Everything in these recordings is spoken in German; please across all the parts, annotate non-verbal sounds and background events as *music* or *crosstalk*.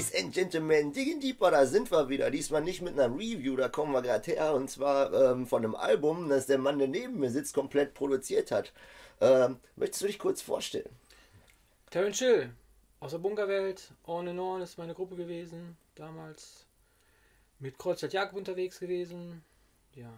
Ladies and Gentlemen, Digging Deeper, da sind wir wieder. Diesmal nicht mit einer Review, da kommen wir gerade her. Und zwar ähm, von einem Album, das der Mann, der neben mir sitzt, komplett produziert hat. Ähm, möchtest du dich kurz vorstellen? Terence Chill, aus der Bunkerwelt, On and On ist meine Gruppe gewesen, damals mit Kreuzstadt Jakob unterwegs gewesen. Ja.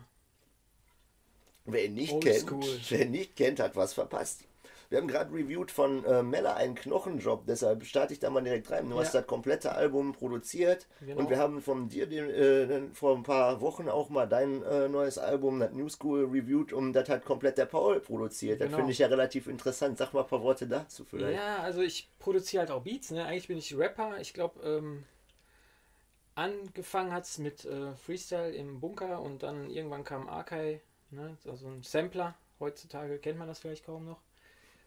Wer ihn nicht Old kennt, school. wer nicht kennt, hat was verpasst. Wir haben gerade reviewed von äh, Mella einen Knochenjob, deshalb starte ich da mal direkt rein. Du hast Ja. das komplette Album produziert Genau. und wir haben von dir den, äh, vor ein paar Wochen auch mal dein äh, neues Album, das New School, reviewed und das hat komplett der Paul produziert. Das Genau. finde ich ja relativ interessant. Sag mal ein paar Worte dazu vielleicht. Ja, also ich produziere halt auch Beats, ne? Eigentlich bin ich Rapper. Ich glaube, ähm, angefangen hat es mit äh, Freestyle im Bunker und dann irgendwann kam Arkai, ne? Also ein Sampler. Heutzutage kennt man das vielleicht kaum noch.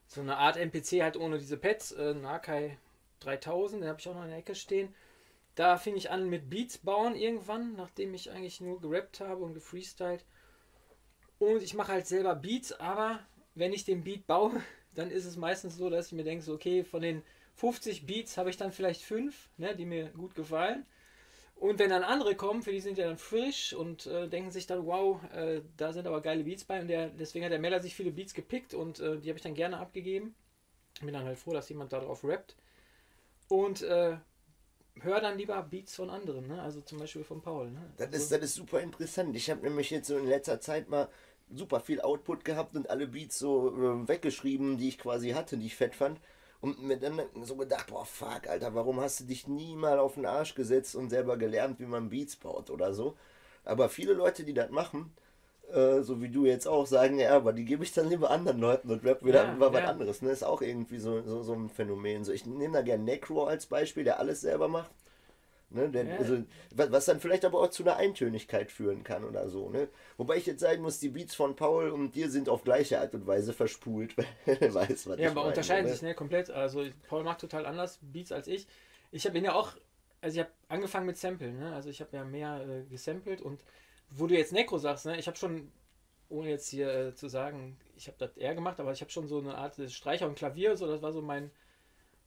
So eine Art NPC halt ohne diese Pads, äh, ein Arkai 3000, den habe ich auch noch in der Ecke stehen. Da fing ich an mit Beats bauen irgendwann, nachdem ich eigentlich nur gerappt habe und gefreestylt. Und ich mache halt selber Beats, aber wenn ich den Beat baue, *laughs* dann ist es meistens so, dass ich mir denke, so, okay, von den 50 Beats habe ich dann vielleicht fünf, ne, die mir gut gefallen. Und wenn dann andere kommen, für die sind ja dann frisch und äh, denken sich dann, wow, äh, da sind aber geile Beats bei. Und der, deswegen hat der Meller sich viele Beats gepickt und äh, die habe ich dann gerne abgegeben. Bin dann halt froh, dass jemand darauf rappt. Und äh, hör dann lieber Beats von anderen, ne? also zum Beispiel von Paul. Ne? Das Also- ist, das ist super interessant. Ich habe nämlich jetzt so in letzter Zeit mal super viel Output gehabt und alle Beats so äh, weggeschrieben, die ich quasi hatte, die ich fett fand. Und mir dann so gedacht, boah, fuck, Alter, warum hast du dich nie mal auf den Arsch gesetzt und selber gelernt, wie man Beats baut oder so? Aber viele Leute, die das machen, äh, so wie du jetzt auch, sagen, ja, aber die gebe ich dann lieber anderen Leuten und rap wieder Ja, über was ja. anderes. Ne? Ist auch irgendwie so, so, so ein Phänomen. So, ich nehme da gerne Necro als Beispiel, der alles selber macht. Ne, der, Ja. also, wa- was dann vielleicht aber auch zu einer Eintönigkeit führen kann oder so. Ne? Wobei ich jetzt sagen muss, die Beats von Paul und dir sind auf gleiche Art und Weise verspult. *laughs* Weiß, was Ja, aber meine, unterscheiden ne? sich ne, komplett. Also Paul macht total anders Beats als ich. Ich habe ihn ja auch, also ich habe angefangen mit Samplen, ne? Also ich habe ja mehr äh, gesampelt und wo du jetzt Necro sagst, ne, ich habe schon, ohne jetzt hier äh, zu sagen, ich habe das eher gemacht, aber ich habe schon so eine Art des Streicher und Klavier, so das war so mein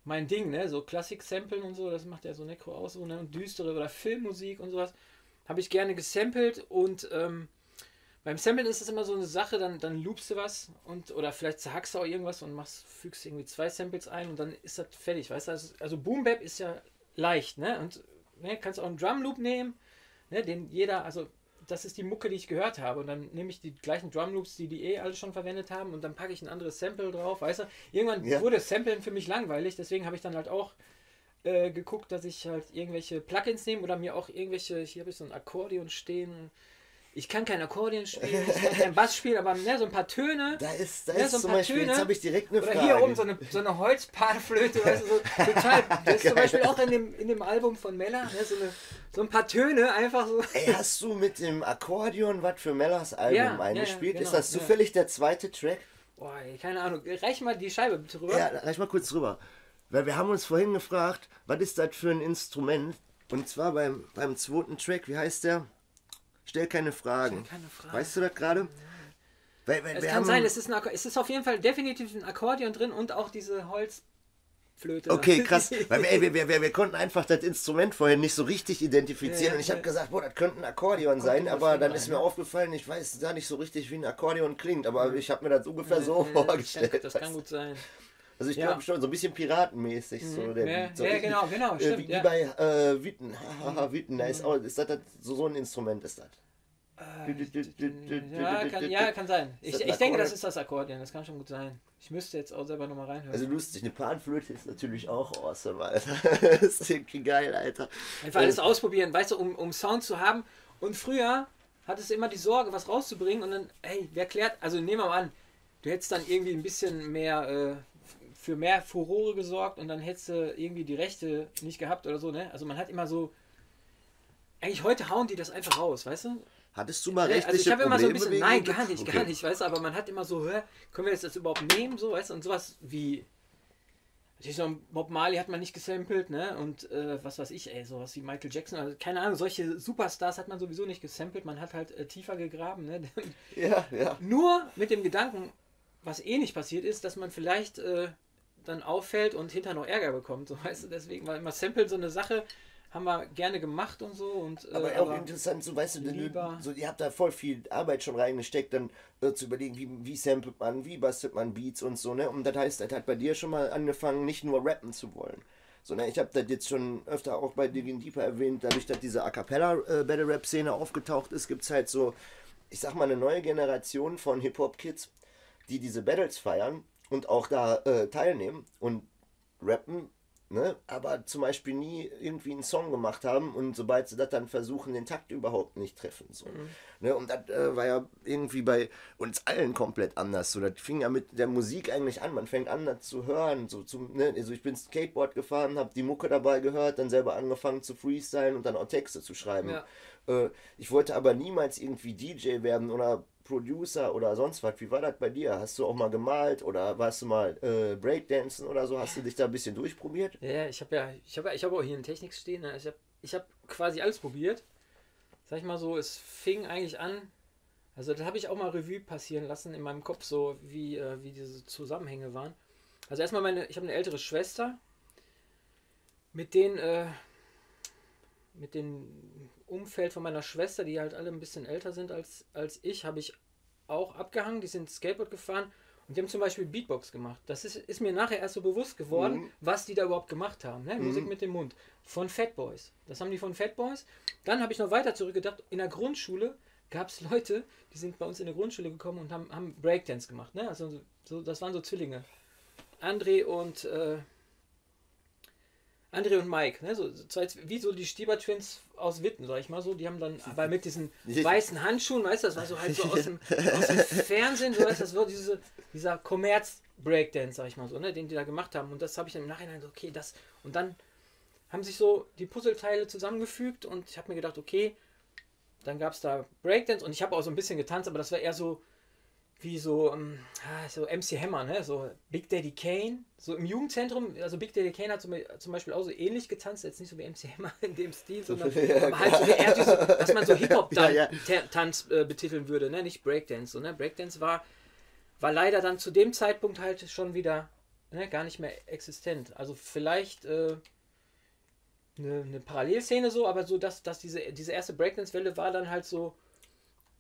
mein Ding, ne? So Klassik-Samplen und so, das macht ja so Necro aus, so, ne? Und düstere oder Filmmusik und sowas. Habe ich gerne gesampelt und ähm, beim Samplen ist es immer so eine Sache, dann, dann loopst du was und oder vielleicht zerhackst du auch irgendwas und machst, fügst irgendwie zwei Samples ein und dann ist das fertig, weißt du? Also, also Boom Bap ist ja leicht, ne? Und ne, kannst auch einen Drum Loop nehmen, ne? Den jeder, also das ist die Mucke, die ich gehört habe. Und dann nehme ich die gleichen Drum Loops, die die eh alle schon verwendet haben, und dann packe ich ein anderes Sample drauf, weißt du? Irgendwann Ja. wurde Samplen für mich langweilig, deswegen habe ich dann halt auch äh, geguckt, dass ich halt irgendwelche Plugins nehme oder mir auch irgendwelche, hier habe ich so ein Akkordeon stehen. Ich kann kein Akkordeon spielen, ich kann kein Bass spielen, aber ne, so ein paar Töne. Da ist, da Ja, ist so ein zum paar Beispiel, Töne. jetzt habe ich direkt eine Oder Frage. hier oben so eine, so eine Holzpanflöte, weißt du, so total. *laughs* Das ist zum Beispiel auch in dem, in dem Album von Mella, ne, so, eine, so ein paar Töne, einfach so. Ey, hast du mit dem Akkordeon was für Mellas Album Ja, ja, eingespielt? ja, ist genau, das ja. zufällig der zweite Track? Boah, ey, keine Ahnung. Reich mal die Scheibe bitte rüber. Ja, reich mal kurz drüber. Weil wir haben uns vorhin gefragt, was ist das für ein Instrument? Und zwar beim, beim zweiten Track, wie heißt der? Stell keine Fragen. Stell keine Fragen. Weißt du das gerade? Weil, weil Es kann sein, es ist, ein Akko- es ist auf jeden Fall definitiv ein Akkordeon drin und auch diese Holzflöte. Okay, krass. *laughs* Weil wir, ey, wir, wir, wir, wir konnten einfach das Instrument vorhin nicht so richtig identifizieren. Ja, ja, und ich habe ja. gesagt, boah, das könnte ein Akkordeon sein. Aber dann ist mir ne? aufgefallen, ich weiß gar nicht so richtig, wie ein Akkordeon klingt. Aber ich habe mir das ungefähr so das, kann, vorgestellt. das kann gut sein. Also ich Ja. glaube schon, so ein bisschen piratenmäßig. So, der Ja, so ja, richtig, genau, genau, Äh, stimmt, wie, ja. bei äh, Witten. Hahaha, Witten. Da ist, auch, ist das, das so, so ein Instrument ist das. Ja, kann, ja, kann sein. Ich, ich denke, das ist das Akkordeon. Das kann schon gut sein. Ich müsste jetzt auch selber nochmal reinhören. Also lustig, eine Panflöte ist natürlich auch awesome, Alter. *laughs* das ist irgendwie geil, Alter. Einfach alles ausprobieren, weißt du, um, um Sound zu haben. Und früher hattest du immer die Sorge, was rauszubringen und dann, ey, wer klärt, also nehmen wir mal an, du hättest dann irgendwie ein bisschen mehr, äh, für mehr Furore gesorgt und dann hättest du irgendwie die Rechte nicht gehabt oder so, ne? Also man hat immer so, eigentlich heute hauen die das einfach raus, weißt du? Hattest du mal Ja, rechtliche also ich habe immer so ein bisschen, nein, gar nicht, Okay. gar nicht, weißt du, aber man hat immer so, hä, können wir jetzt das überhaupt nehmen, so, weißt du, und sowas wie, so ein Bob Marley hat man nicht gesampelt, ne, und äh, was weiß ich, ey, sowas wie Michael Jackson, also keine Ahnung, solche Superstars hat man sowieso nicht gesampelt, man hat halt äh, tiefer gegraben, ne, *laughs* Ja, ja. nur mit dem Gedanken, was eh nicht passiert ist, dass man vielleicht äh, dann auffällt und hinterher noch Ärger bekommt. So, *laughs* weißt du, deswegen war immer Sample so eine Sache, haben wir gerne gemacht und so. Und, äh, aber auch interessant, so weißt du, lieber- so, ihr habt da voll viel Arbeit schon reingesteckt, dann äh, zu überlegen, wie, wie samplet man, wie bastelt man Beats und so, ne? Und das heißt, das hat bei dir schon mal angefangen, nicht nur rappen zu wollen. Sondern ich habe das jetzt schon öfter auch bei Digging Deeper erwähnt, dadurch, dass diese A Cappella äh, Battle Rap Szene aufgetaucht ist, gibt es halt so, ich sag mal, eine neue Generation von Hip-Hop-Kids, die diese Battles feiern und auch da äh, teilnehmen und rappen, ne? aber zum Beispiel nie irgendwie einen Song gemacht haben und sobald sie das dann versuchen, den Takt überhaupt nicht treffen. So. Ne? Und das äh, war ja irgendwie bei uns allen komplett anders. So, das fing ja mit der Musik eigentlich an. Man fängt an, das zu hören. So, zum, ne? Also ich bin Skateboard gefahren, habe die Mucke dabei gehört, dann selber angefangen zu freestylen und dann auch Texte zu schreiben. Ja. Äh, ich wollte aber niemals irgendwie DJ werden oder Producer oder sonst was. Wie war das bei dir? Hast du auch mal gemalt oder warst du mal äh, Breakdancen oder so? Hast du dich da ein bisschen durchprobiert? Ja, ich habe ja, ich habe ich hab auch hier in Technik stehen. Ne? Ich habe ich hab quasi alles probiert. Sag ich mal so, es fing eigentlich an. Also das habe ich auch mal Revue passieren lassen in meinem Kopf, so wie, äh, wie diese Zusammenhänge waren. Also erstmal meine, ich habe eine ältere Schwester, mit denen, äh, mit dem Umfeld von meiner Schwester, die halt alle ein bisschen älter sind als, als ich, habe ich auch abgehangen. Die sind Skateboard gefahren und die haben zum Beispiel Beatbox gemacht. Das ist, ist mir nachher erst so bewusst geworden, Mhm. was die da überhaupt gemacht haben. Ne? Musik Mhm. mit dem Mund. Von Fat Boys. Das haben die von Fat Boys. Dann habe ich noch weiter zurückgedacht. In der Grundschule gab es *laughs* Leute, die sind bei uns in der Grundschule gekommen und haben, haben Breakdance gemacht. Ne? Also so- so, das waren so Zwillinge. André und äh, André und Mike, ne? so, so zwei, wie so die Stieber Twins aus Witten, sag ich mal so. Die haben dann *laughs* aber mit diesen weißen Handschuhen, weißt du, das war so halt so aus dem, aus dem *laughs* Fernsehen, so weißt du, das war diese, dieser Kommerz-Breakdance, sag ich mal so, ne? den die da gemacht haben. Und das habe ich dann im Nachhinein so, okay, das. Und dann haben sich so die Puzzleteile zusammengefügt und ich habe mir gedacht, okay, dann gab es da Breakdance und ich habe auch so ein bisschen getanzt, aber das war eher so wie so, ähm, ah, so MC Hammer, ne? So Big Daddy Kane, so im Jugendzentrum, also Big Daddy Kane hat zum, zum Beispiel auch so ähnlich getanzt, jetzt nicht so wie MC Hammer *laughs* in dem Stil, sondern *laughs* Ja, halt so eher diese, dass man so *laughs* Ja, ja. Hip-Hop-Tanz äh, betiteln würde, ne? Nicht Breakdance. So, ne? Breakdance war, war leider dann zu dem Zeitpunkt halt schon wieder ne, gar nicht mehr existent. Also vielleicht äh, eine, eine Parallelszene so, aber so, dass, dass diese, diese erste Breakdance-Welle war dann halt so,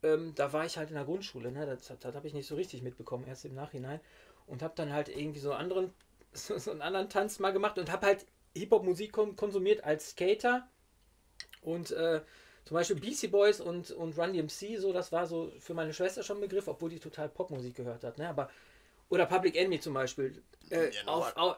ähm, da war ich halt in der Grundschule, ne? das, das, habe ich nicht so richtig mitbekommen, erst im Nachhinein. Und habe dann halt irgendwie so, anderen, *laughs* so, so einen anderen Tanz mal gemacht und habe halt Hip-Hop-Musik kon konsumiert als Skater. Und äh, zum Beispiel Beastie Boys und, und Run DMC, so, das war so für meine Schwester schon ein Begriff, obwohl die total Popmusik gehört hat. Ne? Aber, oder Public Enemy zum Beispiel. Äh, Genau. auf, auf,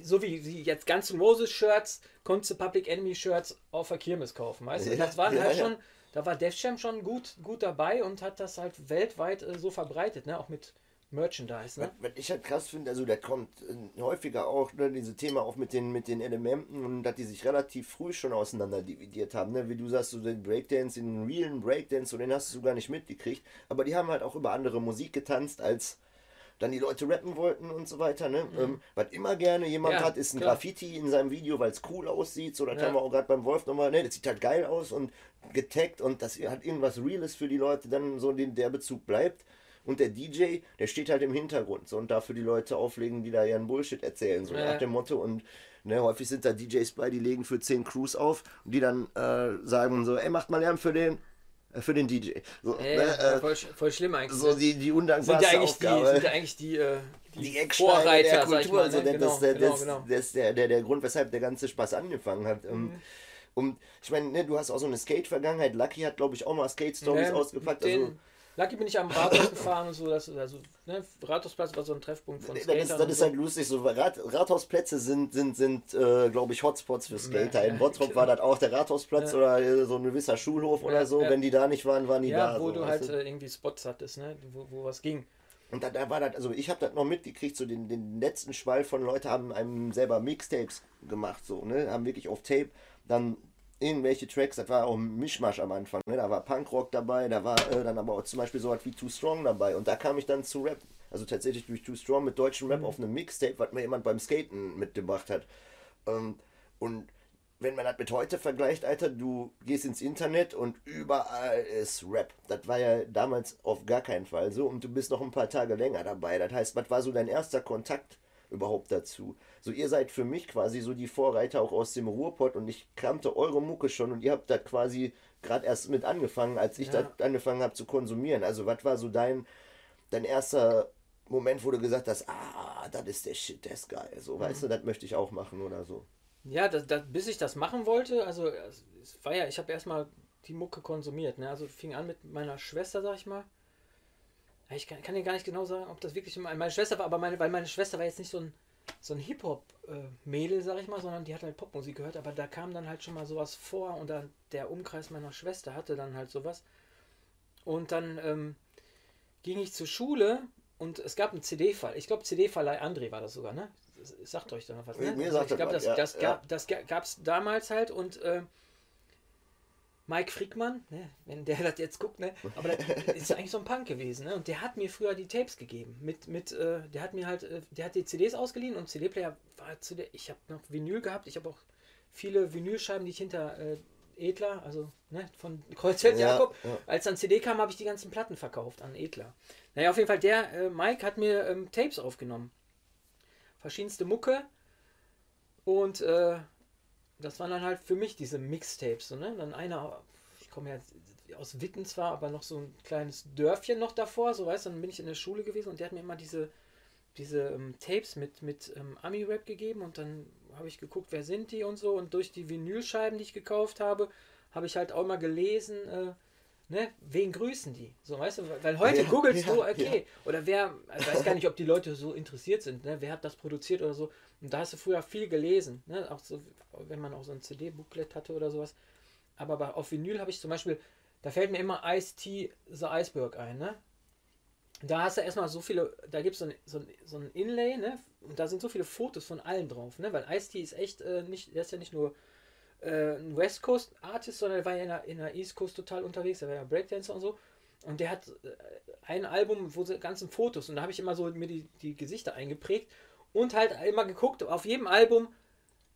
so wie sie jetzt Guns N' Roses Shirts, konntest du Public Enemy Shirts auf der Kirmes kaufen, weißt du? Ja, Das waren ja, halt ja. schon, da war Def Jam schon gut, gut dabei und hat das halt weltweit äh, so verbreitet, ne? Auch mit Merchandise, ne? Was, was ich halt krass finde, also da kommt äh, häufiger auch ne, dieses Thema auch mit den, mit den Elementen und dass die sich relativ früh schon auseinander dividiert haben. Ne? Wie du sagst, so den Breakdance, den realen Breakdance, so den hast du gar nicht mitgekriegt. Aber die haben halt auch über andere Musik getanzt, als dann die Leute rappen wollten und so weiter. Ne? Ähm, was immer gerne jemand Mhm. Ja, hat, ist ein klar. Graffiti in seinem Video, weil es cool aussieht. So, das Ja. haben wir auch gerade beim Wolf nochmal, ne? das sieht halt geil aus und getaggt und das hat irgendwas Reales für die Leute, dann so den, der Bezug bleibt. Und der DJ, der steht halt im Hintergrund so, und dafür die Leute auflegen, die da ihren Bullshit erzählen, so Ja. nach dem Motto. Und ne, häufig sind da DJs bei, die legen für 10 Crews auf und die dann äh, sagen so, ey, macht mal Lärm für den, für den DJ. So, Äh, ne, äh, voll, voll schlimm eigentlich. so ne? die, die sind ja undankbarste eigentlich die, Aufgabe. sind ja eigentlich die, äh, die, die Ecksteine der Kultur, mal, also ne? der, genau, das, der, genau, genau. das ist der, der, der Grund, weshalb der ganze Spaß angefangen hat. Ähm, Mhm. Und ich meine, ne, du hast auch so eine Skate-Vergangenheit. Lucky hat, glaube ich, auch mal Skate-Stories Ne, ausgepackt. Also, Lucky bin ich am Rathaus gefahren und so, das, also, ne, Rathausplatz war so ein Treffpunkt von das Skatern. das und ist halt lustig. So Rad, Rathausplätze sind, sind, sind äh, glaube ich, Hotspots für Skater. Ja, In Bottrop war das auch der Rathausplatz Ja. oder äh, so ein gewisser Schulhof oder Ja, so. ja. Wenn die da nicht waren, waren die ja, da. wo so, du halt du? äh, irgendwie Spots hattest, ne, wo, wo was ging. Und da, da war das, also ich habe das noch mitgekriegt, so den, den letzten Schwall von Leuten haben einem selber Mixtapes gemacht, so, ne, haben wirklich auf Tape dann irgendwelche Tracks, das war auch ein Mischmasch am Anfang, ne, da war Punkrock dabei, da war äh, dann aber auch zum Beispiel so was wie Too Strong dabei und da kam ich dann zu Rap, also tatsächlich durch Too Strong mit deutschem Rap auf einem Mixtape, was mir jemand beim Skaten mitgebracht hat. Ähm, und wenn man das mit heute vergleicht, Alter, du gehst ins Internet und überall ist Rap. Das war ja damals auf gar keinen Fall so und du bist noch ein paar Tage länger dabei. Das heißt, was war so dein erster Kontakt überhaupt dazu? So, ihr seid für mich quasi so die Vorreiter auch aus dem Ruhrpott und ich kannte eure Mucke schon und ihr habt da quasi gerade erst mit angefangen, als ich Ja. da angefangen habe zu konsumieren. Also, was war so dein, dein erster Moment, wo du gesagt hast, ah, das ist der Shit, der ist geil. So, weißt du, das möchte ich auch machen oder so. Ja, das, das, bis ich das machen wollte, also es war ja, ich habe erstmal die Mucke konsumiert, ne? Also fing an mit meiner Schwester, sag ich mal. Ich kann, kann dir gar nicht genau sagen, ob das wirklich meine meine Schwester war, aber meine, weil meine Schwester war jetzt nicht so ein, so ein Hip-Hop-Mädel, sag ich mal, sondern die hat halt Popmusik gehört, aber da kam dann halt schon mal sowas vor und dann der Umkreis meiner Schwester hatte dann halt sowas. Und dann ähm, ging ich zur Schule und es gab einen CD-Fall. Ich glaube, CD-Verleih André war das sogar, ne? Sagt euch da noch was, ne? Mir Also sagt ich glaube, das ja, das, ja. gab, das gab es damals halt und äh, Mike Frickmann, ne, wenn der das jetzt guckt, ne, aber das ist eigentlich so ein Punk gewesen, ne, und der hat mir früher die Tapes gegeben, mit, mit, äh, der hat mir halt, äh, der hat die CDs ausgeliehen und CD-Player war zu der, ich habe noch Vinyl gehabt, ich habe auch viele Vinylscheiben, die ich hinter äh, Edler, also ne, von Kreuzfeld Ja, Jakob, ja. als dann CD kam, habe ich die ganzen Platten verkauft an Edler. Naja, auf jeden Fall, der äh, Mike hat mir ähm, Tapes aufgenommen. Verschiedenste Mucke. Und äh, das waren dann halt für mich diese Mixtapes. So, ne? Dann einer, ich komme ja aus Witten zwar, aber noch so ein kleines Dörfchen noch davor, so weißt du, dann bin ich in der Schule gewesen und der hat mir immer diese, diese ähm, Tapes mit, mit ähm, Ami-Rap gegeben und dann habe ich geguckt, wer sind die und so und durch die Vinylscheiben, die ich gekauft habe, habe ich halt auch mal gelesen, äh, ne, wen grüßen die? So, weißt du, weil heute Ja, googelst ja, du, okay, oder wer, ich weiß gar nicht, ob die Leute so interessiert sind, ne, wer hat das produziert oder so. Und da hast du früher viel gelesen, ne, auch so, wenn man auch so ein CD-Booklet hatte oder sowas. Aber bei, auf Vinyl habe ich zum Beispiel, da fällt mir immer Ice-T The Iceberg ein, ne? Da hast du erstmal so viele, da gibt so es so, so ein Inlay, ne? Und da sind so viele Fotos von allen drauf, ne? Weil Ice-T ist echt äh, nicht, der ist ja nicht nur äh, ein West Coast Artist, sondern der war ja in der, in der East Coast total unterwegs, der war ja Breakdancer und so. Und der hat äh, ein Album, wo sie ganzen Fotos, und da habe ich immer so mir die, die Gesichter eingeprägt und halt immer geguckt, auf jedem Album,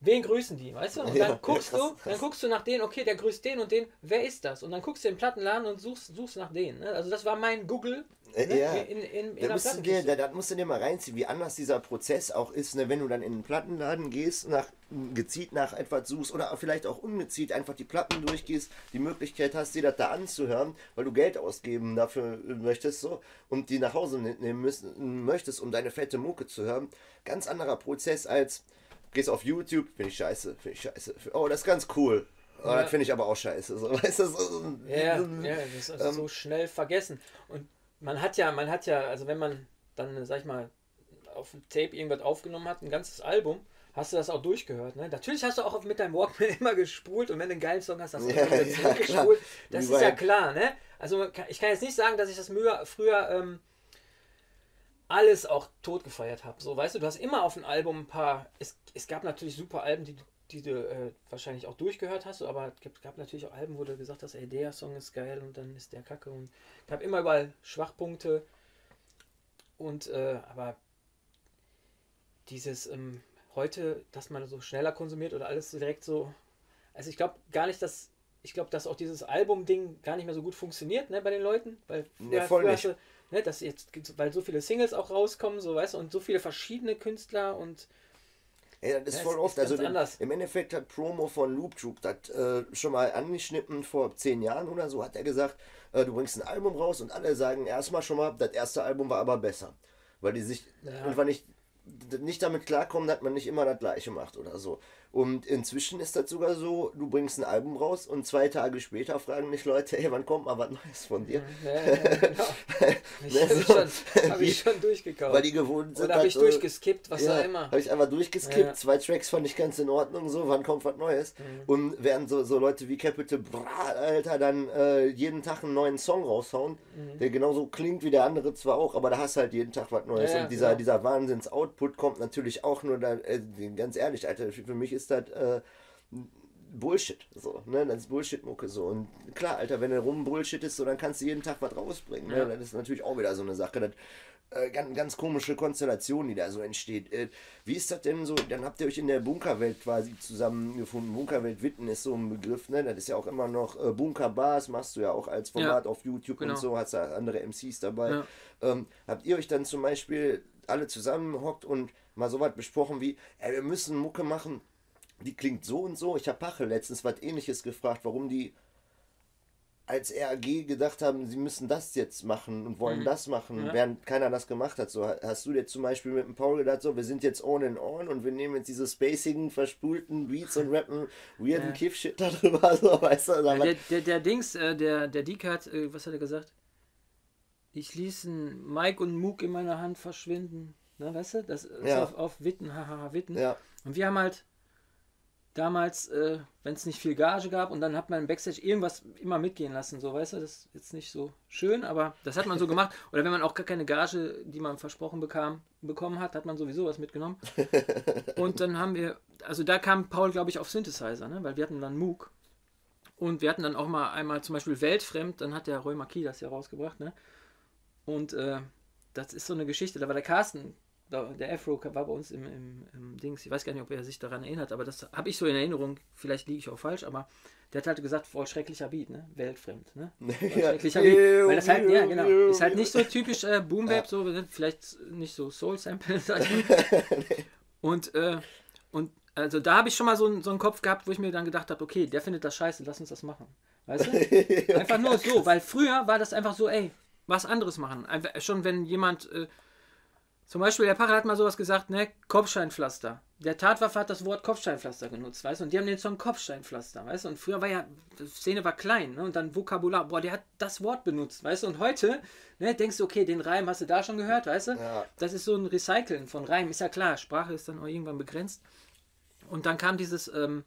wen grüßen die, weißt du? Und Ja, dann guckst ja, krass, du, krass. dann guckst du nach denen, okay, der grüßt den und den, wer ist das? Und dann guckst du den Plattenladen und suchst, suchst nach denen. Ne? Also das war mein Google ne? ja. in, in, in Da musst, du dir, Plattenkiste. da, da musst du dir mal reinziehen, wie anders dieser Prozess auch ist, ne? wenn du dann in den Plattenladen gehst, nach, gezielt nach etwas suchst oder vielleicht auch ungezielt einfach die Platten durchgehst, die Möglichkeit hast, dir das da anzuhören, weil du Geld ausgeben dafür möchtest so und die nach Hause nehmen müssen, möchtest, um deine fette Mucke zu hören. Ganz anderer Prozess als gehst auf YouTube, finde ich scheiße, finde ich scheiße. Oh, das ist ganz cool. Oh, Ja. Das finde ich aber auch scheiße. So, *laughs* weißt du, so, Ja, ja, das ist ähm, so schnell vergessen. Und man hat ja, man hat ja, also wenn man dann, sag ich mal, auf dem Tape irgendwas aufgenommen hat, ein ganzes Album, hast du das auch durchgehört. Ne? Natürlich hast du auch mit deinem Walkman *laughs* immer gespult und wenn du einen geilen Song hast, hast du Ja, auch wieder ja, zurückgespult. das ist ja klar, ne? Also ich kann jetzt nicht sagen, dass ich das früher, ähm, alles auch tot gefeiert habe. So, weißt du, du hast immer auf ein Album ein paar. Es, es gab natürlich super Alben, die, die du äh, wahrscheinlich auch durchgehört hast, aber es gab, gab natürlich auch Alben, wo du gesagt hast, ey, der Song ist geil und dann ist der Kacke. Und ich habe immer überall Schwachpunkte. Und äh, aber dieses ähm, heute, dass man so schneller konsumiert oder alles so direkt so. Also ich glaube gar nicht, dass. Ich glaube, dass auch dieses Album-Ding gar nicht mehr so gut funktioniert, ne, bei den Leuten. Weil Ja, voll nicht. du, ne, dass jetzt, weil so viele Singles auch rauskommen, so weißt du, und so viele verschiedene Künstler und Ja, das ist Ja, voll oft. ist Also im, anders. im Endeffekt hat Promo von Loop Troop das äh, schon mal angeschnitten vor zehn Jahren oder so, hat er gesagt, äh, du bringst ein Album raus und alle sagen erstmal schon mal, das erste Album war aber besser. Weil die sich Ja. einfach nicht, nicht damit klarkommen, dass man nicht immer das gleiche macht oder so. Und inzwischen ist das sogar so, du bringst ein Album raus und zwei Tage später fragen dich Leute, hey, wann kommt mal was Neues von dir? ja, ja, genau. *laughs* ich Ne, habe so, ich schon, hab ich *laughs* schon durchgekauft. Weil die gewohnt sind. Oder habe dass, ich durchgeskippt, was ja, auch immer. Habe ich einfach durchgeskippt. Ja. Zwei Tracks fand ich ganz in Ordnung. So, wann kommt was Neues? Mhm. Und während so, so Leute wie Capital Bra, Alter, dann äh, jeden Tag einen neuen Song raushauen, Mhm. der genauso klingt wie der andere zwar auch, aber da hast du halt jeden Tag was Neues. Und dieser, genau. dieser Wahnsinns-Output kommt natürlich auch nur da, äh, ganz ehrlich, Alter, für mich ist das. Äh, Bullshit, so, ne, das ist Bullshit-Mucke, so, und klar, Alter, wenn du rum Bullshit ist, so, dann kannst du jeden Tag was rausbringen, ne, Ja. das ist natürlich auch wieder so eine Sache, das, äh, ganz, ganz komische Konstellation, die da so entsteht. Äh, wie ist das denn so? Dann habt ihr euch in der Bunkerwelt quasi zusammengefunden. Bunkerwelt Witten ist so ein Begriff, ne? Das ist ja auch immer noch äh, Bunkerbars, machst du ja auch als Format auf YouTube genau. und so, hast da andere MCs dabei. Ja. Ähm, habt ihr euch dann zum Beispiel alle zusammenhockt und mal so was besprochen wie, ey, wir müssen Mucke machen, die klingt so und so. Ich habe Pache letztens was ähnliches gefragt, warum die als RAG gedacht haben, sie müssen das jetzt machen und wollen mhm. das machen, ja. während keiner das gemacht hat. So hast du dir zum Beispiel mit dem Paul gedacht, so wir sind jetzt on and on und wir nehmen jetzt diese spacigen, verspulten Beats und rappen weirden ja. Kiff-Shit darüber, *laughs* so weißt du. Ja, der, der, der Dings, äh, der, der Deke hat, äh, was hat er gesagt? Ich ließ einen Mike und Mook in meiner Hand verschwinden. Ne, weißt du? Das ist ja. auf, auf Witten, haha, Witten. Ja. Und wir haben halt damals, äh, wenn es nicht viel Gage gab und dann hat man im Backstage irgendwas immer mitgehen lassen, so weißt du, das ist jetzt nicht so schön, aber das hat man so gemacht. Oder wenn man auch gar keine Gage, die man versprochen bekam, bekommen hat, hat man sowieso was mitgenommen. *laughs* Und dann haben wir, also da kam Paul, glaube ich, auf Synthesizer, ne? weil wir hatten dann Moog. Und wir hatten dann auch mal einmal zum Beispiel Weltfremd, dann hat der Roy Marquis das ja rausgebracht, ne? Und äh, das ist so eine Geschichte, da war der Carsten der Afro war bei uns im, im, im, Dings, ich weiß gar nicht, ob er sich daran erinnert, aber das habe ich so in Erinnerung, vielleicht liege ich auch falsch, aber der hat halt gesagt, voll schrecklicher Beat, ne? Weltfremd, ne? *laughs* Schrecklicher Beat. Weil das halt, ja, genau, ist halt nicht so typisch äh, Boom Bap, so, ne? vielleicht nicht so Soul Sample, *laughs* sag ich mal. *laughs* Und, äh, und also da habe ich schon mal so, so einen Kopf gehabt, wo ich mir dann gedacht habe, okay, der findet das scheiße, lass uns das machen. Weißt du? Einfach nur so, weil früher war das einfach so, ey, was anderes machen. Einfach, schon wenn jemand. Äh, zum Beispiel, der Pacher hat mal sowas gesagt, ne? Kopfsteinpflaster. Der Tatwaffe hat das Wort Kopfsteinpflaster genutzt, weißt du? Und die haben den Song Kopfsteinpflaster, weißt du? Und früher war ja, die Szene war klein, ne? Und dann Vokabular, boah, der hat das Wort benutzt, weißt du? Und heute, ne, denkst du, okay, den Reim hast du da schon gehört, weißt du? Ja. Das ist so ein Recyceln von Reim, ist ja klar, Sprache ist dann auch irgendwann begrenzt. Und dann kam dieses, ähm,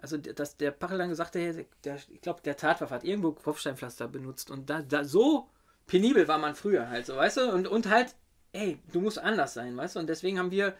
also dass der Pacher dann gesagt hat, der, ich glaube, der Tatwaffe hat irgendwo Kopfsteinpflaster benutzt. Und da, da so penibel war man früher halt so, weißt du? Und, und halt ey, du musst anders sein, weißt du? Und deswegen haben wir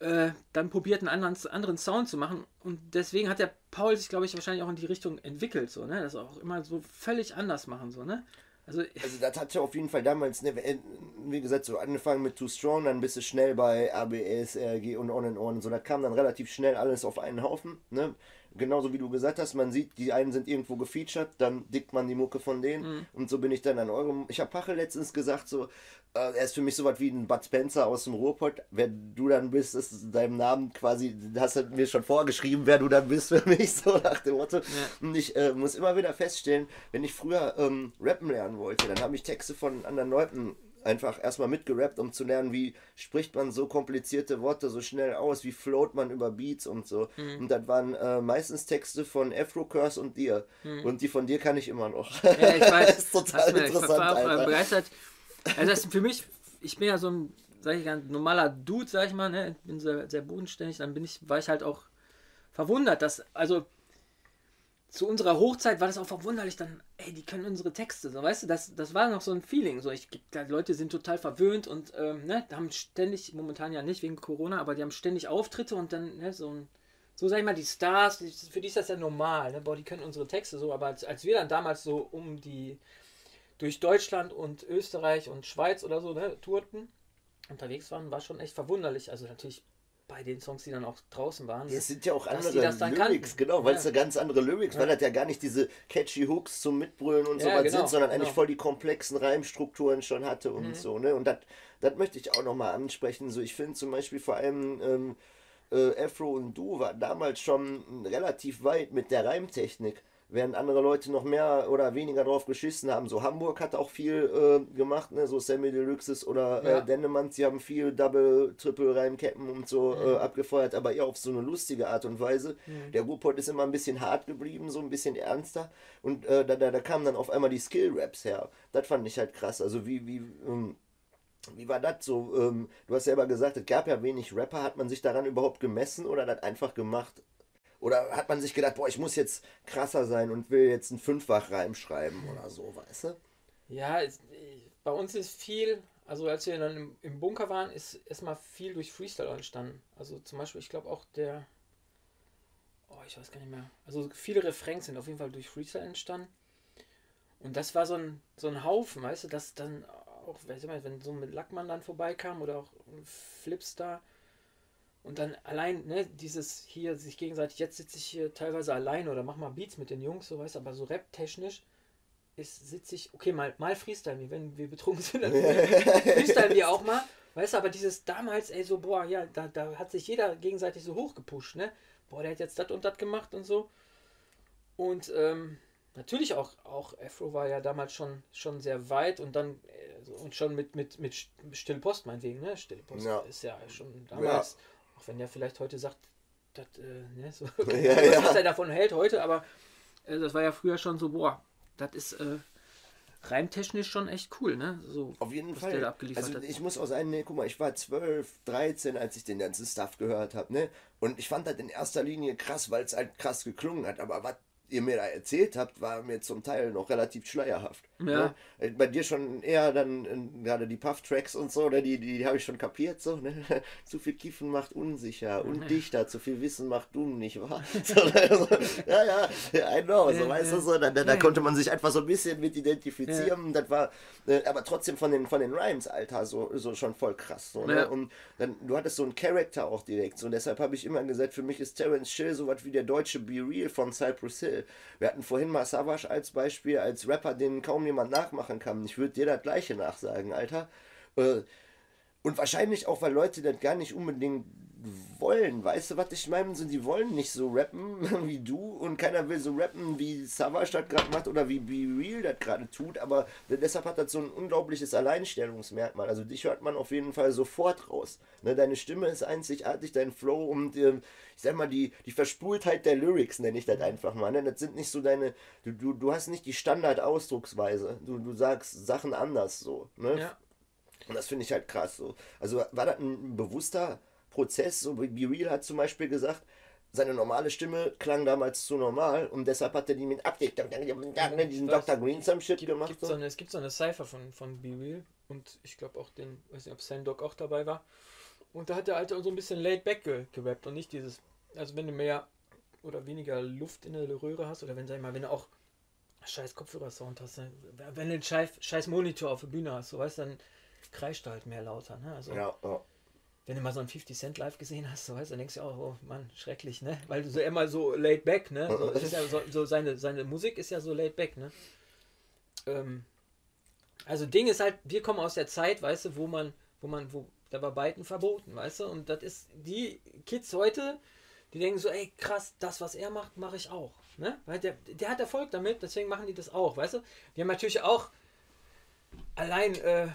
äh, dann probiert, einen anderen, anderen Sound zu machen. Und deswegen hat der Paul sich, glaube ich, wahrscheinlich auch in die Richtung entwickelt, so, ne? Das auch immer so völlig anders machen, so, ne? Also, also das hat ja auf jeden Fall damals, ne, äh, wie gesagt, so angefangen mit Too Strong, dann bist du schnell bei ABS, RG und On and On und so. Da kam dann relativ schnell alles auf einen Haufen, ne? Genauso wie du gesagt hast, man sieht, die einen sind irgendwo gefeatured, dann dickt man die Mucke von denen mhm. und so bin ich dann an eurem. Ich habe Pache letztens gesagt, so, äh, er ist für mich so was wie ein Bud Spencer aus dem Ruhrpott. Wer du dann bist, ist deinem Namen quasi, hast du mir schon vorgeschrieben, wer du dann bist für mich, *laughs* so nach dem Motto. Ja. Und ich äh, muss immer wieder feststellen, wenn ich früher ähm, rappen lernen wollte, dann habe ich Texte von anderen Leuten einfach erstmal mitgerappt, um zu lernen, wie spricht man so komplizierte Worte so schnell aus, wie float man über Beats und so. Mhm. Und das waren äh, meistens Texte von Afro Curse und dir. Mhm. Und die von dir kann ich immer noch. Ja, ich weiß. *laughs* das ist total mir, interessant. Ich war auch begeistert. Also das für mich, ich bin ja so ein, sag ich ganz normaler Dude, sag ich mal, ne? Ich bin sehr, sehr bodenständig, dann bin ich, war ich halt auch verwundert, dass, also zu unserer Hochzeit war das auch verwunderlich, dann, ey, die können unsere Texte, so, weißt du, das, das war noch so ein Feeling, so, ich, Leute sind total verwöhnt und, ähm, ne, haben ständig, momentan ja nicht wegen Corona, aber die haben ständig Auftritte und dann, ne, so ein, so sag ich mal, die Stars, für die ist das ja normal, ne, boah, die können unsere Texte so, aber als, als wir dann damals so um die, durch Deutschland und Österreich und Schweiz oder so, ne, tourten, unterwegs waren, war schon echt verwunderlich, also natürlich bei den Songs, die dann auch draußen waren. Ja, es sind ja auch andere Lyrics, kannten. genau, weil ja. es ja ganz andere Lyrics, ja. weil das ja gar nicht diese catchy Hooks zum Mitbrüllen und so was genau, sind, sondern genau. eigentlich voll die komplexen Reimstrukturen schon hatte und mhm. so, ne? Und das möchte ich auch nochmal ansprechen. So, ich finde zum Beispiel vor allem ähm, äh, Afro und Du war damals schon relativ weit mit der Reimtechnik während andere Leute noch mehr oder weniger drauf geschissen haben. So Hamburg hat auch viel äh, gemacht, ne? so Sammy Deluxes oder ja. äh, Dennemann, sie haben viel Double, Triple Reimketten und so mhm. äh, abgefeuert, aber eher auf so eine lustige Art und Weise. Mhm. Der Ruhrpott ist immer ein bisschen hart geblieben, so ein bisschen ernster und äh, da, da, da kamen dann auf einmal die Skill-Raps her. Das fand ich halt krass, also wie, wie, ähm, wie war das so? Ähm, du hast selber gesagt, es gab ja wenig Rapper. Hat man sich daran überhaupt gemessen oder das einfach gemacht, oder hat man sich gedacht, boah, ich muss jetzt krasser sein und will jetzt einen Fünffachreim schreiben oder so, weißt du? Ja, es, bei uns ist viel, also als wir dann im, im Bunker waren, ist erstmal viel durch Freestyle entstanden. Also zum Beispiel, ich glaube auch der, oh, ich weiß gar nicht mehr. Also viele Refrains sind auf jeden Fall durch Freestyle entstanden. Und das war so ein, so ein Haufen, weißt du, dass dann auch, wenn so mit Lackmann dann vorbeikam oder auch Flipstar, und dann allein, ne, dieses hier sich gegenseitig, jetzt sitze ich hier teilweise alleine oder mach mal Beats mit den Jungs, so weißt aber so rap-technisch ist, sitze ich, okay, mal, mal freestylen wir, wenn wir betrunken sind, dann *laughs* freestylen wir auch mal. Weißt du, aber dieses damals, ey, so, boah, ja, da, da hat sich jeder gegenseitig so hochgepusht, ne? Boah, der hat jetzt das und das gemacht und so. Und ähm, natürlich auch, auch Afro war ja damals schon, schon sehr weit und dann äh, und schon mit, mit, mit Stille Post meinetwegen, ne? Stille Post ja. ist ja schon damals, ja. Auch wenn der vielleicht heute sagt, das, äh, ne, so, ja, *laughs* was, was er davon hält heute, aber äh, das war ja früher schon so, boah, das ist äh, reimtechnisch schon echt cool, ne? So, Auf jeden Fall. also hat. ich muss auch sagen, ne, guck mal, ich war 12, 13, als ich den ganzen Stuff gehört habe, ne? Und ich fand das in erster Linie krass, weil es halt krass geklungen hat. Aber was ihr mir da erzählt habt, war mir zum Teil noch relativ schleierhaft. Ja. Ne? Bei dir schon eher dann äh, gerade die Puff-Tracks und so, oder die, die, die habe ich schon kapiert, so, ne? *laughs* Zu viel Kiffen macht unsicher und dichter, zu viel Wissen macht dumm, nicht wahr? *laughs* So, also, ja, ja, I know, so, weißt du, so, da, da, da, konnte man sich einfach so ein bisschen mit identifizieren. Das war, äh, aber trotzdem von den, von den Rhymes, Alter, so, so schon voll krass. So, ne? Und dann, du hattest so einen Charakter auch direkt, so, und deshalb habe ich immer gesagt, für mich ist Terence Chill so was wie der deutsche Be Real von Cypress Hill. Wir hatten vorhin mal Savage als Beispiel, als Rapper, den kaum jemand nachmachen kann. Ich würde dir das gleiche nachsagen, Alter. Äh, und wahrscheinlich auch, weil Leute das gar nicht unbedingt wollen. Weißt du, was ich meine? So, die wollen nicht so rappen *laughs* wie du und keiner will so rappen, wie Savage das gerade macht oder wie Be Real das gerade tut. Aber deshalb hat das so ein unglaubliches Alleinstellungsmerkmal. Also dich hört man auf jeden Fall sofort raus. Ne, deine Stimme ist einzigartig, dein Flow und äh, ich sag mal, die, die Verspultheit der Lyrics nenne ich das einfach mal. Ne? Das sind nicht so deine, du, du, du hast nicht die Standard-Ausdrucksweise. Du, du sagst Sachen anders so. Ne? Ja. Und das finde ich halt krass so. Also war das ein bewusster Prozess, so wie Real hat zum Beispiel gesagt, seine normale Stimme klang damals zu normal und deshalb hat er die mit Abdick, diesen Dr. Green some Shit gemacht. Gibt so eine, es gibt so eine Cypher von, von Be Real und ich glaube auch den, weiß nicht, ob Sandok auch dabei war. Und da hat der Alte so ein bisschen laid back ge gerappt und nicht dieses, also wenn du mehr oder weniger Luft in der Röhre hast oder wenn, sag ich mal, wenn du auch scheiß Kopfhörer-Sound hast, ne? wenn du einen scheiß, scheiß Monitor auf der Bühne hast, so weißt dann kreischt halt mehr lauter. Ne? Also, ja, ja wenn du mal so ein 50 Cent live gesehen hast, so weißt, dann denkst du auch, oh Mann, schrecklich, ne? Weil du so immer so laid back, ne? So, ja so, so, seine, seine Musik ist ja so laid back, ne? Ähm, also Ding ist halt, wir kommen aus der Zeit, weißt du, wo man, wo man, wo, da war Beiten verboten, weißt du? Und das ist, die Kids heute, die denken so, ey, krass, das, was er macht, mache ich auch. Ne? Weil der, der hat Erfolg damit, deswegen machen die das auch, weißt du? Wir haben natürlich auch allein, äh,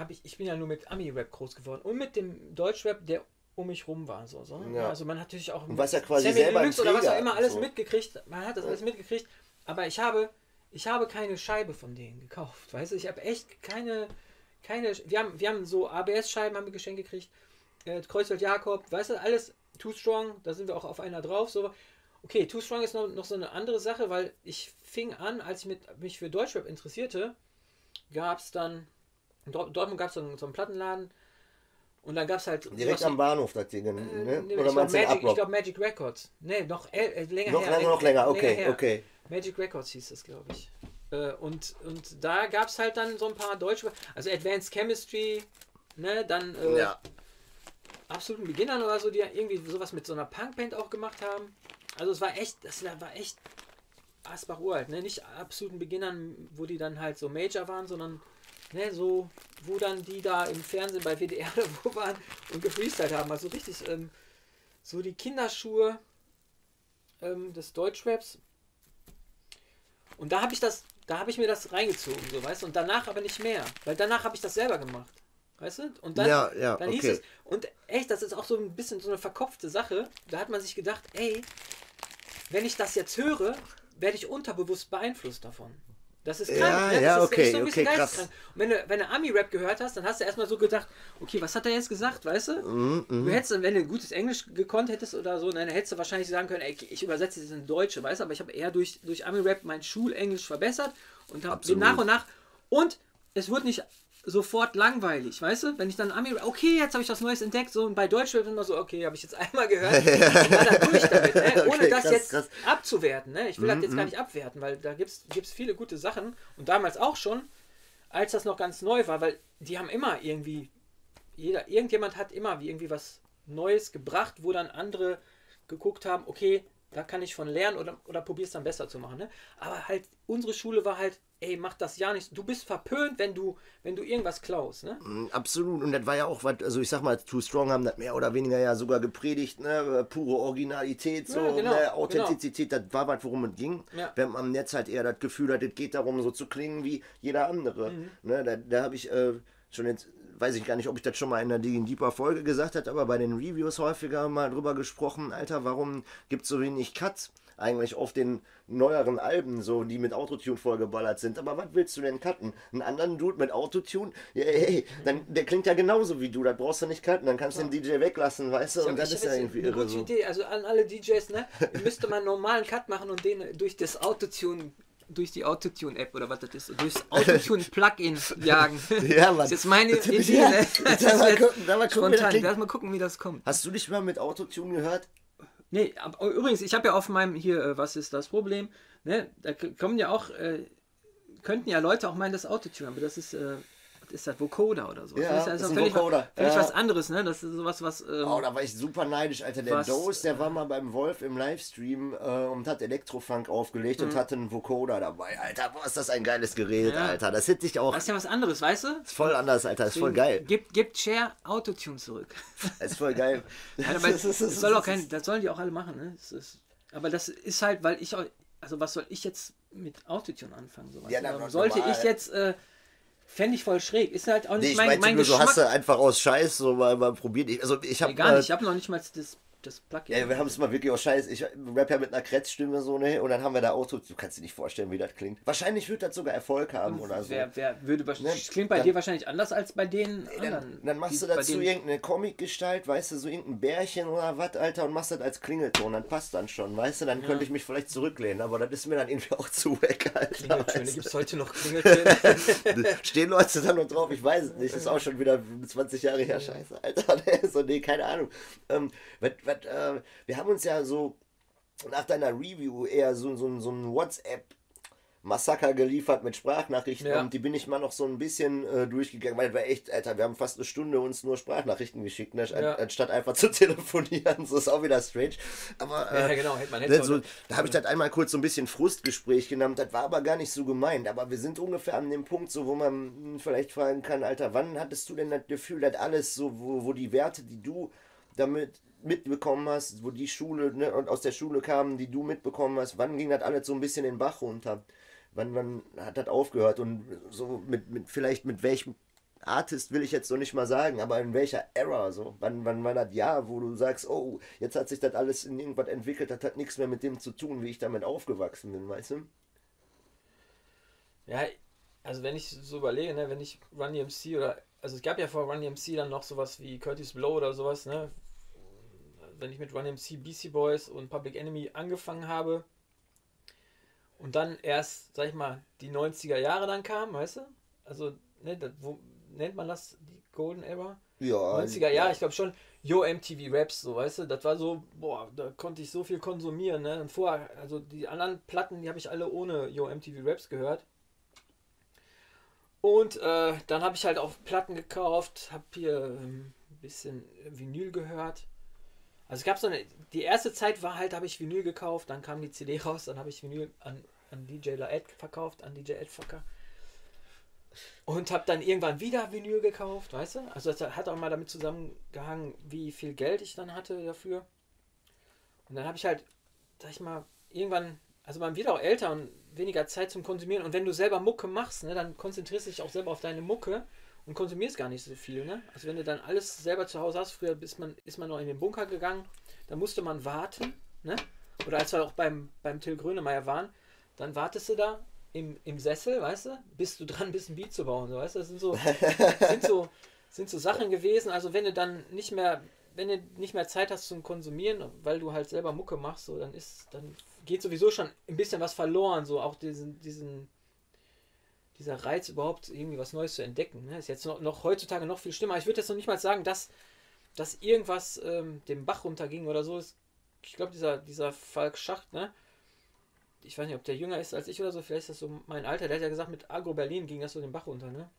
habe ich, ich bin ja nur mit Ami-Rap groß geworden und mit dem Deutschrap, der um mich rum war. So, so. Ja. Also man hat natürlich auch was ja quasi Sammy selber Deluxe oder was auch immer alles so. mitgekriegt. Man hat das alles mitgekriegt. Aber ich habe, ich habe keine Scheibe von denen gekauft. Weißt du, ich habe echt keine, keine. Wir haben, wir haben so ABS-Scheiben haben wir geschenkt gekriegt. Äh, Kreuzfeld Jakob, weißt du, alles Too Strong, da sind wir auch auf einer drauf. So. Okay, Too Strong ist noch, noch so eine andere Sache, weil ich fing an, als ich mit, mich für Deutschrap interessierte, gab es dann in Dortmund gab es so, so einen Plattenladen. Und dann gab es halt. Direkt am Bahnhof, das Ding. Ne? Äh, nee, Oder meinst Magic, Ich glaube Magic Records. Nee, noch äh, länger noch her. Länger, noch länger, okay, länger okay. Magic Records hieß das, glaube ich. Äh, und, und da gab es halt dann so ein paar deutsche. Also Advanced Chemistry, ne, dann. Äh, ja. Absoluten Beginnern oder so, die irgendwie sowas mit so einer Punkband auch gemacht haben. Also es war echt, das war echt Asbach uralt, ne? Nicht absoluten Beginnern, wo die dann halt so Major waren, sondern ne, so, wo dann die da im Fernsehen bei WDR *laughs* wo waren und gefreestylt haben. Also richtig, ähm, so die Kinderschuhe ähm, des Deutschraps. Und da habe ich das, da habe ich mir das reingezogen, so weißt du, und danach aber nicht mehr. Weil danach habe ich das selber gemacht. Weißt du? Und dann, ja, ja, dann hieß es, und echt, das ist auch so ein bisschen so eine verkopfte Sache. Da hat man sich gedacht, ey, wenn ich das jetzt höre, werde ich unterbewusst beeinflusst davon. Das ist krank, ja, ne? ja, ist, okay, so okay, krass. Und wenn du, wenn du Ami-Rap gehört hast, dann hast du erstmal so gedacht, okay, was hat er jetzt gesagt, weißt du? Mm, mm. Du hättest, wenn du gutes Englisch gekonnt hättest oder so, dann hättest du wahrscheinlich sagen können, ey, ich übersetze das in Deutsche, weißt du? Aber ich habe eher durch, durch Ami-Rap mein Schulenglisch verbessert und habe nach und nach und es wurde nicht sofort langweilig, weißt du? Wenn ich dann Ami, okay, jetzt habe ich was Neues entdeckt, so und bei Deutsch wird immer so, okay, habe ich jetzt einmal gehört, *laughs* und dann durch damit, ne? *laughs* ohne okay, das krass, jetzt krass. abzuwerten. Ne? Ich will mm, das jetzt mm. gar mhm. nicht abwerten, weil da gibt es viele gute Sachen und damals auch schon, als das noch ganz neu war, weil die haben immer irgendwie, jeder, irgendjemand hat immer irgendwie was Neues gebracht, wo dann andere geguckt haben, okay, da kann ich von lernen oder, oder probier es dann besser zu machen. Ne? Aber halt, unsere Schule war halt, ey, mach das ja nicht. Du bist verpönt, wenn du, wenn du irgendwas klaust. Ne? Mm, absolut. Und das war ja auch was, also ich sag mal, Too Strong haben das mehr oder weniger ja sogar gepredigt, ne? Pure Originalität, so, ja, genau, ne? Authentizität, genau. das war was, worum es ging. Ja. Während man jetzt halt eher das Gefühl hat, es geht darum, so zu klingen wie jeder andere. Mhm. Ne? Da, da habe ich äh, schon jetzt weiß ich gar nicht, ob ich das schon mal in der Digging Deeper Folge gesagt habe, aber bei den Reviews häufiger mal drüber gesprochen, Alter, warum gibt es so wenig Cuts eigentlich auf den neueren Alben, so die mit Autotune vollgeballert sind. Aber was willst du denn cutten? Einen anderen Dude mit Autotune? Ja, hey, dann, der klingt ja genauso wie du, das brauchst du nicht cutten, dann kannst du ja. den DJ weglassen, weißt du? Und das ist ja irgendwie irre. So. Idee. Also an alle DJs, ne? *laughs* müsste man einen normalen Cut machen und den durch das Autotune durch die Autotune-App oder was das ist, durchs *laughs* Autotune-Plugin jagen. *laughs* ja, Mann. Das ist jetzt meine *laughs* Idee. Ja, ne? Das mal gucken, da mal gucken, spontan. Lass mal gucken, wie das kommt. Hast du dich mal mit Autotune gehört? Nee, aber, übrigens, ich habe ja auf meinem hier, äh, was ist das Problem? Ne, da kommen ja auch, äh, könnten ja Leute auch meinen, das Autotune, aber das ist äh, ist das Vocoder oder so. Ja, das ist, das ist völlig, Vocoder. völlig ja. was anderes, ne? Das ist sowas, was. Ähm, oh, da war ich super neidisch, Alter. Der was, Dose, der war mal beim Wolf im Livestream äh, und hat Elektrofunk aufgelegt mhm. und hatte einen Vocoder dabei. Alter, boah, ist das ein geiles Gerät, ja. Alter. Das hätte ich auch. Das ist ja was anderes, weißt du? Ist voll anders, Alter. Ist voll geil. Gibt, gibt Share Autotune zurück. Das *laughs* ist voll geil. *laughs* Alter, *laughs* das, das, soll auch kein, das sollen die auch alle machen, ne? Das ist, aber das ist halt, weil ich, also was soll ich jetzt mit Autotune anfangen? So, ja, sollte normal. ich jetzt. Äh, Fände ich voll schräg. Ist halt auch nicht nee, mein, mein Geschmack. So hast du einfach aus Scheiß so mal, mal probiert. Also ich habe nee, gar nicht. Ich habe noch nicht mal das das Plugin. Ja, wir haben es mal wirklich auch scheiße. Ich rap ja mit einer Kretzstimme so, ne? Und dann haben wir da Auto. Du kannst dir nicht vorstellen, wie das klingt. Wahrscheinlich wird das sogar Erfolg haben oder so. Wer, wer würde ne? klingt bei dann, dir wahrscheinlich anders als bei den nee, anderen. Dann, dann machst du dazu irgendeine Comicgestalt, weißt du, so irgendein Bärchen oder was, Alter, und machst das als Klingelton. Dann passt dann schon, weißt du? Dann ja. könnte ich mich vielleicht zurücklehnen, aber das ist mir dann irgendwie auch zu weg, Alter. Klingeltöne, gibt es heute noch Klingeltöne? *laughs* Stehen Leute da noch drauf? Ich weiß es nicht. Das ist auch schon wieder 20 Jahre her, scheiße, Alter. *laughs* so, nee, keine Ahnung. Ähm, was, was, äh, wir haben uns ja so nach deiner Review eher so, so, so ein WhatsApp Massaker geliefert mit Sprachnachrichten ja. und die bin ich mal noch so ein bisschen äh, durchgegangen, weil wir echt, Alter, wir haben fast eine Stunde uns nur Sprachnachrichten geschickt, ne, ja. anstatt einfach zu *laughs* telefonieren. So ist auch wieder strange. Aber *laughs* äh, ja, genau, hätte man ne, so, da habe ich das einmal kurz so ein bisschen Frustgespräch genannt. Das war aber gar nicht so gemeint. Aber wir sind ungefähr an dem Punkt, so wo man vielleicht fragen kann, Alter, wann hattest du denn das Gefühl, dass alles so, wo, wo die Werte, die du damit mitbekommen hast, wo die Schule ne, und aus der Schule kamen, die du mitbekommen hast, wann ging das alles so ein bisschen in den Bach runter? Wann, wann hat das aufgehört? Und so mit, mit vielleicht mit welchem Artist will ich jetzt so nicht mal sagen, aber in welcher Era so? Wann, wann war das Jahr, wo du sagst, oh, jetzt hat sich das alles in irgendwas entwickelt, das hat nichts mehr mit dem zu tun, wie ich damit aufgewachsen bin, weißt du? Ja, also wenn ich so überlege, ne, wenn ich Run DMC oder, also es gab ja vor Run DMC dann noch sowas wie Curtis Blow oder sowas, ne, wenn ich mit Run MC, BC Boys und Public Enemy angefangen habe und dann erst, sag ich mal, die 90er Jahre dann kamen, weißt du? Also, ne, das, wo nennt man das die Golden Era? Ja. 90er Jahre, ich glaube schon. Yo, MTV Raps, so, weißt du, das war so, boah, da konnte ich so viel konsumieren, ne? Und vorher, also die anderen Platten, die habe ich alle ohne Yo, MTV Raps gehört. Und äh, dann habe ich halt auch Platten gekauft, habe hier ähm, ein bisschen Vinyl gehört. Also es gab so eine, die erste Zeit war halt, habe ich Vinyl gekauft, dann kam die CD raus, dann habe ich Vinyl an, an DJ Laed verkauft, an DJ Edfucker. Und habe dann irgendwann wieder Vinyl gekauft, weißt du? Also das hat auch mal damit zusammengehangen, wie viel Geld ich dann hatte dafür. Und dann habe ich halt, sag ich mal, irgendwann, also man wird auch älter und weniger Zeit zum Konsumieren. Und wenn du selber Mucke machst, ne, dann konzentrierst du dich auch selber auf deine Mucke und konsumierst gar nicht so viel. Ne? Also wenn du dann alles selber zu Hause hast, früher ist man, ist man noch in den Bunker gegangen, da musste man warten. Ne? Oder als wir auch beim, beim Till Grönemeyer waren, dann wartest du da im, im Sessel, weißt du, bis du *laughs* dran bist, ein Beat zu bauen. So, weißt du? Das sind so, sind so, sind so Sachen gewesen. Also wenn du dann nicht mehr, wenn du nicht mehr Zeit hast zum Konsumieren, weil du halt selber Mucke machst, so, dann ist, dann geht sowieso schon ein bisschen was verloren. So auch diesen, diesen dieser Reiz überhaupt irgendwie was Neues zu entdecken. Ne? Ist jetzt noch, noch heutzutage noch viel schlimmer. Ich würde jetzt noch nicht mal sagen, dass, dass irgendwas ähm, dem Bach runterging oder so. Ich glaube, dieser, dieser Falk Schacht, ne? Ich weiß nicht, ob der jünger ist als ich oder so, vielleicht ist das so mein Alter. Der hat ja gesagt, mit Agro Berlin ging das so den Bach runter, ne?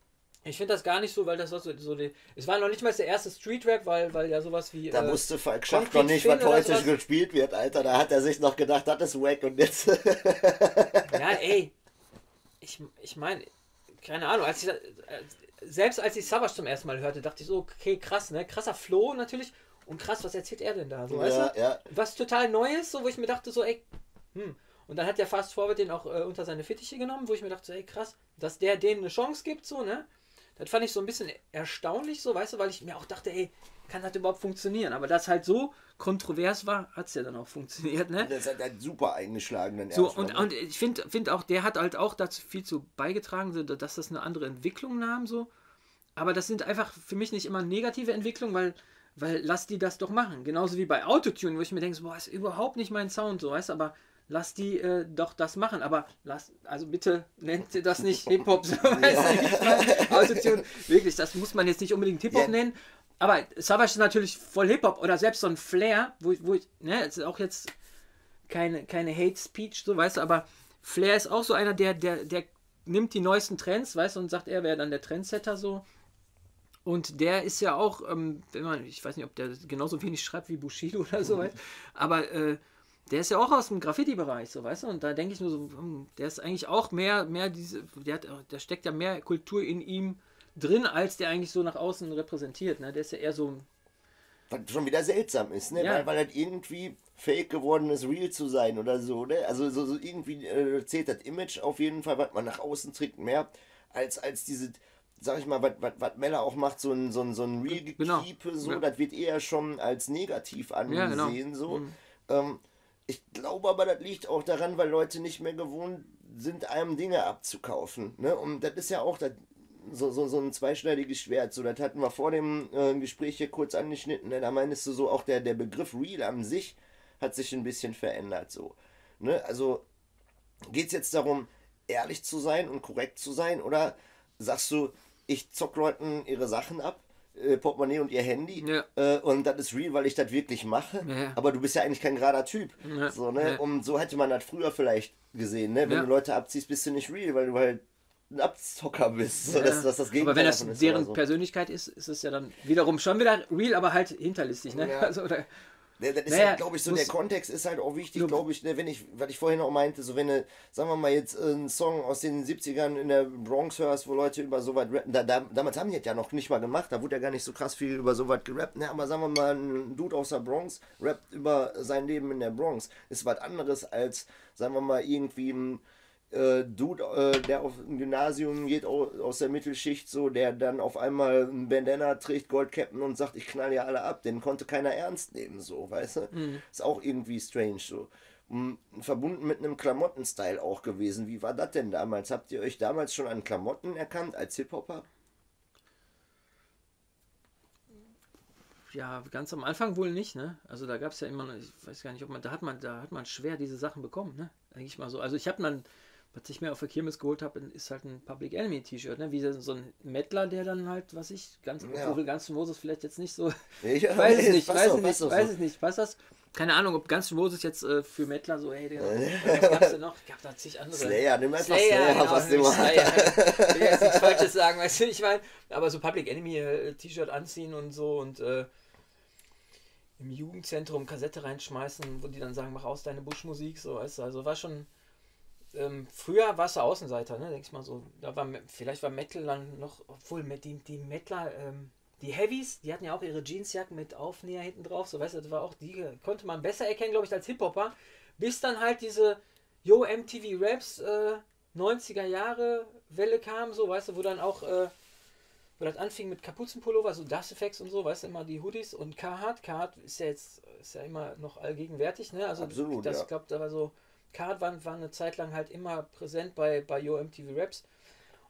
Ich finde das gar nicht so, weil das war so, so die, es war noch nicht mal der erste Street Rap, weil, weil ja sowas wie. Da äh, wusste Falk Schacht noch nicht, was heute gespielt wird, Alter. Da hat er sich noch gedacht, das ist wack und jetzt. Ja, ey. Ich, ich meine, keine Ahnung, als ich, äh, selbst als ich Savage zum ersten Mal hörte, dachte ich so, okay, krass, ne? Krasser Flow natürlich. Und krass, was erzählt er denn da? So, weißt ja, du? ja. Was total Neues, so, wo ich mir dachte, so, ey, hm. Und dann hat der Fast Forward den auch äh, unter seine Fittiche genommen, wo ich mir dachte, so, ey, krass, dass der denen eine Chance gibt, so, ne? Das fand ich so ein bisschen erstaunlich, so, weißt du, weil ich mir auch dachte, ey, kann das überhaupt funktionieren? Aber das halt so kontrovers war, hat es ja dann auch funktioniert, ne? Das hat halt super eingeschlagen. dann So, erstmal, und, ne? und ich finde find auch, der hat halt auch dazu viel zu beigetragen, dass das eine andere Entwicklung nahm, so. Aber das sind einfach für mich nicht immer negative Entwicklungen, weil, weil lass die das doch machen. Genauso wie bei Autotune, wo ich mir denke, boah, ist überhaupt nicht mein Sound, so, weißt du, aber lass die äh, doch das machen. Aber lass, also bitte nennt ihr das nicht *laughs* Hip-Hop, so? Autotune, wirklich, das muss man jetzt nicht unbedingt Hip-Hop Ja. nennen. Aber Savage ist natürlich voll Hip-Hop oder selbst so ein Flair, wo ich, wo ich, ne, es ist auch jetzt keine, keine Hate Speech, so weißt du, aber Flair ist auch so einer, der, der, der nimmt die neuesten Trends, weißt du, und sagt, er wäre dann der Trendsetter so. Und der ist ja auch, ähm, wenn man, ich weiß nicht, ob der genauso wenig schreibt wie Bushido oder so, weißt, aber äh, der ist ja auch aus dem Graffiti-Bereich, so weißt du, und da denke ich nur so, hm, der ist eigentlich auch mehr, mehr diese, der hat, da steckt ja mehr Kultur in ihm drin, als der eigentlich so nach außen repräsentiert, ne? Der ist ja eher so, Was schon wieder seltsam ist, ne? Ja. Weil, weil das irgendwie fake geworden ist, real zu sein oder so, ne? Also so, so irgendwie äh, zählt das Image auf jeden Fall, was man nach außen trägt, mehr als, als diese, sag ich mal, was- was was Mella auch macht, so ein, so ein, so ein real Genau. So, Ja. das wird eher schon als negativ Ja, genau. angesehen, so. Mhm. Ähm, ich glaube aber, das liegt auch daran, weil Leute nicht mehr gewohnt sind, einem Dinge abzukaufen. Ne? Und das ist ja auch das, so, so, so ein zweischneidiges Schwert. So, das hatten wir vor dem äh, Gespräch hier kurz angeschnitten. Ne? Da meinst du so, auch der, der Begriff Real an sich hat sich ein bisschen verändert. So. Ne? Also geht es jetzt darum, ehrlich zu sein und korrekt zu sein? Oder sagst du, ich zock Leuten ihre Sachen ab? Äh, Portemonnaie und ihr Handy Ja. äh, und das ist real, weil ich das wirklich mache. Ja. Aber du bist ja eigentlich kein gerader Typ. Ja. So, ne? Und so hätte man das früher vielleicht gesehen. Ne? Wenn du Leute abziehst, bist du nicht real, weil du halt ein Abzocker bist. So, dass, dass das aber Gegenteil wenn das deren so. Persönlichkeit ist, ist es ja dann wiederum schon wieder real, aber halt hinterlistig, ne? *laughs* Also, oder, das ist Naja, halt, glaube ich, so der Kontext ist halt auch wichtig, So- glaube ich, ne, wenn ich, was ich vorhin auch meinte, so wenn du, sagen wir mal jetzt äh, einen Song aus den 70ern in der Bronx hörst, wo Leute über sowas rappen, da, da, damals haben die das ja noch nicht mal gemacht, da wurde ja gar nicht so krass viel über sowas gerappt, ne, aber sagen wir mal, ein Dude aus der Bronx rappt über sein Leben in der Bronx, ist was anderes als, sagen wir mal, irgendwie ein äh, Dude, äh, der auf ein Gymnasium geht au- aus der Mittelschicht, so, der dann auf einmal ein Bandana trägt, Goldketten und sagt, ich knall ja alle ab, den konnte keiner ernst nehmen, so, weißt du? Ist auch irgendwie strange, so. Und verbunden mit einem Klamottenstyle auch gewesen. Wie war das denn damals? Habt ihr euch damals schon an Klamotten erkannt als Hip-Hopper? ja, ganz am Anfang wohl nicht, ne? Also da gab es ja immer, ich weiß gar nicht, ob man, da hat man, da hat man schwer diese Sachen bekommen, ne? Eigentlich mal so. Also ich habe dann, was ich mir auf der Kirmes geholt habe, ist halt ein Public Enemy T-Shirt, ne? Wie so ein Mettler, der dann halt, was ich, ganz, Ja. obwohl ganz Moses vielleicht jetzt nicht so, Ja, *laughs* weiß es nicht, weiß es nicht, auf, weiß so. es nicht, weiß das? Keine Ahnung, ob ganz Moses jetzt äh, für Mettler so, hey, Digga, was gab's denn noch? Gab da zig andere. Slayer, nimm einfach Slayer, Slayer, genau, was immer Slayer. Ich will jetzt nichts *laughs* Falsches sagen, weißt du, ich meine, aber so Public Enemy äh, T-Shirt anziehen und so und äh, im Jugendzentrum Kassette reinschmeißen, wo die dann sagen, mach aus deine Buschmusik, so, weißt du, also war schon, ähm, früher warst du Außenseiter, ne, denk ich mal so, da war, vielleicht war Metal dann noch, obwohl mit die, die Metaler, ähm, die Heavies, die hatten ja auch ihre Jeansjacken mit Aufnäher hinten drauf, so, weißt du, das war auch, die konnte man besser erkennen, glaube ich, als Hip-Hopper, bis dann halt diese Yo MTV Raps äh, 90er Jahre Welle kam, so, weißt du, wo dann auch, äh, wo das anfing mit Kapuzenpullover, so Dust Effects und so, weißt du, immer die Hoodies und Carhartt. Carhartt ist ja jetzt ist ja immer noch allgegenwärtig, ne? Also Absolut, das ja. glaubt aber so, Carhartt war, war eine Zeit lang halt immer präsent bei, bei Yo MTV Raps.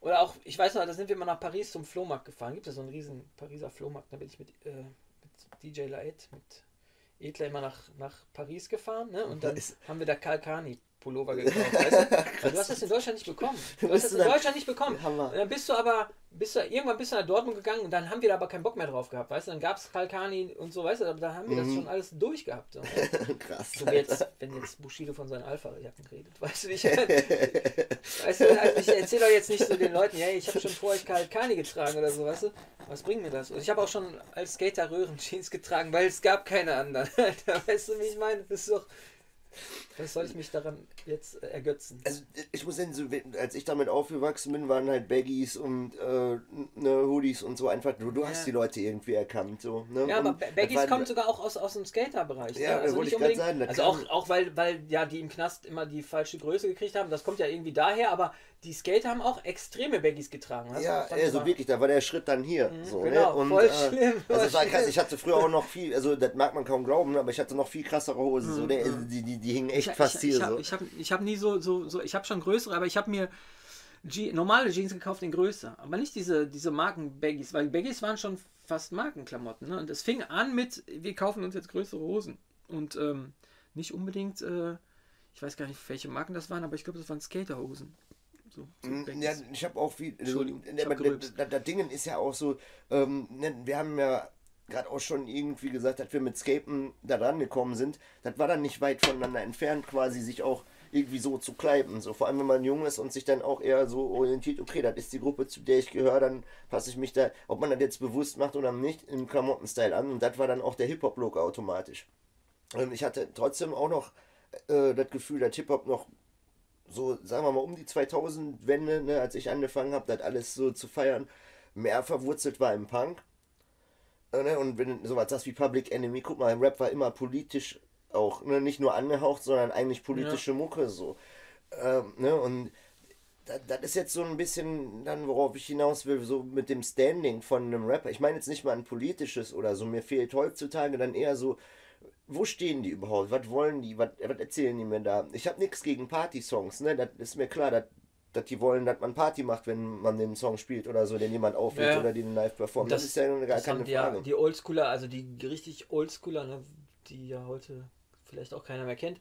Oder auch, ich weiß noch, da sind wir mal nach Paris zum Flohmarkt gefahren. Gibt es so einen riesen Pariser Flohmarkt, da bin ich mit, äh, mit DJ Laet, mit Edler immer nach, nach Paris gefahren, ne? Und dann haben wir da Kalkani Pullover gekauft. Weißt du? *laughs* du hast das in Deutschland nicht bekommen. Du hast das in Deutschland nicht bekommen. Hammer. Und dann bist du aber, bist du, irgendwann bist du nach Dortmund gegangen und dann haben wir da aber keinen Bock mehr drauf gehabt. Weißt du, dann gab es Kalkani und so, weißt du, aber da haben wir mhm. das schon alles durchgehabt. So. *laughs* Krass. So jetzt, wenn jetzt Bushido von seinen Alpha-Jacken redet, weißt du, ich, *laughs* weißt du, also ich erzähle doch jetzt nicht so den Leuten, hey, ich habe schon vorher Kalkani getragen oder so, weißt du, was bringt mir das? Und ich habe auch schon als Skater Röhrenjeans getragen, weil es gab keine anderen. weißt du, wie ich meine? Das ist doch was soll ich mich daran jetzt äh, ergötzen? Also ich muss sagen, so, als ich damit aufgewachsen bin, waren halt Baggies und äh, ne, Hoodies und so einfach, du, du ja. hast die Leute irgendwie erkannt. So, ne? Ja, aber Baggies kommen sogar auch aus, aus dem Skaterbereich. Ja, ne? also wollte ich gerade sagen. Also auch, auch weil, weil ja die im Knast immer die falsche Größe gekriegt haben, das kommt ja irgendwie daher, aber die Skater haben auch extreme Baggies getragen. Hast ja, also wirklich, da war der Schritt dann hier. Mhm, so, ne? genau, ne? und, voll äh, schlimm. Also war krass, ich hatte früher auch noch viel, also das mag man kaum glauben, aber ich hatte noch viel krassere Hosen. Mhm. So, der, die, die, die hingen echt ich, fast ich, hier. Ich habe so. hab, ich hab nie so, so, so ich habe schon größere, aber ich habe mir Je normale Jeans gekauft in Größe, aber nicht diese, diese Marken-Baggies, weil Baggies waren schon fast Markenklamotten. Ne? Und es fing an mit, wir kaufen uns jetzt größere Hosen. Und ähm, nicht unbedingt, äh, ich weiß gar nicht, welche Marken das waren, aber ich glaube, das waren Skaterhosen. So, mm, ja, ich habe auch viel. Also, das, das Ding ist ja auch so, ähm, ne, wir haben ja gerade auch schon irgendwie gesagt, dass wir mit Scapen da dran gekommen sind. Das war dann nicht weit voneinander entfernt, quasi sich auch irgendwie so zu kleiben. So, vor allem wenn man jung ist und sich dann auch eher so orientiert, okay, das ist die Gruppe, zu der ich gehöre, dann passe ich mich da, ob man das jetzt bewusst macht oder nicht, im Klamottenstyle an. Und das war dann auch der Hip-Hop-Look automatisch. Und ich hatte trotzdem auch noch äh, das Gefühl, dass Hip-Hop noch so, sagen wir mal, um die 2000 Wende, ne, als ich angefangen habe, das alles so zu feiern, mehr verwurzelt war im Punk. Äh, ne, und wenn sowas das wie Public Enemy, guck mal, Rap war immer politisch auch, ne, nicht nur angehaucht, sondern eigentlich politische ja. Mucke so. Ähm, ne, und das, das ist jetzt so ein bisschen dann, worauf ich hinaus will, so mit dem Standing von einem Rapper. Ich meine jetzt nicht mal ein politisches oder so, mir fehlt heutzutage dann eher so, wo stehen die überhaupt? Was wollen die? Was, was erzählen die mir da? Ich habe nichts gegen Party-Songs, ne? Das ist mir klar, dass, dass die wollen, dass man Party macht, wenn man den Song spielt oder so, den jemand auflegt ja. oder den live performt. Das, das, ist ja gar keine Frage. Ja, die Oldschooler, also die richtig Oldschooler, ne, die ja heute vielleicht auch keiner mehr kennt,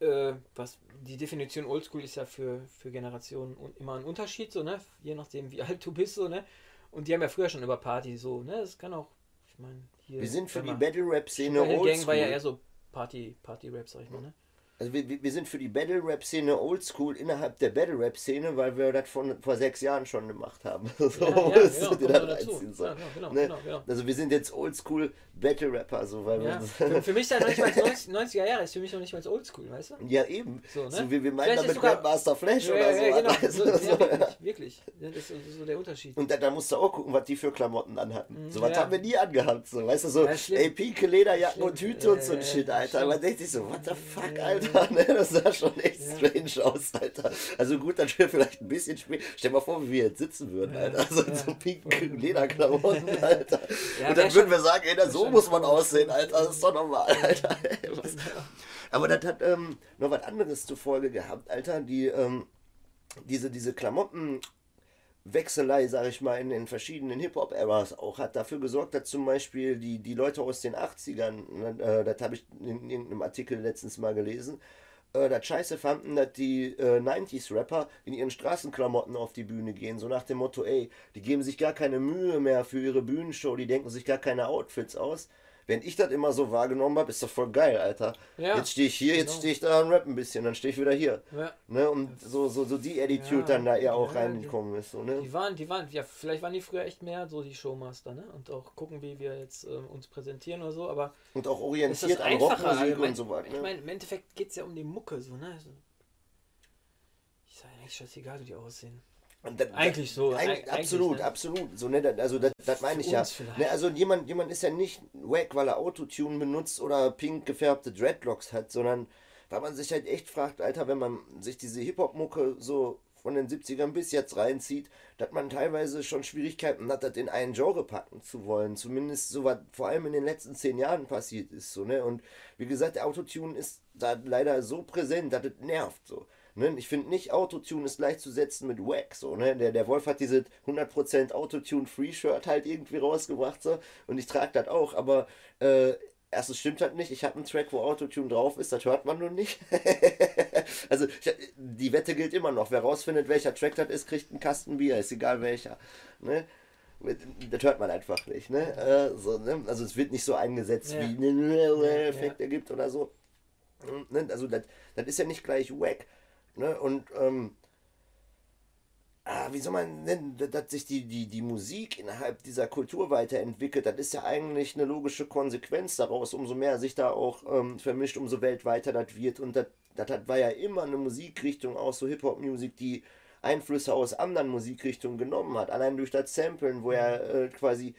äh, was die Definition Oldschool ist ja für, für Generationen immer ein Unterschied, so, ne? Je nachdem, wie *laughs* alt du bist, so, ne? Und die haben ja früher schon über Party so, ne? Das kann auch, ich meine, hier. Wir sind für die Battle Rap Szene Oldschool. Gang war ja eher so Party, Party Rap, sag ich mal, ne? Also wir, wir sind für die Battle Rap Szene oldschool innerhalb der Battle Rap Szene, weil wir das von, vor sechs Jahren schon gemacht haben. *laughs* so, ja, ja, genau, so. ja, genau, ne? genau, genau, Also wir sind jetzt oldschool Battle Rapper, so weil ja. für, für, mich ist ja noch nicht mal *laughs* 90, er Jahre, ist für mich noch nicht mal oldschool, weißt du? Ja, eben. So, ne? so wie wir meinen damit Grandmaster Flash oder so. Genau. Also, so, *laughs* wirklich, wirklich. Das ist so der Unterschied. Und da, da, musst du auch gucken, was die für Klamotten anhatten. Mhm, so was haben wir nie angehabt, so weißt du, so ey, pinke Lederjacken und Tüte und so ein Shit, Alter. Man denkt sich so, what the fuck, Alter, *laughs* ne? Das sah schon echt strange aus, Alter. Also gut, dann wäre vielleicht ein bisschen spät. Stell dir mal vor, wie wir jetzt sitzen würden, Alter. Also in so pinken Lederklamotten, *laughs* Alter. Und dann würden wir sagen, ey, so muss man aussehen, Alter. Das ist doch normal, Alter. *laughs* Aber das hat ähm, noch was anderes zur Folge gehabt, Alter. Die, ähm, diese, diese Klamotten. Wechselei, sag ich mal, in den verschiedenen Hip-Hop-Eras auch hat dafür gesorgt, dass zum Beispiel die, die Leute aus den 80ern, äh, das habe ich in irgendeinem Artikel letztens mal gelesen, äh, das scheiße fanden, dass die äh, 90s-Rapper in ihren Straßenklamotten auf die Bühne gehen. So nach dem Motto, ey, die geben sich gar keine Mühe mehr für ihre Bühnenshow, die denken sich gar keine Outfits aus wenn ich das immer so wahrgenommen habe, ist doch voll geil, Alter. Ja, jetzt stehe ich hier, jetzt genau. stehe ich da und rap ein bisschen, dann stehe ich wieder hier. Ja. Ne? Und so, so, so die Attitude ja, dann da eher auch reingekommen ist. So, ne? Die waren, die waren, ja, vielleicht waren die früher echt mehr so die Showmaster, ne? Und auch gucken, wie wir jetzt äh, uns präsentieren oder so, aber. Und auch orientiert an Rockmusik und so weiter. Ne? Ich meine, im Endeffekt geht es ja um die Mucke, so, ne? Also, ich sage eigentlich scheißegal, wie die aussehen. Das, eigentlich so. Eigentlich, absolut, ne? absolut. So, ne, also das, das meine ich ja. Ne, also jemand, jemand ist ja nicht wack, weil er Autotune benutzt oder pink gefärbte Dreadlocks hat, sondern weil man sich halt echt fragt, Alter, wenn man sich diese Hip-Hop-Mucke so von den 70ern bis jetzt reinzieht, dass man teilweise schon Schwierigkeiten hat, das in einen Genre packen zu wollen. Zumindest so was vor allem in den letzten zehn Jahren passiert ist. So, ne? Und wie gesagt, der Autotune ist da leider so präsent, dass es nervt. So. Ne? Ich finde nicht, Autotune ist gleichzusetzen mit Wack. So, ne? der, der Wolf hat diese 100% Autotune-Free-Shirt halt irgendwie rausgebracht. So, und ich trage das auch, aber äh, erstens stimmt halt nicht. Ich habe einen Track, wo Autotune drauf ist, das hört man nur nicht. *laughs* also die Wette gilt immer noch. Wer rausfindet, welcher Track das ist, kriegt einen Kasten Bier, ist egal welcher. Ne? Das hört man einfach nicht. Ne? Äh, so, ne? Also es wird nicht so eingesetzt, ja. wie ein Effekt ja. ergibt oder so. Ne? Also das, das ist ja nicht gleich wack. Ne? Und ähm, ah, wie soll man nennen, dass sich die, die, die Musik innerhalb dieser Kultur weiterentwickelt, das ist ja eigentlich eine logische Konsequenz daraus. Umso mehr sich da auch ähm, vermischt, umso weltweiter das wird. Und das, war ja immer eine Musikrichtung, auch so Hip-Hop-Musik, die Einflüsse aus anderen Musikrichtungen genommen hat. Allein durch das Samplen, wo er äh, quasi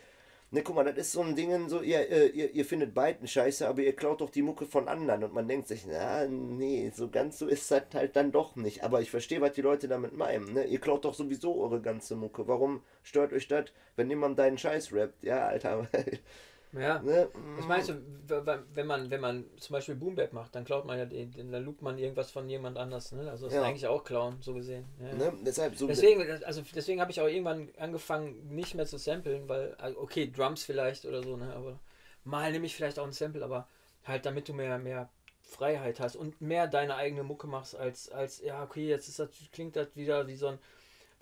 Ne, guck mal, das ist so ein Ding, so, ihr, ihr, ihr findet beiden scheiße, aber ihr klaut doch die Mucke von anderen. Und man denkt sich, na, nee, so ganz so ist das halt dann doch nicht. Aber ich verstehe, was die Leute damit meinen. Ne? Ihr klaut doch sowieso eure ganze Mucke. Warum stört euch das, wenn jemand deinen Scheiß rappt? Ja, Alter. *laughs* Ja. Ne? Meinst du, wenn man, wenn man zum Beispiel Boombap macht, dann klaut man ja, den, dann loopt man irgendwas von jemand anders. Ne? Also das ja. ist eigentlich auch klauen, so gesehen. Ja. Ne? Deshalb so deswegen, also deswegen habe ich auch irgendwann angefangen, nicht mehr zu samplen, weil, also okay, Drums vielleicht oder so, ne? aber mal nehme ich vielleicht auch ein Sample, aber halt damit du mehr, mehr Freiheit hast und mehr deine eigene Mucke machst, als, als ja, okay, jetzt ist das, klingt das wieder wie so ein.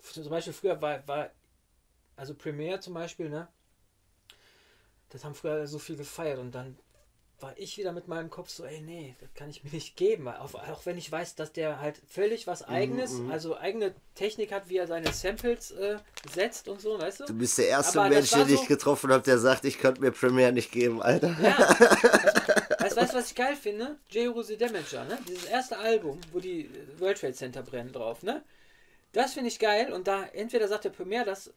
Zum Beispiel früher war, war also Premiere zum Beispiel, ne? Das haben früher so viel gefeiert und dann war ich wieder mit meinem Kopf so, ey, nee, das kann ich mir nicht geben. Auch, auch wenn ich weiß, dass der halt völlig was mhm, eigenes, mm -hmm. also eigene Technik hat, wie er seine Samples äh, setzt und so, weißt du? Du bist der erste Aber Mensch, den so, ich getroffen habe, der sagt, ich könnte mir Premiere nicht geben, Alter. Ja. *laughs* weißt du, was ich geil finde? J. Rose Damager, ne? Dieses erste Album, wo die World Trade Center brennen drauf, ne? Das finde ich geil und da entweder sagt der Premiere das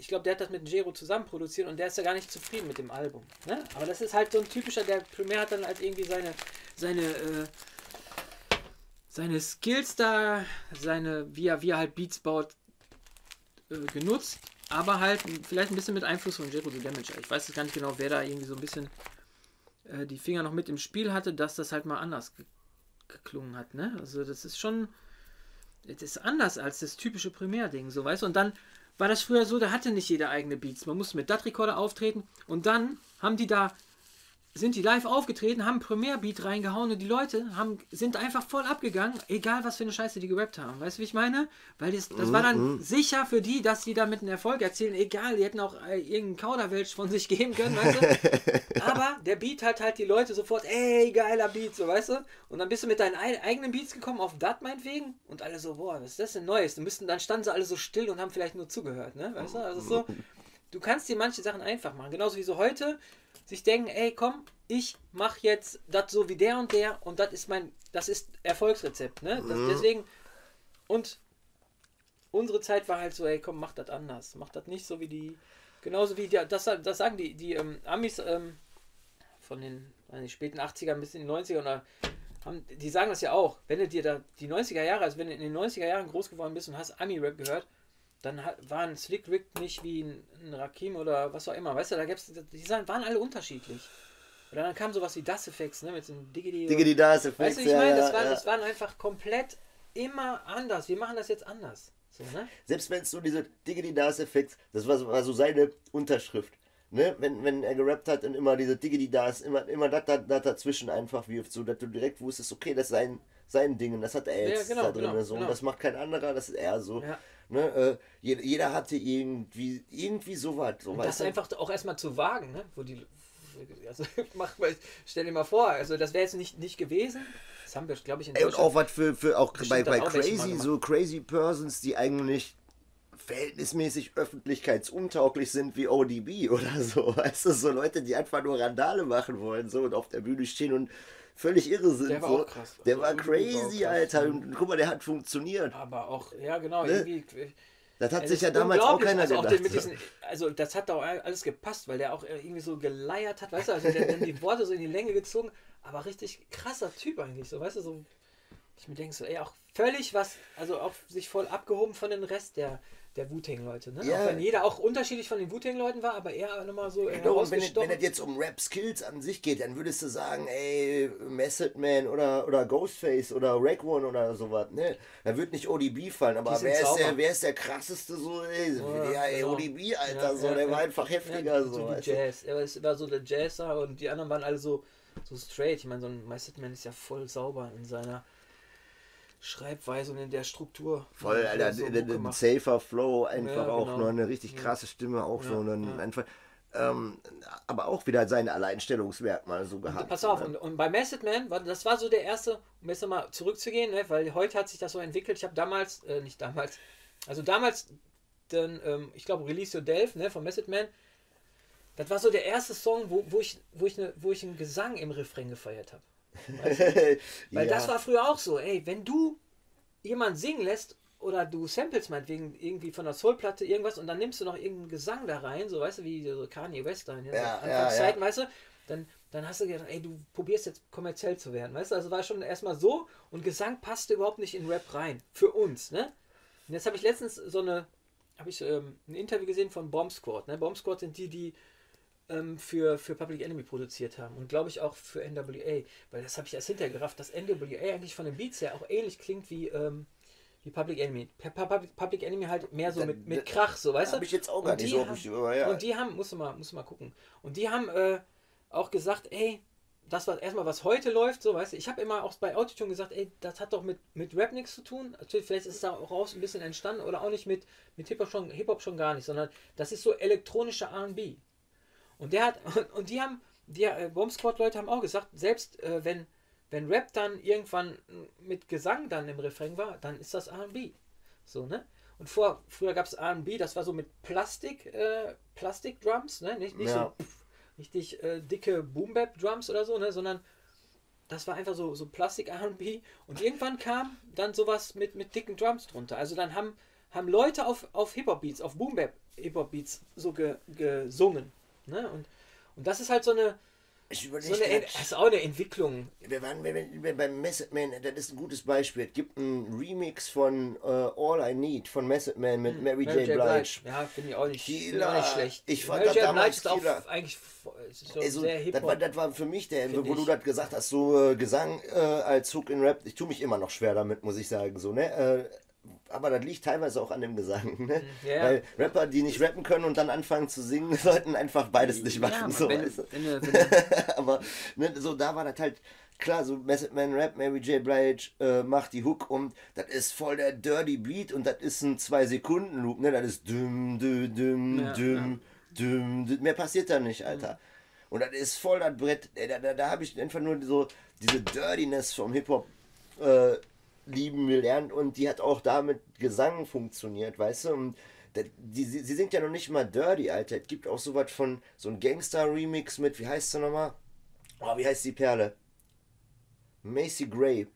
ich glaube, der hat das mit Jero zusammen produziert und der ist ja gar nicht zufrieden mit dem Album. Ne? Aber das ist halt so ein typischer, der primär hat dann halt irgendwie seine, seine, äh, seine Skills da, seine, wie er, wie er halt Beats baut, äh, genutzt, aber halt vielleicht ein bisschen mit Einfluss von Jero the Damager. Ich weiß jetzt gar nicht genau, wer da irgendwie so ein bisschen äh, die Finger noch mit im Spiel hatte, dass das halt mal anders ge geklungen hat. Ne? Also das ist schon, das ist anders als das typische Primärding, so weißt du. Und dann war das früher so, da hatte nicht jeder eigene Beats. Man musste mit DAT-Recorder auftreten und dann haben die da sind die live aufgetreten, haben Primärbeat reingehauen und die Leute haben, sind einfach voll abgegangen, egal was für eine Scheiße die gerappt haben. Weißt du, wie ich meine? Weil das, das war dann mhm. sicher für die, dass die damit einen Erfolg erzielen, egal, die hätten auch äh, irgendeinen Kauderwelsch von sich geben können, weißt du? *laughs* Aber der Beat hat halt die Leute sofort, ey, geiler Beat, so, weißt du? Und dann bist du mit deinen eigenen Beats gekommen, auf dat meinetwegen, und alle so, boah, was ist das denn Neues? Und müssten, dann standen sie alle so still und haben vielleicht nur zugehört, ne? Weißt du? Also so, du kannst dir manche Sachen einfach machen. Genauso wie so heute, sich denken, ey, komm, ich mache jetzt das so wie der und der und das ist mein, das ist Erfolgsrezept, ne? Das, mhm. Deswegen, und unsere Zeit war halt so, ey, komm, mach das anders. Mach das nicht so wie die, genauso wie die, das, das sagen die, die ähm, Amis ähm, von den nicht, späten 80ern bis in die 90er oder haben, die sagen das ja auch, wenn du dir da die 90er Jahre, also wenn du in den 90er Jahren groß geworden bist und hast Ami-Rap gehört, dann war ein Slick Rick nicht wie ein, ein Rakim oder was auch immer. Weißt du, da gab's, die waren alle unterschiedlich. Oder dann kam sowas wie Das Effects, ne, mit so einem Diggity. Diggity Das Effects. Weißt du, ich meine, das, war, ja. das waren einfach komplett immer anders. Wir machen das jetzt anders. So, ne? Selbst wenn es so diese Diggity Das Effects, das war so, war so seine Unterschrift. Ne, wenn, wenn er gerappt hat und immer diese Diggity Das, immer, immer das, das, das dazwischen einfach wirft, so dass du direkt wusstest, okay, das ist sein, sein Ding, das hat er jetzt ja, genau, da drin. Genau, so. Genau. Und das macht kein anderer, das ist er so. Ja. Ne, äh, jeder, jeder, hatte irgendwie, irgendwie sowas. So, das einfach auch erstmal zu wagen, ne? wo die. *laughs* Also, *laughs* mach mal, stell dir mal vor, also das wäre jetzt nicht, nicht gewesen. Das haben wir, glaube ich, in Ey, Und auch was für, für auch bei, bei auch Crazy, so Crazy Persons, die eigentlich verhältnismäßig öffentlichkeitsuntauglich sind wie ODB *laughs* oder so. Weißt du, so Leute, die einfach nur Randale machen wollen so und auf der Bühne stehen und völlig irre sind. Der war so. auch krass. Der also war crazy, war Alter. Und guck mal, der hat funktioniert. Aber auch, ja genau, ne? irgendwie. Das hat sich ja damals auch keiner also gedacht. Auch diesen, also das hat auch alles gepasst, weil der auch irgendwie so geleiert hat, weißt du, also der dann die Worte so in die Länge gezogen, aber richtig krasser Typ eigentlich, so, weißt du, so. Ich mir denke so, ey, auch völlig was, also auch sich voll abgehoben von den Rest der, der Wu-Tang-Leute. Ne? Ja. Auch wenn jeder auch unterschiedlich von den Wu-Tang-Leuten war, aber er nochmal so. Genau, und wenn, wenn es jetzt um Rap-Skills an sich geht, dann würdest du sagen, ey, Method Man oder, oder Ghostface oder Rag One oder sowas. Ne? Da wird nicht ODB fallen, aber wer ist, der, wer ist der krasseste so? Ey, ja, ja ey, genau. ODB, Alter, ja, so, ja, der war einfach heftiger. so, so die Jazz. Er war so der Jazzer und die anderen waren alle so, so straight. Ich meine, so ein Method Man ist ja voll sauber in seiner Schreibweise und in der Struktur. Voll, Alter, so ein safer Flow, einfach Ja, auch genau. nur eine richtig krasse Stimme, auch so Ja, ein, ja. einfach, ähm, aber auch wieder sein Alleinstellungsmerkmal so Und gehabt. pass auf, ne? und, und bei Method Man, das war so der erste, um jetzt nochmal zurückzugehen, ne, weil heute hat sich das so entwickelt. Ich habe damals, äh, nicht damals, also damals, dann, ähm, ich glaube, Release Your Delph ne, von Method Man, das war so der erste Song, wo, wo, ich, wo, ich ne, wo ich einen Gesang im Refrain gefeiert habe. *laughs* Weil ja. das war früher auch so, ey, wenn du jemand singen lässt oder du samples meinetwegen irgendwie von der Soulplatte irgendwas und dann nimmst du noch irgendeinen Gesang da rein, so weißt du, wie so Kanye West da in den Ja, ja, Anfangszeiten, weißt du, dann, dann hast du gedacht, ey, du probierst jetzt kommerziell zu werden, weißt du, also war schon erstmal so und Gesang passte überhaupt nicht in Rap rein, für uns, ne? Und jetzt habe ich letztens so eine, habe ich ähm, ein Interview gesehen von Bomb Squad, ne? Bomb Squad sind die, die ähm, für, für Public Enemy produziert haben und glaube ich auch für NWA, weil das habe ich erst hinterher gerafft, dass NWA eigentlich von den Beats her auch ähnlich klingt wie, ähm, wie Public Enemy. Public, Public Enemy halt mehr so mit, mit Krach, so weißt du? Hab ich jetzt auch Und gar nicht die so haben- aber ja. Und die haben, musst du mal, musst du mal gucken. Und die haben äh, auch gesagt, ey, das war erstmal, was heute läuft, so weißt du, ich habe immer auch bei Autotune gesagt, ey, das hat doch mit, mit Rap nichts zu tun. Natürlich, vielleicht ist es da auch raus ein bisschen entstanden oder auch nicht mit, mit Hip-Hop schon, Hip schon gar nicht, sondern das ist so elektronischer RB. Und der hat, *laughs* und die haben, die äh, Bomb Squad Leute haben auch gesagt, selbst äh, wenn, wenn Rap dann irgendwann mit Gesang dann im Refrain war, dann ist das RB. So, ne? Und vor, früher gab es RB, das war so mit Plastik, äh, Plastik-Drums, ne? Nicht, nicht Ja. so pff, richtig äh, dicke Boom-Bap-Drums oder so, ne? Sondern das war einfach so, so Plastik-RB. Und irgendwann kam dann sowas mit, mit dicken Drums drunter. Also dann haben, haben Leute auf, auf Hip-Hop-Beats, auf Boom-Bap-Hip-Hop-Beats so ge, gesungen. Ne? Und, und das ist halt so eine, Ich so überlege eine, grad, das ist auch eine Entwicklung. wir waren wir, wir, beim Method Man, das ist ein gutes Beispiel. Es gibt einen Remix von äh, All I Need von Method Man mit Mary, J. Blige. Ja, finde ich auch nicht, Killer. auch nicht schlecht. Ich fand Mary das J. damals Blige ist auch eigentlich so Also, sehr das, war, das war für mich der, Find wo du ich. das gesagt hast, so äh, Gesang äh, als Hook in Rap. Ich tue mich immer noch schwer damit, muss ich sagen. So, ne? Äh, aber das liegt teilweise auch an dem Gesang. *laughs* Ne? Ja. Weil Rapper, die nicht rappen können und dann anfangen zu singen, *laughs* sollten einfach beides nicht machen. ja, so, wenn, weißt du? wenn, du- wenn, *laughs* du- aber ne, so da war das halt klar, so Method Man Rap, Mary J. Blige äh, macht die Hook und das ist voll der Dirty Beat und das ist ein 2-Sekunden-Loop, ne? Das ist düm, düm, düm, Ja, düm, düm, düm. Mehr passiert da nicht, Alter. Mhm. Und das ist voll das Brett. Ey, da da, da habe ich einfach nur so diese Dirtiness vom Hip-Hop äh, lieben gelernt und die hat auch da mit Gesang funktioniert, weißt du? Und die, sie, sie singt ja noch nicht mal dirty, Alter. Es gibt auch sowas von so ein Gangster-Remix mit, wie heißt sie nochmal? Oh, wie heißt die Perle? Macy Gray.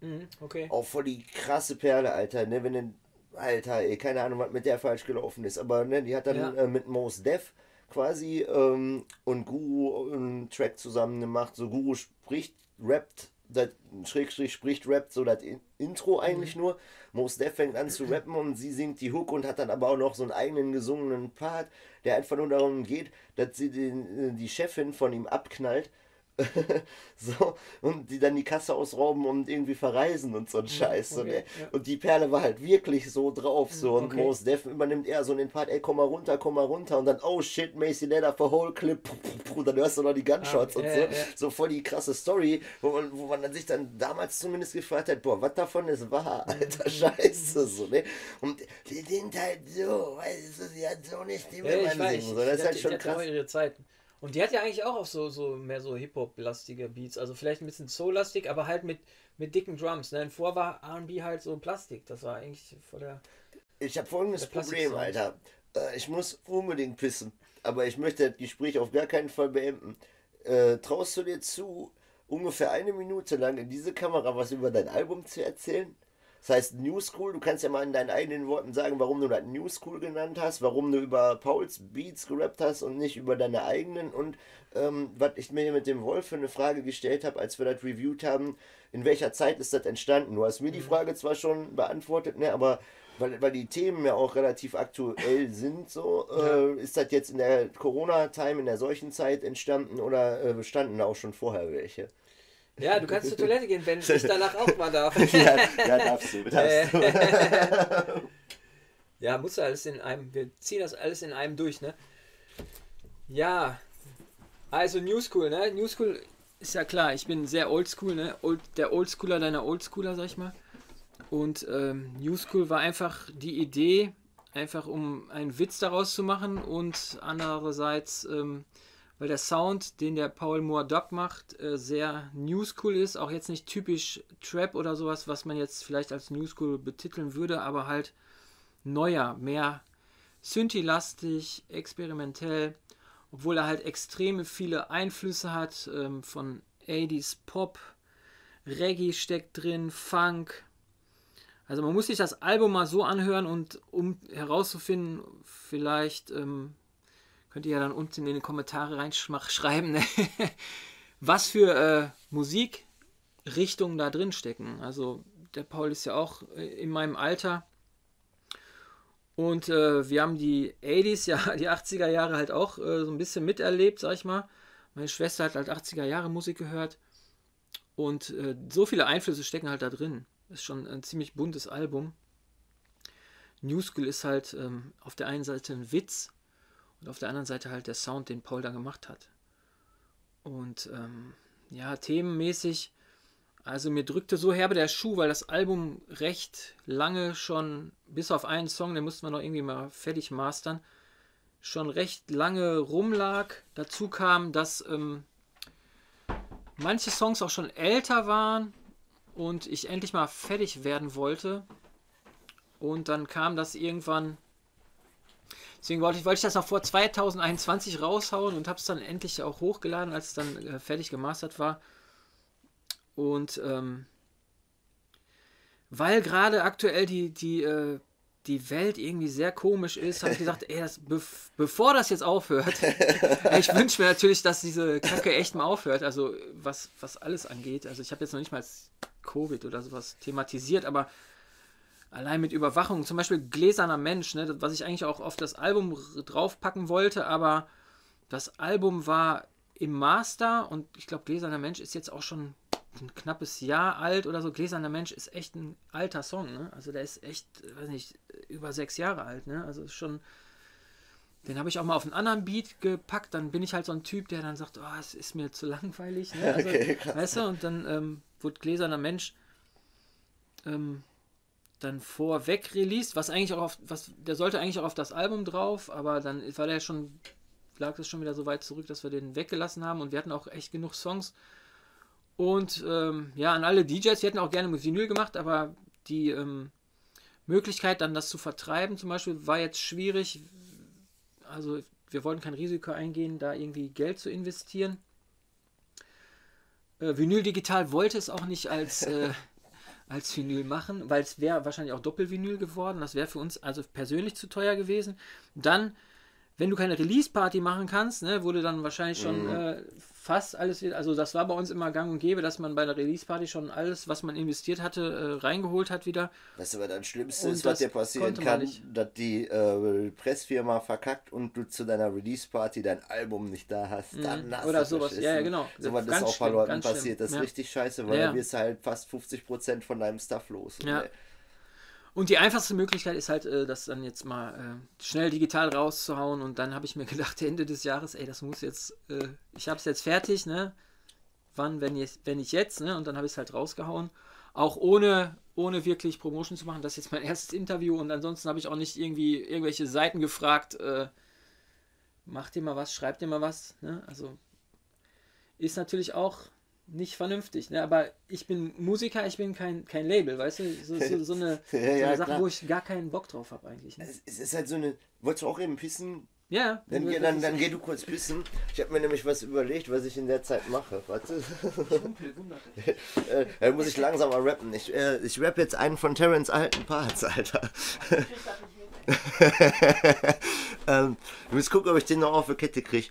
Mhm, okay. Auch voll die krasse Perle, Alter. Ne, wenn denn, Alter, ey, keine Ahnung, was mit der falsch gelaufen ist. Aber ne, die hat dann Ja. äh, mit Mos Def quasi ähm, und Guru einen Track zusammen gemacht. So Guru spricht, rappt, das Schrägstrich spricht, rappt so das In- Intro eigentlich nur. Mos Def fängt an zu rappen und sie singt die Hook und hat dann aber auch noch so einen eigenen gesungenen Part, der einfach nur darum geht, dass sie den, äh, die Chefin von ihm abknallt. *laughs* so, und die dann die Kasse ausrauben und irgendwie verreisen und so ein Scheiß. okay, ne? ja. Und die Perle war halt wirklich so drauf. So. Und okay. Mos Def übernimmt eher so den Part, ey, komm mal runter, komm mal runter. Und dann, oh shit, Macy Leather for whole clip. Puh, puh, puh, dann hörst du noch die Gunshots Ah, und ja, so. ja. So voll die krasse Story, wo man, wo man dann sich dann damals zumindest gefragt hat, boah, was davon ist wahr, alter Scheiße. So, ne? Und die sind halt so, weißt du, sie hat so nicht die Ja, ich man weiß, singen. So, das die ist halt hat- schon auch krass. ihre Zeiten. Und die hat ja eigentlich auch auf so, so mehr so Hip-Hop-lastige Beats. Also vielleicht ein bisschen Soul-lastig, aber halt mit, mit dicken Drums. Ne? Und vorher war RB halt so Plastik. Das war eigentlich voll der. Ich habe folgendes Problem. Alter. Äh, ich muss unbedingt pissen. Aber ich möchte das Gespräch auf gar keinen Fall beenden. Äh, traust du dir zu, ungefähr eine Minute lang in diese Kamera was über dein Album zu erzählen? Das heißt New School, du kannst ja mal in deinen eigenen Worten sagen, warum du das New School genannt hast, warum du über Pauls Beats gerappt hast und nicht über deine eigenen und ähm, was ich mir mit dem Wolf für eine Frage gestellt habe, als wir das reviewed haben, in welcher Zeit ist das entstanden? Du hast mir die Frage zwar schon beantwortet, ne, aber weil, weil die Themen ja auch relativ aktuell sind, so, äh, ist das jetzt in der Corona-Time, in der solchen Zeit entstanden oder äh, bestanden da auch schon vorher welche? Ja, du kannst zur Toilette gehen, wenn ich danach auch mal darf. *laughs* ja, ja, darfst du, darfst du. *laughs* Ja, muss alles in einem. Wir ziehen das alles in einem durch, ne? Ja. Also New School, ne? New School ist ja klar, ich bin sehr oldschool, ne? Old, der Oldschooler deiner Oldschooler, sag ich mal. Und ähm, New School war einfach die Idee, einfach um einen Witz daraus zu machen und andererseits, ähm, weil der Sound, den der Paul Moore Dog macht, äh, sehr New School ist, auch jetzt nicht typisch Trap oder sowas, was man jetzt vielleicht als New School betiteln würde, aber halt neuer, mehr Synthi-lastig, experimentell, obwohl er halt extreme viele Einflüsse hat ähm, von 80s Pop, Reggae steckt drin, Funk, also man muss sich das Album mal so anhören und um herauszufinden, vielleicht ähm, könnt ihr ja dann unten in die Kommentare reinschreiben, ne? *laughs* was für äh, Musikrichtungen da drin stecken. Also der Paul ist ja auch äh, in meinem Alter. Und äh, wir haben die 80s, ja, *laughs* die 80er Jahre halt auch äh, so ein bisschen miterlebt, sag ich mal. Meine Schwester hat halt 80er Jahre Musik gehört. Und äh, so viele Einflüsse stecken halt da drin. Ist schon ein ziemlich buntes Album. New School ist halt ähm, auf der einen Seite ein Witz und auf der anderen Seite halt der Sound, den Paul da gemacht hat. Und ähm, ja, themenmäßig, also mir drückte so herbe der Schuh, weil das Album recht lange schon, bis auf einen Song, den mussten wir noch irgendwie mal fertig mastern, schon recht lange rumlag. Dazu kam, dass ähm, manche Songs auch schon älter waren und ich endlich mal fertig werden wollte. Und dann kam das irgendwann. Deswegen wollte ich, wollte ich das noch vor 2021 raushauen und habe es dann endlich auch hochgeladen, als es dann äh, fertig gemastert war. Und ähm, weil gerade aktuell die, die, äh, die Welt irgendwie sehr komisch ist, habe ich gesagt, ey, das, bev bevor das jetzt aufhört, *laughs* ich wünsche mir natürlich, dass diese Kacke echt mal aufhört, also was, was alles angeht. Also ich habe jetzt noch nicht mal Covid oder sowas thematisiert, aber allein mit Überwachung, zum Beispiel Gläserner Mensch, ne, was ich eigentlich auch auf das Album draufpacken wollte, aber das Album war im Master und ich glaube, Gläserner Mensch ist jetzt auch schon ein knappes Jahr alt oder so. Gläserner Mensch ist echt ein alter Song, ne? Also der ist echt, weiß nicht, über sechs Jahre alt, ne? Also schon. Den habe ich auch mal auf einen anderen Beat gepackt. Dann bin ich halt so ein Typ, der dann sagt, oh, es ist mir zu langweilig. Ne? *laughs* Also, okay, weißt du, und dann ähm, wurde Gläserner Mensch ähm, dann vorweg released, was eigentlich auch auf, was, der sollte eigentlich auch auf das Album drauf, aber dann war der schon, lag es schon wieder so weit zurück, dass wir den weggelassen haben und wir hatten auch echt genug Songs. Und ähm, ja, an alle DJs, wir hätten auch gerne mit Vinyl gemacht, aber die ähm, Möglichkeit, dann das zu vertreiben, zum Beispiel, war jetzt schwierig. Also, wir wollten kein Risiko eingehen, da irgendwie Geld zu investieren. Äh, Vinyl Digital wollte es auch nicht als, *laughs* äh, als Vinyl machen, weil es wäre wahrscheinlich auch Doppelvinyl geworden. Das wäre für uns also persönlich zu teuer gewesen. Dann, wenn du keine Release-Party machen kannst, ne, wurde dann wahrscheinlich schon mhm. äh, fast alles wieder, also das war bei uns immer gang und gäbe, dass man bei der Release-Party schon alles, was man investiert hatte, äh, reingeholt hat wieder. Weißt du, was das Schlimmste und ist, was dir passieren kann, dass die äh, Pressfirma verkackt und du zu deiner Release-Party dein Album nicht da hast. Mhm. Dann hast Oder sowas, ja, ja, genau. So was ist auch bei Leuten passiert. Das ist ja. richtig scheiße, weil ja. dann wirst du halt fast 50% von deinem Stuff los. Ja. Und, und die einfachste Möglichkeit ist halt, äh, das dann jetzt mal äh, schnell digital rauszuhauen. Und dann habe ich mir *laughs* gedacht, Ende des Jahres, ey, das muss jetzt, äh, ich habe es jetzt fertig, ne? Wann, wenn, ich, wenn ich jetzt, ne? Und dann habe ich es halt rausgehauen. Auch ohne, ohne wirklich Promotion zu machen. Das ist jetzt mein *laughs* erstes Interview. Und ansonsten habe ich auch nicht irgendwie irgendwelche Seiten gefragt, äh, macht ihr mal was, schreibt ihr mal was. Ne? Also ist natürlich auch nicht vernünftig. Ne? Aber ich bin Musiker, ich bin kein, kein Label, weißt du? So, so, so eine, *laughs* so eine Sache, klar. wo ich gar keinen Bock drauf habe eigentlich. Ne? Es ist halt so eine. Wolltest du auch eben pissen? Ja. Dann, geh, dann, dann geh du kurz pissen. Ich habe mir nämlich was überlegt, was ich in der Zeit mache. Warte. *laughs* äh, dann muss ich langsam mal rappen. Ich, äh, ich rap jetzt einen von Terrence alten Parts, Alter. *laughs* ähm, ich muss gucken, ob ich den noch auf die Kette kriege.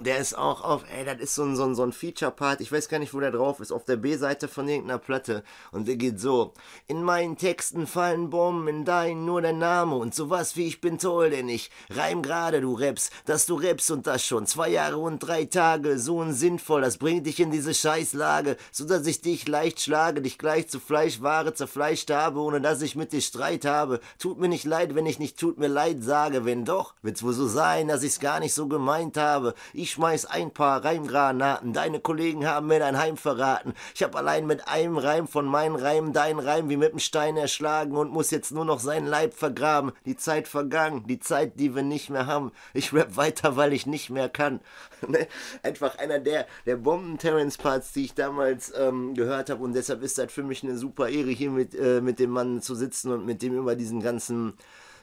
Der ist auch auf, ey, das ist so ein, so ein, so ein Feature-Part, ich weiß gar nicht, wo der drauf ist, auf der B-Seite von irgendeiner Platte. Und der geht so: In meinen Texten fallen Bomben, in deinen nur der Name. Und sowas wie ich bin toll, denn ich reim gerade, du Raps, dass du rappst. Und das schon. Zwei Jahre und drei Tage, so ein sinnvoll, das bringt dich in diese Scheißlage, so dass ich dich leicht schlage, dich gleich zu Fleischware zerfleischt habe, ohne dass ich mit dir Streit habe. Tut mir nicht leid, wenn ich nicht tut mir leid sage, wenn doch, wird's wohl so sein, dass ich's gar nicht so gemeint habe schmeiß ein paar Reimgranaten. Deine Kollegen haben mir dein Heim verraten. Ich hab allein mit einem Reim von meinen Reimen deinen Reim wie mit dem Stein erschlagen und muss jetzt nur noch seinen Leib vergraben. Die Zeit vergangen, die Zeit, die wir nicht mehr haben. Ich rap weiter, weil ich nicht mehr kann. *laughs* Ne? Einfach einer der, der Bomben-Terrence-Parts, die ich damals ähm, gehört habe und deshalb ist das für mich eine super Ehre, hier mit, äh, mit dem Mann zu sitzen und mit dem über diesen ganzen,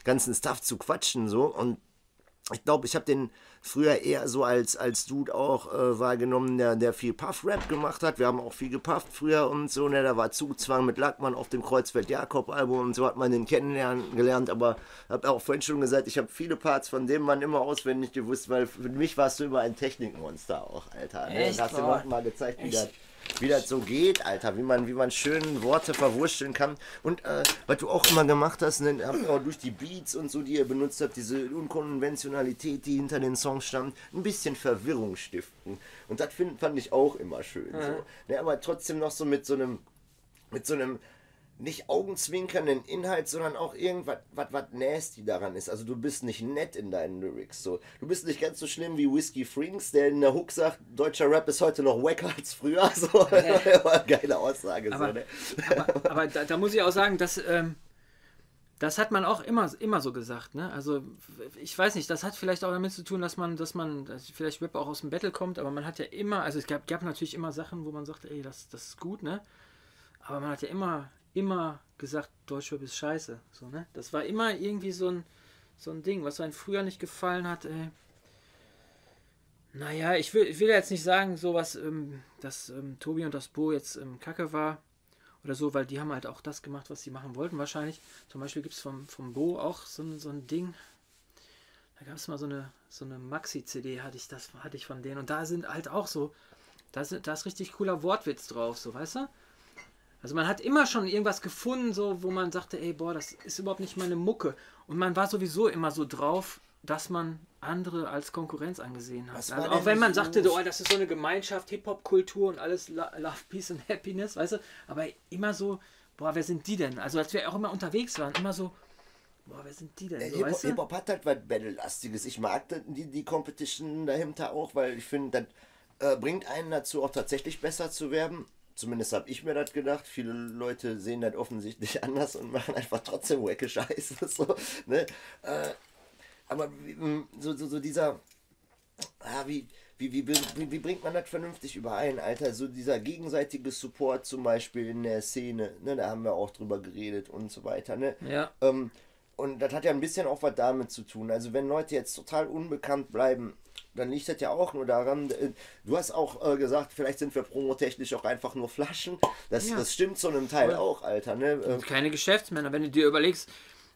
ganzen Stuff zu quatschen so und ich glaube, ich habe den früher eher so als, als Dude auch äh, wahrgenommen, der, der viel Puff-Rap gemacht hat. Wir haben auch viel gepufft früher und so. Ne? Da war Zugzwang mit Lackmann auf dem Kreuzfeld-Jakob-Album und so hat man den kennenlernen gelernt. Aber ich habe auch vorhin schon gesagt, ich habe viele Parts von dem Mann immer auswendig gewusst, weil für mich warst du immer ein Technikmonster auch, Alter. Ne? Echt? hast du mal gezeigt, wie Echt? Wie das so geht, Alter, wie man, wie man schön Worte verwursteln kann. Und äh, was du auch immer gemacht hast, ne, auch durch die Beats und so, die ihr benutzt habt, diese Unkonventionalität, die hinter den Songs stand, ein bisschen Verwirrung stiften. Und das find, fand ich auch immer schön. So. Ne, aber trotzdem noch so mit so einem, mit so einem nicht augenzwinkernden Inhalt, sondern auch irgendwas, was, was nasty daran ist. Also du bist nicht nett in deinen Lyrics. So. Du bist nicht ganz so schlimm wie Whiskey Frinks, der in der Hook sagt, deutscher Rap ist heute noch wacker als früher. *laughs* So. Geile Aussage. Aber, so, ne? aber, aber da, da muss ich auch sagen, dass ähm, das hat man auch immer, immer so gesagt. Ne? Also ich weiß nicht, das hat vielleicht auch damit zu tun, dass man, dass man, dass vielleicht Rap auch aus dem Battle kommt, aber man hat ja immer, also es gab, gab natürlich immer Sachen, wo man sagt, ey, das, das ist gut, ne? Aber man hat ja immer, immer gesagt, Deutschrap ist scheiße. So, ne? Das war immer irgendwie so ein, so ein Ding, was einem früher nicht gefallen hat, ey. Naja, ich will, ich will jetzt nicht sagen, so was, ähm, dass ähm, Tobi und das Bo jetzt ähm, kacke war oder so, weil die haben halt auch das gemacht, was sie machen wollten wahrscheinlich. Zum Beispiel gibt es vom, vom Bo auch so, ein- so ein Ding. Da gab es mal so eine, so eine Maxi-CD, hatte ich, das hatte ich von denen. Und da sind halt auch so, da, sind, da ist richtig cooler Wortwitz drauf, so, weißt du? Also man hat immer schon irgendwas gefunden, so, wo man sagte, ey, boah, das ist überhaupt nicht meine Mucke. Und man war sowieso immer so drauf, dass man andere als Konkurrenz angesehen hat. Also auch wenn man so- sagte, oh, das ist so eine Gemeinschaft, Hip-Hop-Kultur und alles Lo- Love, Peace and Happiness, weißt du? Aber immer so, boah, wer sind die denn? Also als wir auch immer unterwegs waren, immer so, boah, wer sind die denn? So, Hip-Hop? Hip-Hop hat halt was Battle-lastiges. Ich mag die, die Competition dahinter auch, weil ich finde, das äh, bringt einen dazu, auch tatsächlich besser zu werden. Zumindest habe ich mir das gedacht. Viele Leute sehen das offensichtlich *laughs* anders und machen einfach trotzdem wacke Scheiße. *laughs* So, ne? äh, aber wie, m, so, so, so dieser, ah, wie, wie, wie, wie, wie bringt man das vernünftig überein, Alter? So dieser gegenseitige Support zum Beispiel in der Szene, ne? da haben wir auch drüber geredet und so weiter. Ne? Ja. Ähm, und das hat ja ein bisschen auch was damit zu tun. Also wenn Leute jetzt total unbekannt bleiben, dann liegt das ja auch nur daran, äh, du hast auch äh, gesagt, vielleicht sind wir promotechnisch auch einfach nur Flaschen. Das, Ja. das stimmt zu einem Teil Voll. auch, Alter. Ne? Äh, Und keine Geschäftsmänner, wenn du dir überlegst,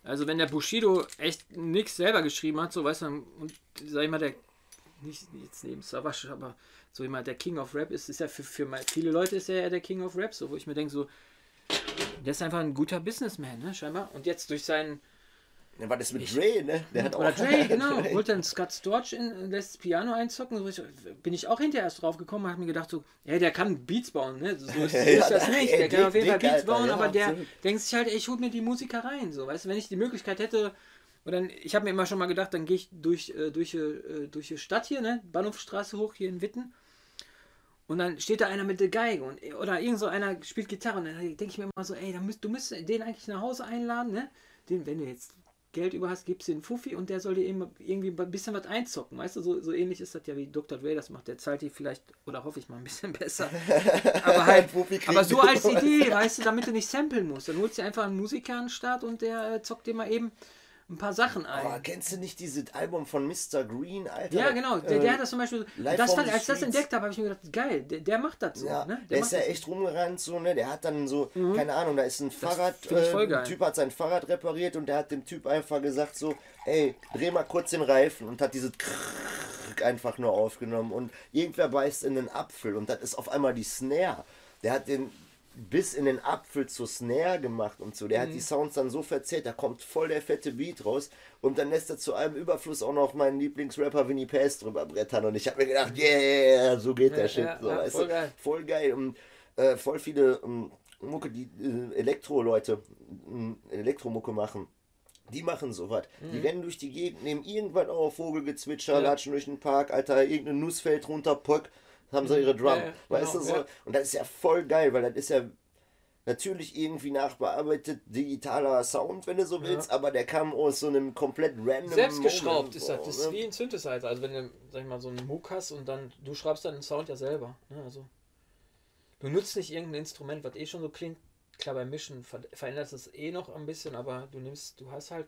also wenn der Bushido echt nichts selber geschrieben hat, so weißt du, und sag ich mal, der, nicht jetzt neben Savage, aber so jemand, der King of Rap ist, ist ja für, für mal- viele Leute ist er ja der King of Rap, so wo ich mir denke, so, der ist einfach ein guter Businessman, ne, scheinbar. Und jetzt durch seinen, ja, was ist mit Dre, ne? Der hat oder auch. Dre, *laughs* genau, holt dann Scott Storch in, lässt das Piano einzocken, so ich, bin ich auch hinterher erst drauf gekommen und hab mir gedacht, so, ey, der kann Beats bauen, ne, so *laughs* ist, Ja, ist das ey, nicht, der kann auf jeden Fall Beats Alter, bauen, ja, aber der absolut. denkt sich halt, ey, ich hol mir die Musiker rein, so, weißt du, wenn ich die Möglichkeit hätte, oder ich habe mir immer schon mal gedacht, dann gehe ich durch, äh, durch, äh, durch die Stadt hier, ne, Bahnhofstraße hoch hier in Witten und dann steht da einer mit der Geige und, oder irgend so einer spielt Gitarre und dann denke ich mir immer so, ey, dann müsst, du müsstest den eigentlich nach Hause einladen, ne? Den, wenn du jetzt Geld über hast, gibst du den Fuffi und der soll dir eben irgendwie ein bisschen was einzocken, weißt du? So, so ähnlich ist das ja wie Dr. Dre das macht. Der zahlt dir vielleicht, oder hoffe ich mal, ein bisschen *laughs* besser. aber *laughs* halt, aber so als. Idee, weißt du, damit du nicht samplen musst. Dann holst du dir einfach einen Musiker an den Start und der äh, zockt dir mal eben ein paar Sachen ein. Oh, kennst du nicht dieses Album von Mr. Green, Alter? Ja, genau. Der, der hat das zum Beispiel. Live Das fand, als ich das entdeckt habe, habe ich mir gedacht, geil, der, der macht das so. Ja, ne? der, macht ist ja echt rumgerannt, so, ne? Der hat dann so, keine Ahnung, da ist ein Fahrrad, äh, ein Typ hat sein Fahrrad repariert und der hat dem Typ einfach gesagt so, ey, dreh mal kurz den Reifen und hat dieses einfach nur aufgenommen und irgendwer beißt in den Apfel und das ist auf einmal die Snare. Der hat den bis in den Apfel zur Snare gemacht und so. Der hat die Sounds dann so verzerrt, da kommt voll der fette Beat raus und dann lässt er zu allem Überfluss auch noch meinen Lieblingsrapper Winnie Pace drüber brettern und ich habe mir gedacht, yeah, so geht der Ja, Shit. ja, so, ja, voll geil. voll geil und äh, voll viele ähm, Mucke, die äh, Elektro-Leute äh, Elektromucke machen. Die machen sowas. Mhm. Die rennen durch die Gegend, nehmen irgendwann auf, Vogelgezwitscher, Ja. latschen durch den Park, Alter, irgendein Nuss fällt runter, pock, haben sie ihre Drum. Ja, ja, weißt genau, du so? ja. Und das ist ja voll geil, weil das ist ja natürlich irgendwie nachbearbeitet digitaler Sound, wenn du so willst, aber der kam aus so einem komplett random Selbstgeschraubt Moment ist das. Das ist ne? wie ein Synthesizer. Also wenn du, sag ich mal, so einen Moog hast und dann, du schreibst dann den Sound ja selber. Ne? Also du nutzt nicht irgendein Instrument, was eh schon so klingt. Klar, beim Mischen ver veränderst es eh noch ein bisschen, aber du nimmst, du hast halt,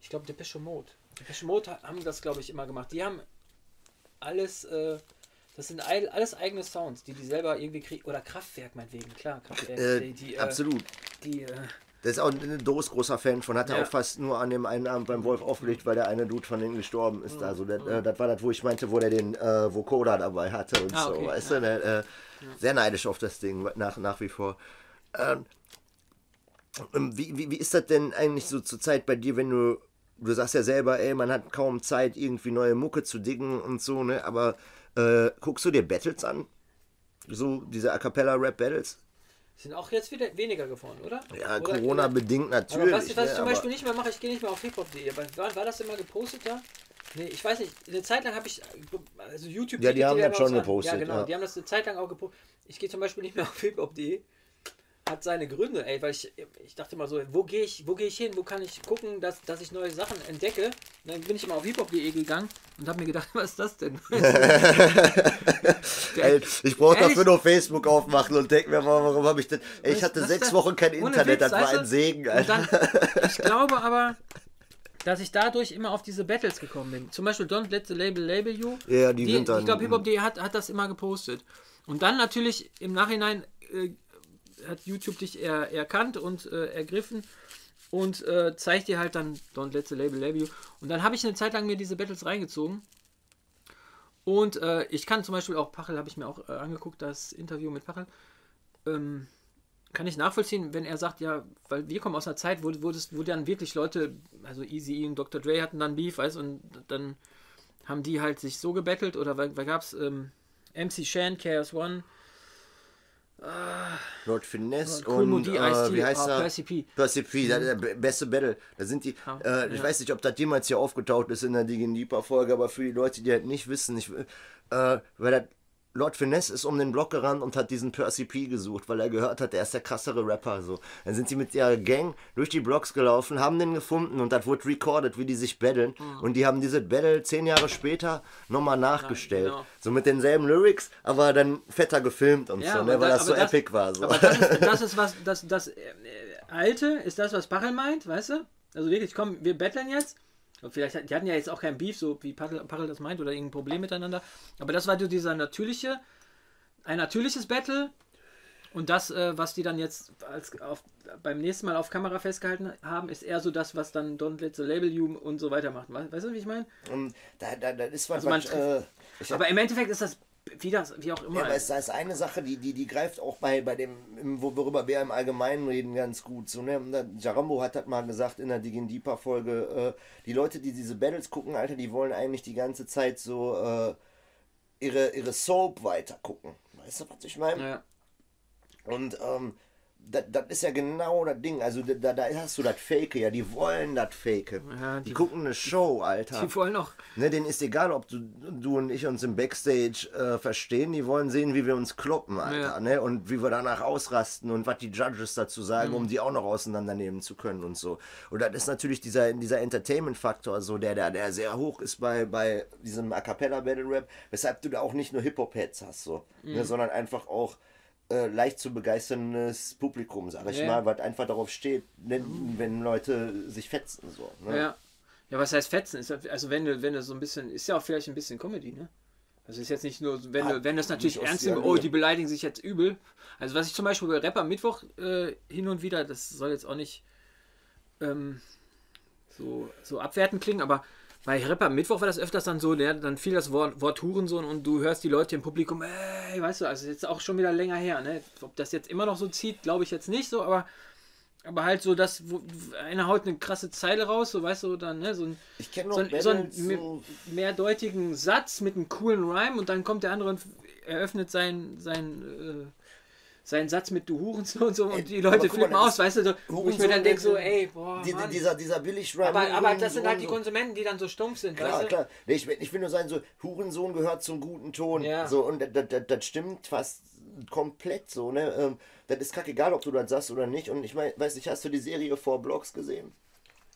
ich glaube, Depeche Mode. Depeche Mode ha- haben das, glaube ich, immer gemacht. Die haben alles, äh, das sind all, alles eigene Sounds, die die selber irgendwie kriegen. Oder Kraftwerk meinetwegen, klar. Kraftwerk, Äh, die, die, äh, absolut. Die, äh, Der ist auch ein Dos großer Fan von, hat er Ja. auch fast nur an dem einen Abend beim Wolf aufgelegt, weil der eine Dude von denen gestorben ist. Also das, äh, das war das, wo ich meinte, wo der den äh, Vokoda dabei hatte und Ah, so, okay, weißt du, der, äh, sehr neidisch auf das Ding nach, nach wie vor. Ähm, ähm, wie, wie, wie ist das denn eigentlich so zur Zeit bei dir, wenn du, du sagst ja selber, ey, man hat kaum Zeit, irgendwie neue Mucke zu diggen und so, ne, aber äh, guckst du dir Battles an? So diese A Cappella Rap Battles? sind auch jetzt wieder weniger geworden, oder? Ja, Oder- Corona bedingt Aber natürlich. was, was ich ne, zum aber- Beispiel nicht mehr mache, ich gehe nicht mehr auf hiphop.de. War, war das immer gepostet da? Nee, ich weiß nicht. Eine Zeit lang habe ich, also YouTube. Ja, die haben das schon was an. gepostet, Ja, genau. ja. Die haben das eine Zeit lang auch gepostet. Ich gehe zum Beispiel nicht mehr auf hiphop.de. Hat seine Gründe, ey, weil ich, ich dachte mal so, wo gehe ich, wo gehe ich hin, wo kann ich gucken, dass, dass ich neue Sachen entdecke. Und dann bin ich immer auf hiphop.de gegangen und habe mir gedacht, *laughs* was ist das denn? *laughs* Ey, ich brauche dafür nur Facebook aufmachen und denke mir mal, warum habe ich das. Ey, ich hatte sechs denn? Wochen kein Internet, das war ein Segen, Und Alter. dann, ich *laughs* glaube aber, dass ich dadurch immer auf diese Battles gekommen bin. Zum Beispiel Don't Let the Label Label You. Ja, die sind dann- Ich glaube, HipHop.de hat, hat das immer gepostet. Und dann natürlich im Nachhinein äh, hat YouTube dich er, erkannt und äh, ergriffen und äh, zeigt dir halt dann Don't Let the Label Label You. Und dann habe ich eine Zeit lang mir diese Battles reingezogen. Und äh, ich kann zum Beispiel auch, Pachel habe ich mir auch äh, angeguckt, das Interview mit Pachel. Ähm, kann ich nachvollziehen, wenn er sagt, ja, weil wir kommen aus einer Zeit, wo, wo, das, wo dann wirklich Leute, also Easy und Dr. Dre hatten dann Beef, weißt und dann haben die halt sich so gebettelt oder weil, weil gab es ähm, MC Shan, KS One, Lord Finesse Cool und Moody, äh, wie heißt ah, er? Percy P. Percy P, der, der be- beste Battle. Da sind die, Ja, äh, ich ja. weiß nicht, ob das jemals hier aufgetaucht ist in der Digging Deeper Folge, aber für die Leute, die halt nicht wissen, ich, äh, weil das Lord Finesse ist um den Block gerannt und hat diesen Percy P gesucht, weil er gehört hat, der ist der krassere Rapper. So. Dann sind sie mit ihrer Gang durch die Blocks gelaufen, haben den gefunden und das wurde recorded, wie die sich battlen. Mhm. Und die haben diese Battle zehn Jahre später nochmal nachgestellt. genau. So mit denselben Lyrics, aber dann fetter gefilmt und Ja, so, ne, weil da- das so das- epic war. So. Aber das ist, das *laughs* ist was, das, das äh, äh, Alte ist das, was Pachel meint, weißt du? Also wirklich, komm, wir betteln jetzt. Vielleicht, die hatten ja jetzt auch kein Beef, so wie Pachel, Pachel das meint, oder irgendein Problem miteinander. Aber das war so dieser natürliche, ein natürliches Battle. Und das, äh, was die dann jetzt als auf, beim nächsten Mal auf Kamera festgehalten haben, ist eher so das, was dann Don't Let the Label You und so weiter macht. We- Weißt du, wie ich meine? Und da, da, da ist was, Also man was, äh, ich hab, Aber im Endeffekt ist das wie, das, wie auch immer. ja, aber es, ist eine Sache, die, die, die greift auch bei, bei dem, worüber wir im Allgemeinen reden, ganz gut. So, ne? Jarambo hat das mal gesagt in der Digging Deeper Folge, äh, die Leute, die diese Battles gucken, Alter, die wollen eigentlich die ganze Zeit so äh, ihre, ihre Soap weiter gucken. Weißt du, was ich meine? ja. Und ähm, das, das ist ja genau das Ding. Also da, da hast du das Fake, ja, die wollen das Fake. Ja, die, die- gucken eine Show, Alter. Die wollen auch. Ne, denen ist egal, ob du, du und ich uns im Backstage äh, verstehen. Die wollen sehen, wie wir uns kloppen, Alter. Ja. Ne? Und wie wir danach ausrasten und was die Judges dazu sagen, Mhm. um die auch noch auseinandernehmen zu können und so. Und das ist natürlich dieser, dieser Entertainment-Faktor, so der, der, der sehr hoch ist bei, bei diesem A Cappella Battle Rap, weshalb du da auch nicht nur Hip-Hop-Heads hast, so, Mhm. ne? sondern einfach auch äh, leicht zu begeisterndes Publikum, sag ich Ja. mal, was einfach darauf steht, wenn Leute sich fetzen. So, ne? Ja. Ja, was heißt fetzen? Ist, also wenn du, wenn du so ein bisschen, ist ja auch vielleicht ein bisschen Comedy, ne? Also ist jetzt nicht nur, wenn Ah, du, wenn das natürlich ernst nimmst, oh, die beleidigen sich jetzt übel. Also was ich zum Beispiel bei Rapper Mittwoch äh, hin und wieder, das soll jetzt auch nicht ähm, so, so abwertend klingen, aber bei Rapper Mittwoch war das öfters dann so, der, dann fiel das Wort, Wort Hurensohn und du hörst die Leute im Publikum, ey, weißt du, also jetzt auch schon wieder länger her, ne? Ob das jetzt immer noch so zieht, glaube ich jetzt nicht so, aber aber halt so, dass wo, einer haut eine krasse Zeile raus, so weißt du, dann, ne, so ein Ich kenne so, ein, so einen Battles, me- so seinen Satz mit du Hurensohn so und die Leute mal, flippen das aus, weißt du, so, wo ich mir dann denke so, ey, boah, Die, Mann. dieser, dieser billig aber, aber das sind halt die Konsumenten, die dann so stumpf sind, Klar, weißt du? klar. Nee, ich, will- ich will nur sagen, so, Hurensohn gehört zum guten Ton. Ja. So, und das stimmt fast komplett so, ne? Ähm, das ist kackegal, ob du das sagst oder nicht. Und ich meine, weiß nicht, hast du die Serie Four Blocks gesehen?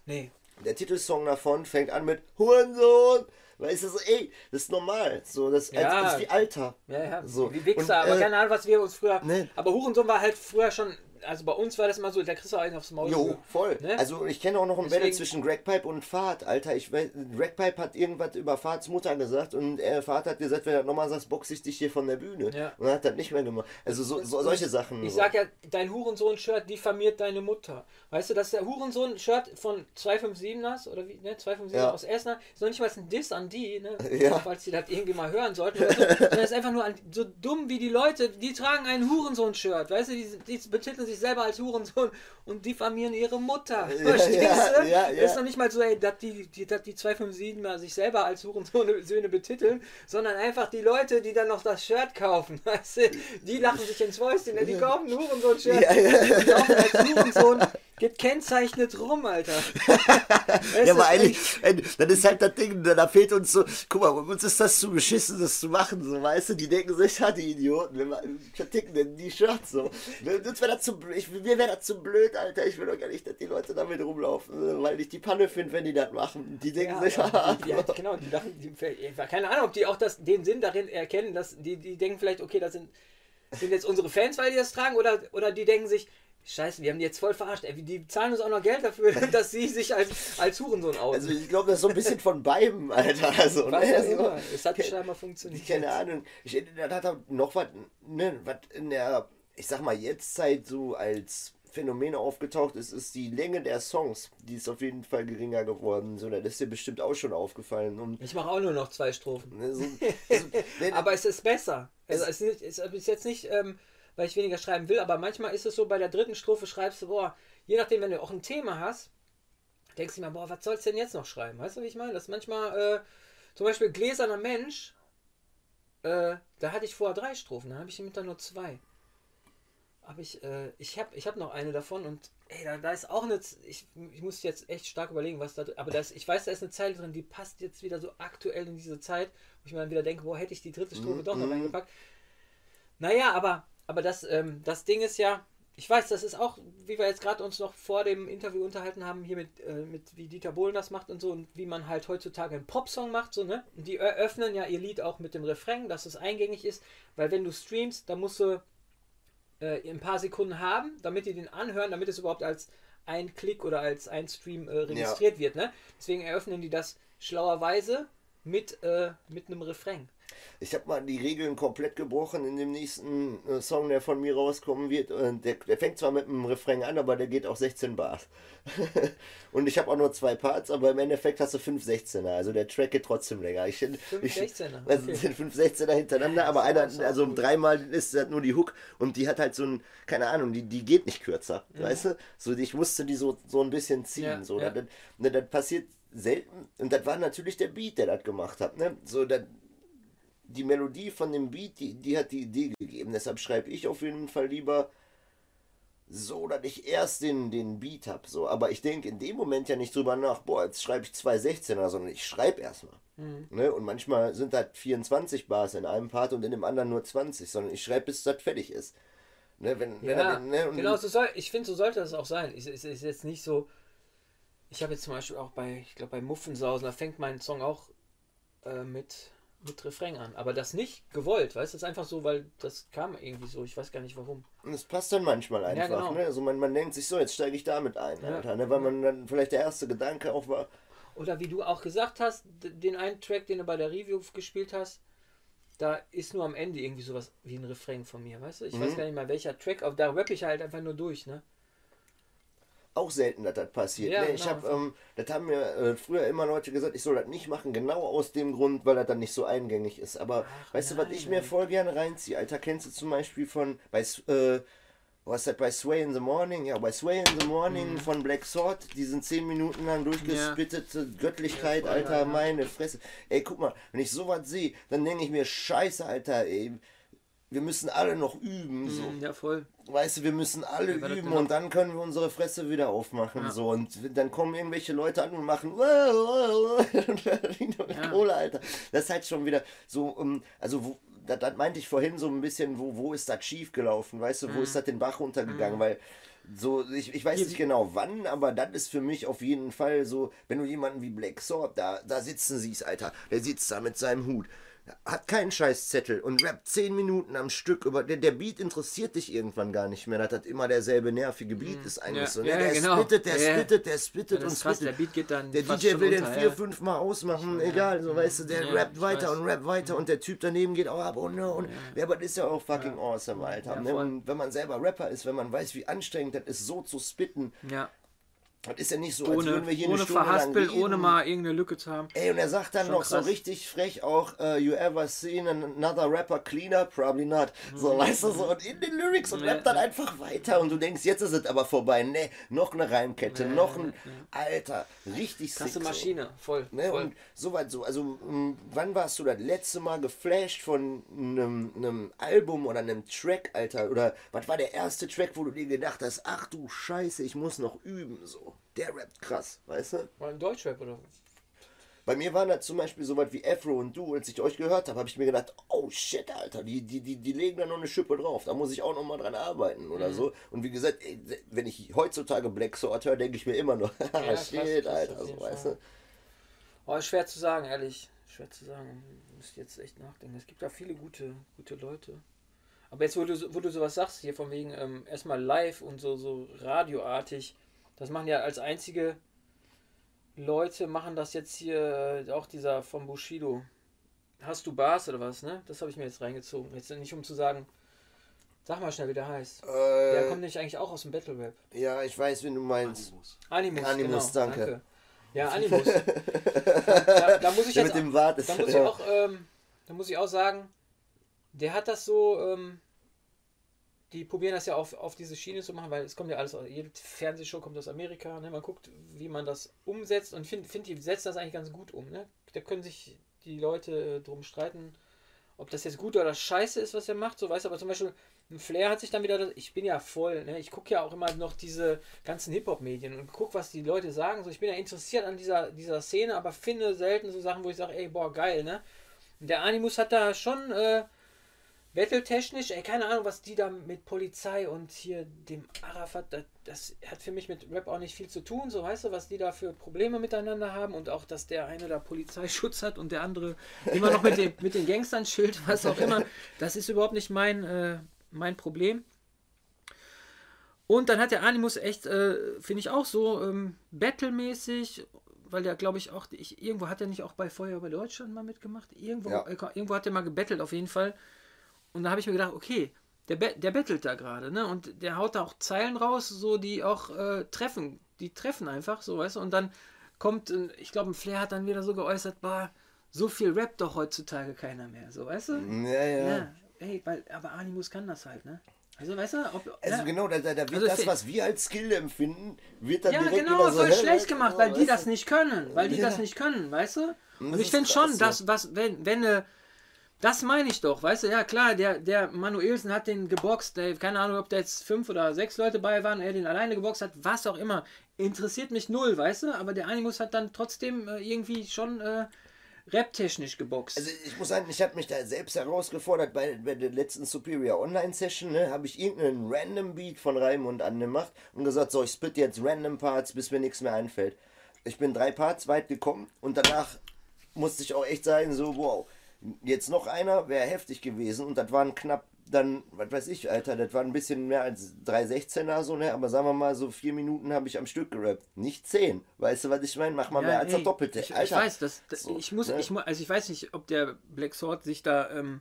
Nee. Der Titelsong davon fängt an mit Hurensohn. Weißt du, so, ey, das ist normal. So, das, Ja. das ist wie Alter. Ja, ja, So, wie Wichser, und, aber äh, keine Ahnung, was wir uns früher. ne. Aber Hurensohn war halt früher schon, also bei uns war das immer so, der kriegst du einen aufs Maul. Jo, voll. Ne? Also ich kenne auch noch ein Deswegen- Battle zwischen Gregpipe und Fahrt, Alter. Ich weiß, Gregpipe hat irgendwas über Fahrts Mutter gesagt und er Fahrt hat gesagt, wenn du das nochmal sagst, box ich dich hier von der Bühne. Ja. Und er hat das nicht mehr gemacht. Also so, so solche Sachen. Ich so. sag ja, dein Hurensohn-Shirt diffamiert deine Mutter. Weißt du, dass der Hurensohn-Shirt von 257ers oder wie, ne, 257 Ja. aus Essener ist noch nicht mal ein Diss an die, ne? *laughs* Ja. Falls die das irgendwie mal hören sollten. Oder so, *laughs* sondern ist einfach nur an, so dumm wie die Leute, die tragen ein Hurensohn-Shirt. Weißt du, die, die betiteln sich selber als Hurensohn und diffamieren ihre Mutter. Verstehst ja, du? ja, ja. Ist noch nicht mal so, ey, dass die, die, dass die 257er sich selber als Hurensohn-Söhne *laughs* betiteln, sondern einfach die Leute, die dann noch das Shirt kaufen. *laughs* Weißt du, die lachen sich ins Fäustchen, die kaufen ein Hurensohn-Shirt. Ja, ja. Die laufen als Hurensohn *laughs* gekennzeichnet rum, Alter. *laughs* Ja, aber eigentlich, dann ist halt das Ding, da fehlt uns so, guck mal, uns ist das zu beschissen, das zu machen, so, weißt du, die denken sich, ja, die Idioten, wir verticken denn die Shirts, so. Uns wäre das zu blöd, mir wäre das zu blöd, Alter, ich will doch gar nicht, dass die Leute damit rumlaufen, weil ich die Panne finde, wenn die das machen. Die denken Ja, sich, *laughs* ja, die, die, genau, die dachten, die, keine Ahnung, ob die auch das, den Sinn darin erkennen, dass die, die denken vielleicht, okay, das sind, sind jetzt unsere Fans, weil die das tragen, oder, oder die denken sich, Scheiße, wir haben die jetzt voll verarscht. Ey, die zahlen uns auch noch Geld dafür, *laughs* dass sie sich als, als Hurensohn aus. also ich glaube, das ist so ein bisschen von beidem, Alter, also, ne, auch so. immer. Es hat scheinbar funktioniert. Keine Ahnung. Ich, das hat auch noch was, ne, was in der, ich sag mal, Jetztzeit so als Phänomen aufgetaucht ist, ist die Länge der Songs. Die ist auf jeden Fall geringer geworden. So, das ist dir bestimmt auch schon aufgefallen. Und, Ich mache auch nur noch zwei Strophen. ne, so, *laughs* also, ne, Aber es ist besser. Also es ist, es ist jetzt nicht, ähm, weil ich weniger schreiben will, aber manchmal ist es so, bei der dritten Strophe schreibst du, boah, je nachdem, wenn du auch ein Thema hast, denkst du dir mal, boah, was sollst du denn jetzt noch schreiben? Weißt du, wie ich meine? Das ist manchmal, äh, zum Beispiel gläserner Mensch, äh, da hatte ich vorher drei Strophen, dann habe ich mit dann nur zwei. Aber ich, äh, ich habe ich hab noch eine davon und ey, da, da ist auch eine, ich, ich muss jetzt echt stark überlegen, was da drin, aber das, ich weiß, da ist eine Zeile drin, die passt jetzt wieder so aktuell in diese Zeit, wo ich mir dann wieder denke, wo hätte ich die dritte Strophe doch noch Mhm. reingepackt. Naja, aber, aber das, ähm, das Ding ist ja, ich weiß, das ist auch, wie wir jetzt gerade uns noch vor dem Interview unterhalten haben, hier mit, äh, mit wie Dieter Bohlen das macht und so und wie man halt heutzutage einen Popsong macht, so, ne? Und die eröffnen ja ihr Lied auch mit dem Refrain, dass es eingängig ist, weil wenn du streamst, dann musst du äh, ein paar Sekunden haben, damit die den anhören, damit es überhaupt als ein Klick oder als ein Stream äh, registriert wird, ne? Deswegen eröffnen die das schlauerweise mit, äh, mit einem Refrain. Ich habe mal die Regeln komplett gebrochen in dem nächsten äh, Song, der von mir rauskommen wird. Und der, der fängt zwar mit einem Refrain an, aber der geht auch 16 Bars. *laughs* und ich habe auch nur zwei Parts, aber im Endeffekt hast du 5 16er. Also der Track geht trotzdem länger. Ich, Fünf ich, 16er, Also okay. sind 5 16er hintereinander, aber einer, also gut. dreimal ist das nur die Hook und die hat halt so ein, keine Ahnung, die, die geht nicht kürzer. Weißt du? So, ich musste die so, so ein bisschen ziehen. Ja, so, ja. Das, das, das passiert selten. Und das war natürlich der Beat, der das gemacht hat. Ne? So, das, die Melodie von dem Beat, die, die hat die Idee gegeben. Deshalb schreibe ich auf jeden Fall lieber so, dass ich erst den, den Beat habe. So. Aber ich denke in dem Moment ja nicht drüber nach, boah, jetzt schreibe ich zwei 16er, sondern ich schreibe erstmal. Ne? Und manchmal sind das 24 Bars in einem Part und in dem anderen nur 20, sondern ich schreibe, bis das fertig ist. Ne? Wenn, wenn Ja, den, ne? genau, so soll, ich finde, so sollte das auch sein. Es ist, ist jetzt nicht so. Ich habe jetzt zum Beispiel auch bei, ich glaube, bei Muffensausen, da fängt mein Song auch äh, mit, mit Refrain an. Aber das nicht gewollt, weißt du? Das ist einfach so, weil das kam irgendwie so. Ich weiß gar nicht warum. Und es passt dann manchmal einfach. genau. ne? Also man, man denkt sich so, jetzt steige ich damit ein, Ja. Alter. Ne? Weil man dann vielleicht der erste Gedanke auch war, Oder wie du auch gesagt hast, den einen Track, den du bei der Review gespielt hast, da ist nur am Ende irgendwie sowas wie ein Refrain von mir, weißt du? Ich Mhm. weiß gar nicht mal welcher Track, aber da rapp ich halt einfach nur durch, ne? Auch selten, dass das passiert. Ja, ne? Ich genau. habe, ähm, das haben mir äh, früher immer Leute gesagt, ich soll das nicht machen, genau aus dem Grund, weil das dann nicht so eingängig ist. Aber Ach, weißt du, was nein, ich mir nein. voll gerne reinziehe? Alter, kennst du zum Beispiel von, bei, äh, was ist das, bei Sway in the Morning? Ja, bei Sway in the Morning Mhm. von Black Sword, diesen 10 Minuten lang durchgespittete Göttlichkeit, Ja, Alter, ja. meine Fresse. Ey, guck mal, wenn ich sowas sehe, dann denke ich mir, scheiße, Alter, ey, wir müssen alle noch üben. So. Mhm, ja, voll. Weißt du, wir müssen alle Ja, üben genau- und dann können wir unsere Fresse wieder aufmachen. Ja. So. Und dann kommen irgendwelche Leute an und machen *laughs* Ja. Kohle, Alter. Das ist halt schon wieder so, ähm, also wo, das, das meinte ich vorhin so ein bisschen, wo, wo ist das schief gelaufen, weißt du, wo Mhm. ist das den Bach runtergegangen, weil so, ich, ich weiß Hier, nicht genau wann, aber das ist für mich auf jeden Fall so, wenn du jemanden wie Black Sword, da, da sitzen siehst, Alter, der sitzt da mit seinem Hut, hat keinen Scheißzettel und rappt 10 Minuten am Stück über, der, der Beat interessiert dich irgendwann gar nicht mehr, das hat immer derselbe nervige Beat ist eigentlich Ja, so, ne? ja, der genau. spittet, der Ja. spittet, der spittet das und spittet. der Beat geht dann Der DJ will den unter, vier, fünf Mal ausmachen, egal, so weißt du, der rappt weiter und rappt weiter und der Typ daneben geht auch ab und ne, und ja, aber das ist ja auch fucking awesome, Alter. Ne? wenn man selber Rapper ist, wenn man weiß, wie anstrengend das ist, so zu spitten, Ja. Das ist ja nicht so, als Ohne, würden wir hier ohne eine Stunde lang verhaspeln, reden. ohne mal irgendeine Lücke zu haben. Ey, und er sagt dann Schon noch so krass. richtig frech auch, uh, you ever seen another rapper cleaner? Probably not. So, weißt du, so, und in den Lyrics und Mhm. Ja, rappt dann einfach weiter und du denkst, jetzt ist es aber vorbei. Ne, noch eine Reimkette, Ja, noch ein, Alter, richtig sick. Krasse so. Maschine, voll. Ne, voll. und soweit so. Also, mh, wann warst du das letzte Mal geflasht von einem, einem Album oder einem Track, Alter? Oder was war der erste Track, wo du dir gedacht hast, ach du Scheiße, ich muss noch üben, so. Der rappt krass, weißt du? War im Deutschrap oder? Bei mir waren das zum Beispiel so was wie Afro und du, als ich euch gehört habe, habe ich mir gedacht, oh shit, Alter, die, die, die, die legen da noch eine Schippe drauf, da muss ich auch noch mal dran arbeiten Mhm. oder so. Und wie gesagt, ey, wenn ich heutzutage Black Sword höre, denke ich mir immer nur, *laughs* Ja, krass, shit, krass, Alter, auf so, weißt du? Oh, ist schwer zu sagen, ehrlich. Schwer zu sagen. Muss jetzt echt nachdenken. Es gibt da viele gute, gute Leute. Aber jetzt, wo du, so- wo du sowas sagst, hier von wegen ähm, erstmal live und so, so radioartig, das machen ja als einzige Leute, machen das jetzt hier äh, auch dieser von Bushido. Hast du Bars oder was, ne? Das habe ich mir jetzt reingezogen. Jetzt nicht um zu sagen, sag mal schnell, wie der heißt. Der Äh, kommt nämlich eigentlich auch aus dem Battle Rap. ja, ich weiß, wen du meinst. Animus, Animus, genau, danke. Ja, *laughs* Animus. *laughs* da, da muss ich Der jetzt mit dem Bart ist da muss ich auch, ähm, da muss ich auch sagen, der hat das so, ähm, die probieren das ja auf, auf diese Schiene zu machen, weil es kommt ja alles, aus- jede Fernsehshow kommt aus Amerika, ne? man guckt, wie man das umsetzt und finde, find, die setzen das eigentlich ganz gut um. Ne? Da können sich die Leute äh, drum streiten, ob das jetzt gut oder scheiße ist, was er macht, so weißt du, aber zum Beispiel ein Flair hat sich dann wieder, ich bin ja voll, ne? ich gucke ja auch immer noch diese ganzen Hip-Hop-Medien und gucke, was die Leute sagen, so ich bin ja interessiert an dieser, dieser Szene, aber finde selten so Sachen, wo ich sage, ey, boah, geil, ne? Und der Animus hat da schon äh, Battle-technisch, ey, keine Ahnung, was die da mit Polizei und hier dem Arafat, das, das hat für mich mit Rap auch nicht viel zu tun, so weißt du, was die da für Probleme miteinander haben und auch, dass der eine da Polizeischutz hat und der andere immer noch mit, dem, mit den Gangstern schild, was auch immer, das ist überhaupt nicht mein, äh, mein Problem. Und dann hat der Animus echt, äh, finde ich auch so, ähm, Battle-mäßig, weil der, glaube ich, auch, ich, irgendwo hat er nicht auch bei Feuer über Deutschland mal mitgemacht. Irgendwo, Ja. äh, irgendwo hat er mal gebettelt, auf jeden Fall. Und da habe ich mir gedacht, okay, der, der bettelt da gerade, ne? Und der haut da auch Zeilen raus, so die auch äh, treffen. Die treffen einfach, so, weißt du? Und dann kommt, äh, ich glaube, ein Flair hat dann wieder so geäußert, bah, so viel Rap doch heutzutage keiner mehr, so, weißt du? Ja, ja. Ja, ey, weil, aber Animus kann das halt, ne? Also, weißt du, ob, Also ja, genau, da, da, wird Also das, was wir als Skill empfinden, wird dann ja, direkt genau, wieder so voll schlecht gemacht, weil die das nicht können, weil die Ja. das nicht können, weißt du? Und das ich finde schon, dass, was, wenn, wenn eine, das meine ich doch, weißt du, ja klar, der, der Manuelsen hat den geboxt, der, keine Ahnung, ob da jetzt fünf oder sechs Leute bei waren, er den alleine geboxt hat, was auch immer, interessiert mich null, weißt du, aber der Animus hat dann trotzdem äh, irgendwie schon äh, raptechnisch geboxt. Also ich muss sagen, ich habe mich da selbst herausgefordert bei, bei der letzten Superior Online Session, ne, habe ich irgendeinen Random Beat von Raimund angemacht und gesagt, so ich spit jetzt Random Parts, bis mir nichts mehr einfällt. Ich bin drei Parts weit gekommen und danach musste ich auch echt sagen, so wow, jetzt noch einer wäre heftig gewesen und das waren knapp dann, was weiß ich, Alter, das war ein bisschen mehr als 3,16er so, ne, aber sagen wir mal so vier Minuten habe ich am Stück gerappt, nicht zehn. Weißt du, was ich meine? Mach mal mehr als ey, das Doppelte. Ich, ich Alter, weiß, das, das, so, ich muss, ne? ich also ich weiß nicht, ob der Black Sword sich da ähm,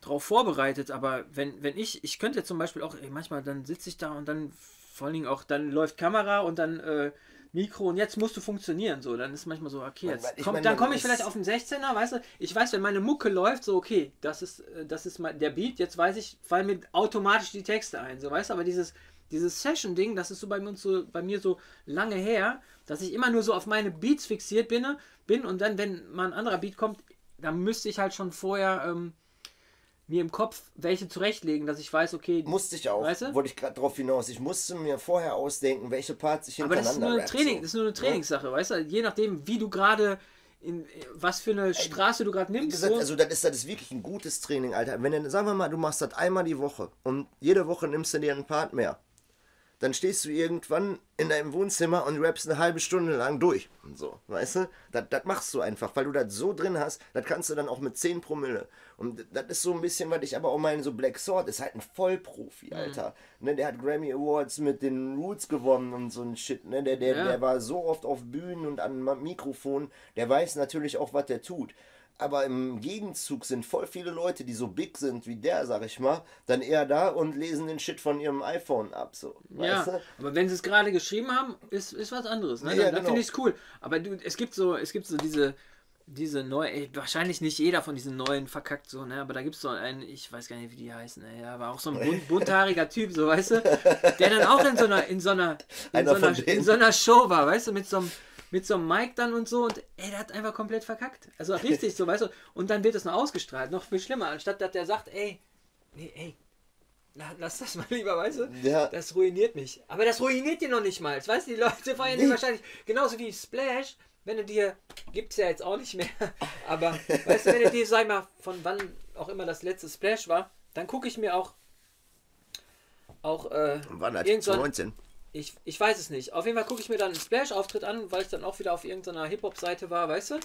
drauf vorbereitet, aber wenn, wenn ich, ich könnte zum Beispiel auch, ey, manchmal dann sitze ich da und dann vor allen Dingen auch, dann läuft Kamera und dann äh, Mikro und jetzt musst du funktionieren, so, dann ist manchmal so, okay, jetzt ich komm, mein, dann komme ich vielleicht auf den 16er, weißt du, ich weiß, wenn meine Mucke läuft, so, okay, das ist, äh, das ist mein, der Beat, jetzt weiß ich, fallen mir automatisch die Texte ein, so, weißt du, aber dieses, dieses Session-Ding, das ist so bei, uns so bei mir so lange her, dass ich immer nur so auf meine Beats fixiert bin, bin und dann, wenn mal ein anderer Beat kommt, dann müsste ich halt schon vorher ähm, mir im Kopf welche zurechtlegen, dass ich weiß, okay. Musste ich auch. Weißt du? Wollte ich gerade drauf hinaus. Ich musste mir vorher ausdenken, welche Parts ich Aber hintereinander das ist nur eine Training, so. das ist nur eine Trainingssache, weißt du? Je nachdem, wie du gerade in was für eine Straße du gerade Wie nimmst. gesagt, so. also das ist, das ist wirklich ein gutes Training, Alter. Wenn du, sagen wir mal, du machst das einmal die Woche und jede Woche nimmst du dir einen Part mehr, dann stehst du irgendwann in deinem Wohnzimmer und rappst eine halbe Stunde lang durch. Und so, weißt du? Das, das machst du einfach, weil du das so drin hast, das kannst du dann auch mit 10 Promille. Und das ist so ein bisschen, was ich aber auch meine, so Black Sword ist halt ein Vollprofi, Alter. Ne, der hat Grammy Awards mit den Roots gewonnen und so ein Shit. Ne? Der, der, Ja. der war so oft auf Bühnen und an Ma- Mikrofon, der weiß natürlich auch, was der tut. Aber im Gegenzug sind voll viele Leute, die so big sind wie der, sag ich mal, dann eher da und lesen den Shit von ihrem iPhone ab. So, Ja, du? aber wenn sie es gerade geschrieben haben, ist, ist was anderes. Ne? Ja, dann genau. finde ich es cool. Aber du, es gibt so, es gibt so diese, diese neue, wahrscheinlich nicht jeder von diesen neuen verkackt so, ne? Aber da gibt es so einen, ich weiß gar nicht, wie die heißen, ey, aber auch so ein bunt, *laughs* bunthaariger Typ, so, weißt du, der dann auch in so einer, in so einer, in so einer, in so einer Show war, weißt du, mit so einem mit so einem Mic dann und so und ey, der hat einfach komplett verkackt. Also richtig so, weißt du, und dann wird es noch ausgestrahlt, noch viel schlimmer, anstatt dass der sagt, ey, nee, ey, la- lass das mal lieber, weißt du? Ja. Das ruiniert mich. Aber das ruiniert dir noch nicht mal. Weißt du, die Leute feiern Nee. wahrscheinlich genauso wie Splash, wenn du dir, gibt's ja jetzt auch nicht mehr, *laughs* aber weißt du, wenn du dir, sag mal, von wann auch immer das letzte Splash war, dann gucke ich mir auch auch äh, Wann hat irgend so ein- 19? Ich, ich weiß es nicht. Auf jeden Fall gucke ich mir dann einen Splash-Auftritt an, weil ich dann auch wieder auf irgendeiner Hip-Hop-Seite war, weißt du?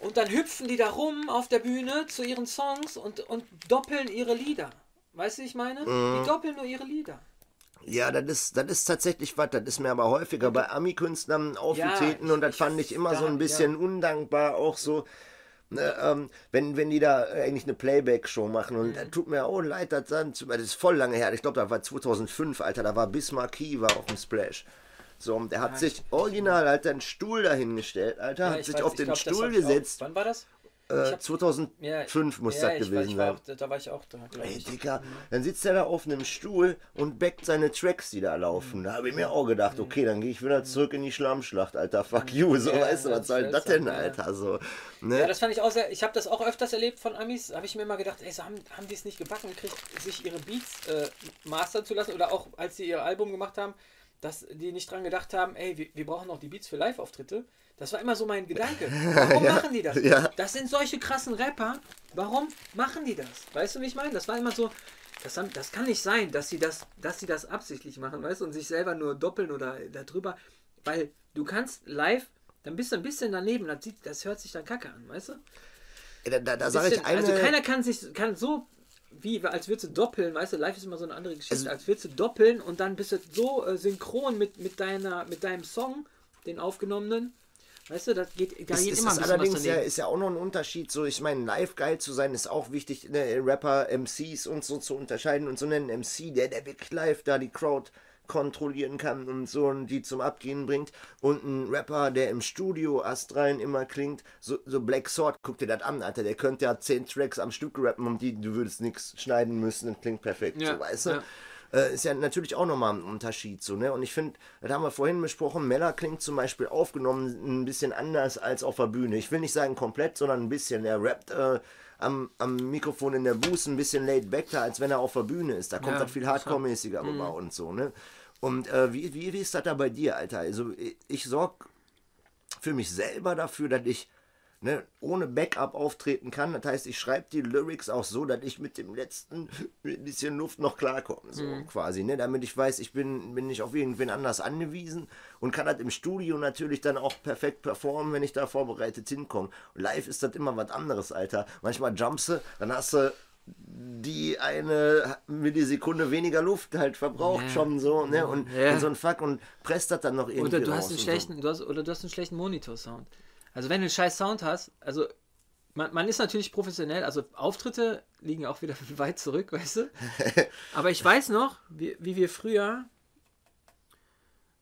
Und dann hüpfen die da rum auf der Bühne zu ihren Songs und, und doppeln ihre Lieder. Weißt du, wie ich meine? Mhm. Die doppeln nur ihre Lieder. Ja, das ist, das ist tatsächlich was. Das ist mir aber häufiger bei Ami-Künstlern aufgetreten ich- und das fand ich immer so da- ein bisschen undankbar, auch so. Ne, ähm, wenn, wenn die da eigentlich eine Playback-Show machen und Mhm. tut mir auch leid, das, das ist voll lange her. Ich glaube, das war 2005, Alter, da war Bismarck Key war auf dem Splash. So, und der hat sich original, hat einen Stuhl dahingestellt, Alter, Ja, hat ich sich weiß, auf den glaub, Stuhl ich auch- gesetzt. Wann war das? Äh, hab- 2005 muss ja, das gewesen sein. auch, da, da war ich auch da, Ey. Digga, dann sitzt er da auf einem Stuhl und backt seine Tracks, die da laufen. Da habe ich mir auch gedacht, okay, dann gehe ich wieder zurück in die Schlammschlacht, Alter. Fuck you, so, Ja, weißt du, was soll das denn, ja. Alter? So, Ja, ne? das fand ich auch sehr. Ich habe das auch öfters erlebt von Amis. Habe ich mir immer gedacht, ey, so haben, haben die es nicht gebacken, gekriegt, sich ihre Beats äh, mastern zu lassen oder auch als sie ihr Album gemacht haben, dass die nicht dran gedacht haben, ey, wir, wir brauchen auch die Beats für Live-Auftritte. Das war immer so mein Gedanke. *laughs* Warum machen die das? Ja. Das sind solche krassen Rapper. Warum machen die das? Weißt du, wie ich meine? Das war immer so. Das, haben, das kann nicht sein, dass sie das, dass sie das absichtlich machen, weißt du, und sich selber nur doppeln oder darüber. Weil du kannst live, dann bist du ein bisschen daneben, das, sieht, das hört sich dann kacke an, weißt du? Da, da, da sage ich Bisschen- eine. Also keiner kann sich kann so wie als würdest du doppeln, weißt du, live ist immer so eine andere Geschichte, Also- als würdest du doppeln und dann bist du so äh, synchron mit, mit deiner mit deinem Song, den aufgenommenen. Weißt du, das geht, da Es geht ist, immer ein ist allerdings ja, ist ja auch noch ein Unterschied. So, ich meine, live geil zu sein ist auch wichtig, ne, Rapper, MCs und so zu unterscheiden und so einen MC, der, der wirklich live da die Crowd kontrollieren kann und so und die zum Abgehen bringt. Und ein Rapper, der im Studio astrein immer klingt, so, so Black Sword, guck dir das an, Alter, der könnte ja zehn Tracks am Stück rappen und die, du würdest nichts schneiden müssen und klingt perfekt, Ja, so, weißt du? ja. äh, ist ja natürlich auch nochmal ein Unterschied so, ne? Und ich finde, das haben wir vorhin besprochen, Meller klingt zum Beispiel aufgenommen ein bisschen anders als auf der Bühne. Ich will nicht sagen komplett, sondern ein bisschen. Er rappt äh, am, am Mikrofon in der Booth ein bisschen laid back da, als wenn er auf der Bühne ist. Da kommt Ja, das viel hardcore-mäßiger rüber und so, ne? Und äh, wie, wie, wie ist das da bei dir, Alter? Also ich, ich sorge für mich selber dafür, dass ich ne, ohne Backup auftreten kann. Das heißt, ich schreibe die Lyrics auch so, dass ich mit dem letzten bisschen Luft noch klarkomme, so quasi, ne? damit ich weiß, ich bin, bin nicht auf irgendwen anders angewiesen und kann das im Studio natürlich dann auch perfekt performen, wenn ich da vorbereitet hinkomme. Live ist das immer was anderes, Alter. Manchmal jumpst du, dann hast du die eine Millisekunde weniger Luft halt verbraucht Ja. schon so, ne? Und, Ja. und so ein Fuck und presst das dann noch irgendwie Oder du hast einen schlechten, du hast, oder du hast einen schlechten Monitor-Sound. Also wenn du einen scheiß Sound hast, also man, man ist natürlich professionell, also Auftritte liegen auch wieder *laughs* weit zurück, weißt du? *laughs* Aber ich weiß noch, wie, wie wir früher,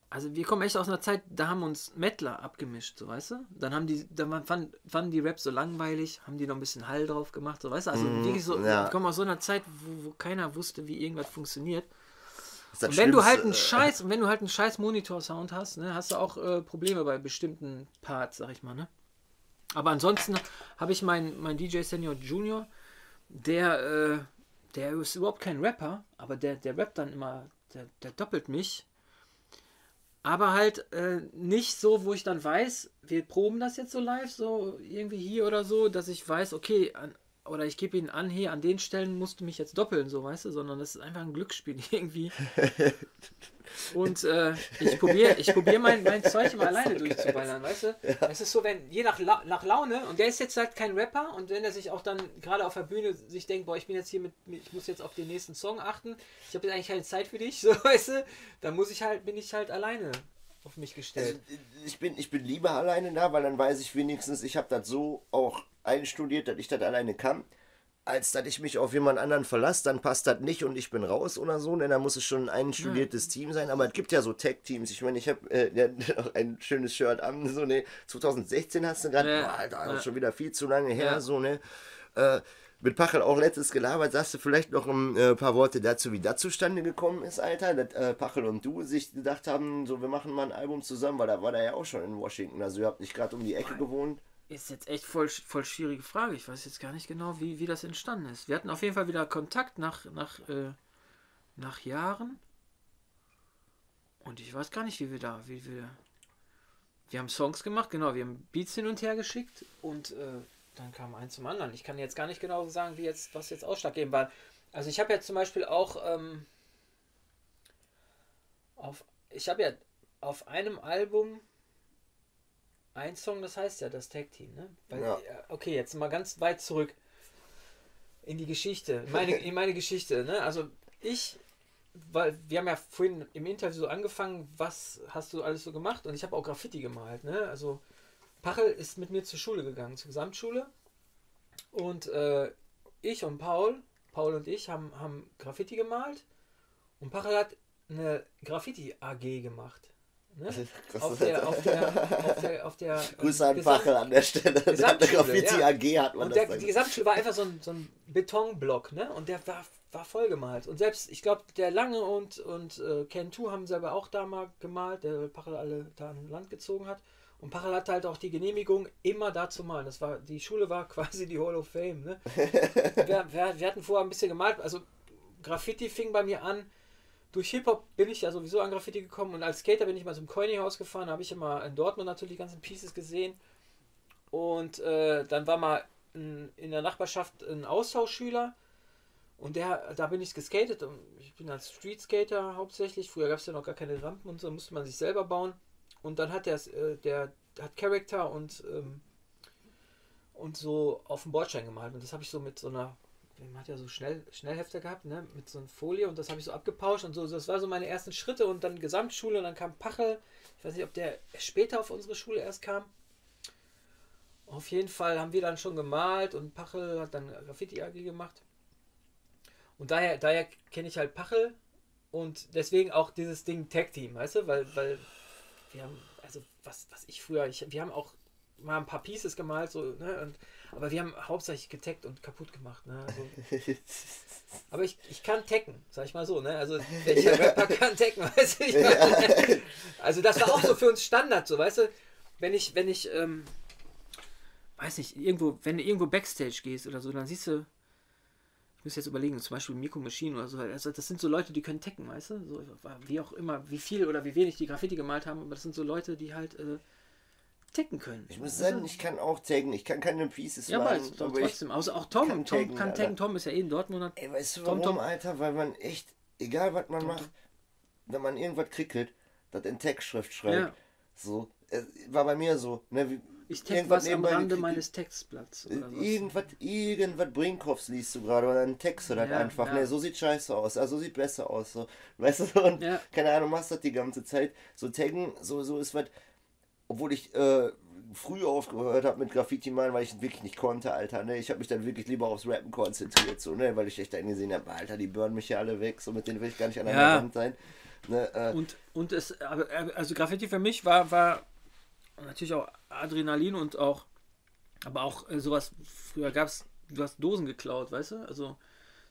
also wir kommen echt aus einer Zeit, da haben uns Mettler abgemischt, so weißt du? Dann haben die, dann fanden, fanden die Raps so langweilig, haben die noch ein bisschen Hall drauf gemacht, so weißt du? Also wirklich so, ja. wir kommen aus so einer Zeit, wo, wo keiner wusste, wie irgendwas funktioniert. Und wenn du halt einen äh, scheiß, und *laughs* wenn du halt einen scheiß Monitor-Sound hast, ne, hast du auch äh, Probleme bei bestimmten Parts, sag ich mal, ne? Aber ansonsten habe ich meinen mein DJ Senior Junior, der, äh, der ist überhaupt kein Rapper, aber der, der rappt dann immer, der, der doppelt mich. Aber halt äh, nicht so, wo ich dann weiß, wir proben das jetzt so live, so irgendwie hier oder so, dass ich weiß, okay, an, oder ich gebe ihn an, hier an den Stellen musst du mich jetzt doppeln, so weißt du, sondern das ist einfach ein Glücksspiel *laughs* irgendwie. *laughs* Und äh, ich probiere ich probier mein, mein Zeug immer alleine durchzuballern, weißt du? Ja. Es ist so, wenn, je nach, La nach Laune, und der ist jetzt halt kein Rapper, und wenn er sich auch dann gerade auf der Bühne sich denkt, boah, ich bin jetzt hier mit, ich muss jetzt auf den nächsten Song achten, ich habe jetzt eigentlich keine Zeit für dich, *laughs* so weißt du, dann muss ich halt, bin ich halt alleine auf mich gestellt. Also, ich, bin, ich bin lieber alleine da, weil dann weiß ich wenigstens, ich habe das so auch einstudiert, dass ich das alleine kann als dass ich mich auf jemand anderen verlasse, dann passt das nicht und ich bin raus oder so, denn ne? da muss es schon ein studiertes ja. Team sein. Aber es gibt ja so Tech-Teams. Ich meine, ich habe äh, ja, *laughs* ein schönes Shirt an, so ne, 2016 hast du gerade, ja. Alter, ja. schon wieder viel zu lange her, ja. so ne. Äh, mit Pachel auch letztes gelabert, sagst du vielleicht noch ein äh, paar Worte dazu, wie das zustande gekommen ist, Alter, dass äh, Pachel und du sich gedacht haben, so wir machen mal ein Album zusammen, weil da war der ja auch schon in Washington, also ihr habt nicht gerade um die Ecke gewohnt. Ist jetzt echt voll, voll schwierige Frage. Ich weiß jetzt gar nicht genau, wie, wie das entstanden ist. Wir hatten auf jeden Fall wieder Kontakt nach, nach, äh, nach Jahren. Und ich weiß gar nicht, wie wir da, wie wir. Wir haben Songs gemacht, genau, wir haben Beats hin und her geschickt und äh, dann kam eins zum anderen. Ich kann jetzt gar nicht genau sagen, wie jetzt, was jetzt ausschlaggebend war. Also ich habe ja zum Beispiel auch ähm, auf, ich habe ja auf einem Album ein Song, das heißt ja das Tag Team, ne? Weil, ja. Okay, jetzt mal ganz weit zurück in die Geschichte, meine, *laughs* in meine Geschichte, ne? Also ich, weil wir haben ja vorhin im Interview so angefangen, was hast du alles so gemacht? Und ich habe auch Graffiti gemalt, ne? Also Pachel ist mit mir zur Schule gegangen, zur Gesamtschule. Und äh, ich und Paul, Paul und ich haben, haben Graffiti gemalt. Und Pachel hat eine Graffiti AG gemacht. Ne? Auf, der, auf, der, auf, der, auf *laughs* der. Grüße an Bachel an der Stelle. Der Graffiti ja. AG hat man und das. Der, die Gesamtschule war einfach so ein, so ein Betonblock, ne? Und der war, war voll gemalt. Und selbst, ich glaube, der Lange und, und äh, Ken Tu haben selber auch da mal gemalt, der Pachel alle da an Land gezogen hat. Und Pachel hatte halt auch die Genehmigung, immer da zu malen. Das war, die Schule war *laughs* quasi die Hall of Fame. Ne? *laughs* wir, wir, wir hatten vorher ein bisschen gemalt. Also Graffiti fing bei mir an durch Hip-Hop bin ich ja sowieso an Graffiti gekommen und als Skater bin ich mal zum Coiny-Haus gefahren, habe ich immer in Dortmund natürlich die ganzen Pieces gesehen. Und äh, dann war mal in, in der Nachbarschaft ein Austauschschüler und der, da bin ich geskatet und ich bin als Street-Skater hauptsächlich. Früher gab es ja noch gar keine Rampen und so, musste man sich selber bauen. Und dann hat der, äh, der hat Charakter und, ähm, und so auf dem Bordstein gemalt. Und das habe ich so mit so einer man hat ja so Schnell, Schnellhefter gehabt, ne, mit so einer Folie und das habe ich so abgepauscht und so. Das war so meine ersten Schritte und dann Gesamtschule und dann kam Pachel. Ich weiß nicht, ob der später auf unsere Schule erst kam. Auf jeden Fall haben wir dann schon gemalt und Pachel hat dann Graffiti AG gemacht. Und daher, daher kenne ich halt Pachel und deswegen auch dieses Ding Tag Team, weißt du, weil, weil wir haben, also was, was ich früher, ich, wir haben auch mal ein paar Pieces gemalt, so, ne, und aber wir haben hauptsächlich getaggt und kaputt gemacht. Ne? Also, *laughs* aber ich, ich kann taggen, sag ich mal so. Ne? Also *laughs* welcher Rapper kann taggen, weißt du? Ich meine, also das war auch so für uns Standard, so weißt du. Wenn ich, wenn ich, ähm, weiß nicht, irgendwo, wenn du irgendwo Backstage gehst oder so, dann siehst du, muss jetzt überlegen, zum Beispiel Miko Machine oder so, also das sind so Leute, die können taggen, weißt du? So, wie auch immer, wie viel oder wie wenig die Graffiti gemalt haben, aber das sind so Leute, die halt äh, taggen können. Ich muss sagen, ich kann auch taggen. Ich kann keine Pieces ja, machen. Ja, aber trotzdem. Außer auch Tom. Kann Tom taggen, kann taggen. Tom ist ja eh in Dortmund. Ey, weißt du Tom, warum, Tom. Alter? Weil man echt, egal was man Tom, macht, wenn man irgendwas krickelt, das in Textschrift schreibt. Ja. So, war bei mir so. Ne, wie, ich tagge was am Rande meines Textblatts. Irgendwas, irgendwas Brinkhoffs liest du gerade oder ein Text oder ja, einfach. Ja. Ne, so sieht scheiße aus, also so sieht besser aus. So. *laughs* Weißt du, und ja. keine Ahnung, machst das die ganze Zeit. So taggen, so, so ist was obwohl ich äh, früh aufgehört habe mit Graffiti malen, weil ich wirklich nicht konnte, Alter. Ne? Ich habe mich dann wirklich lieber aufs Rappen konzentriert, so, ne? weil ich echt dann gesehen habe, Alter, die burnen mich ja alle weg, so mit denen will ich gar nicht an der ja. Wand sein. Ne? Äh, und, und es, also Graffiti für mich war, war natürlich auch Adrenalin und auch, aber auch äh, sowas, früher gab es, du hast Dosen geklaut, weißt du? Also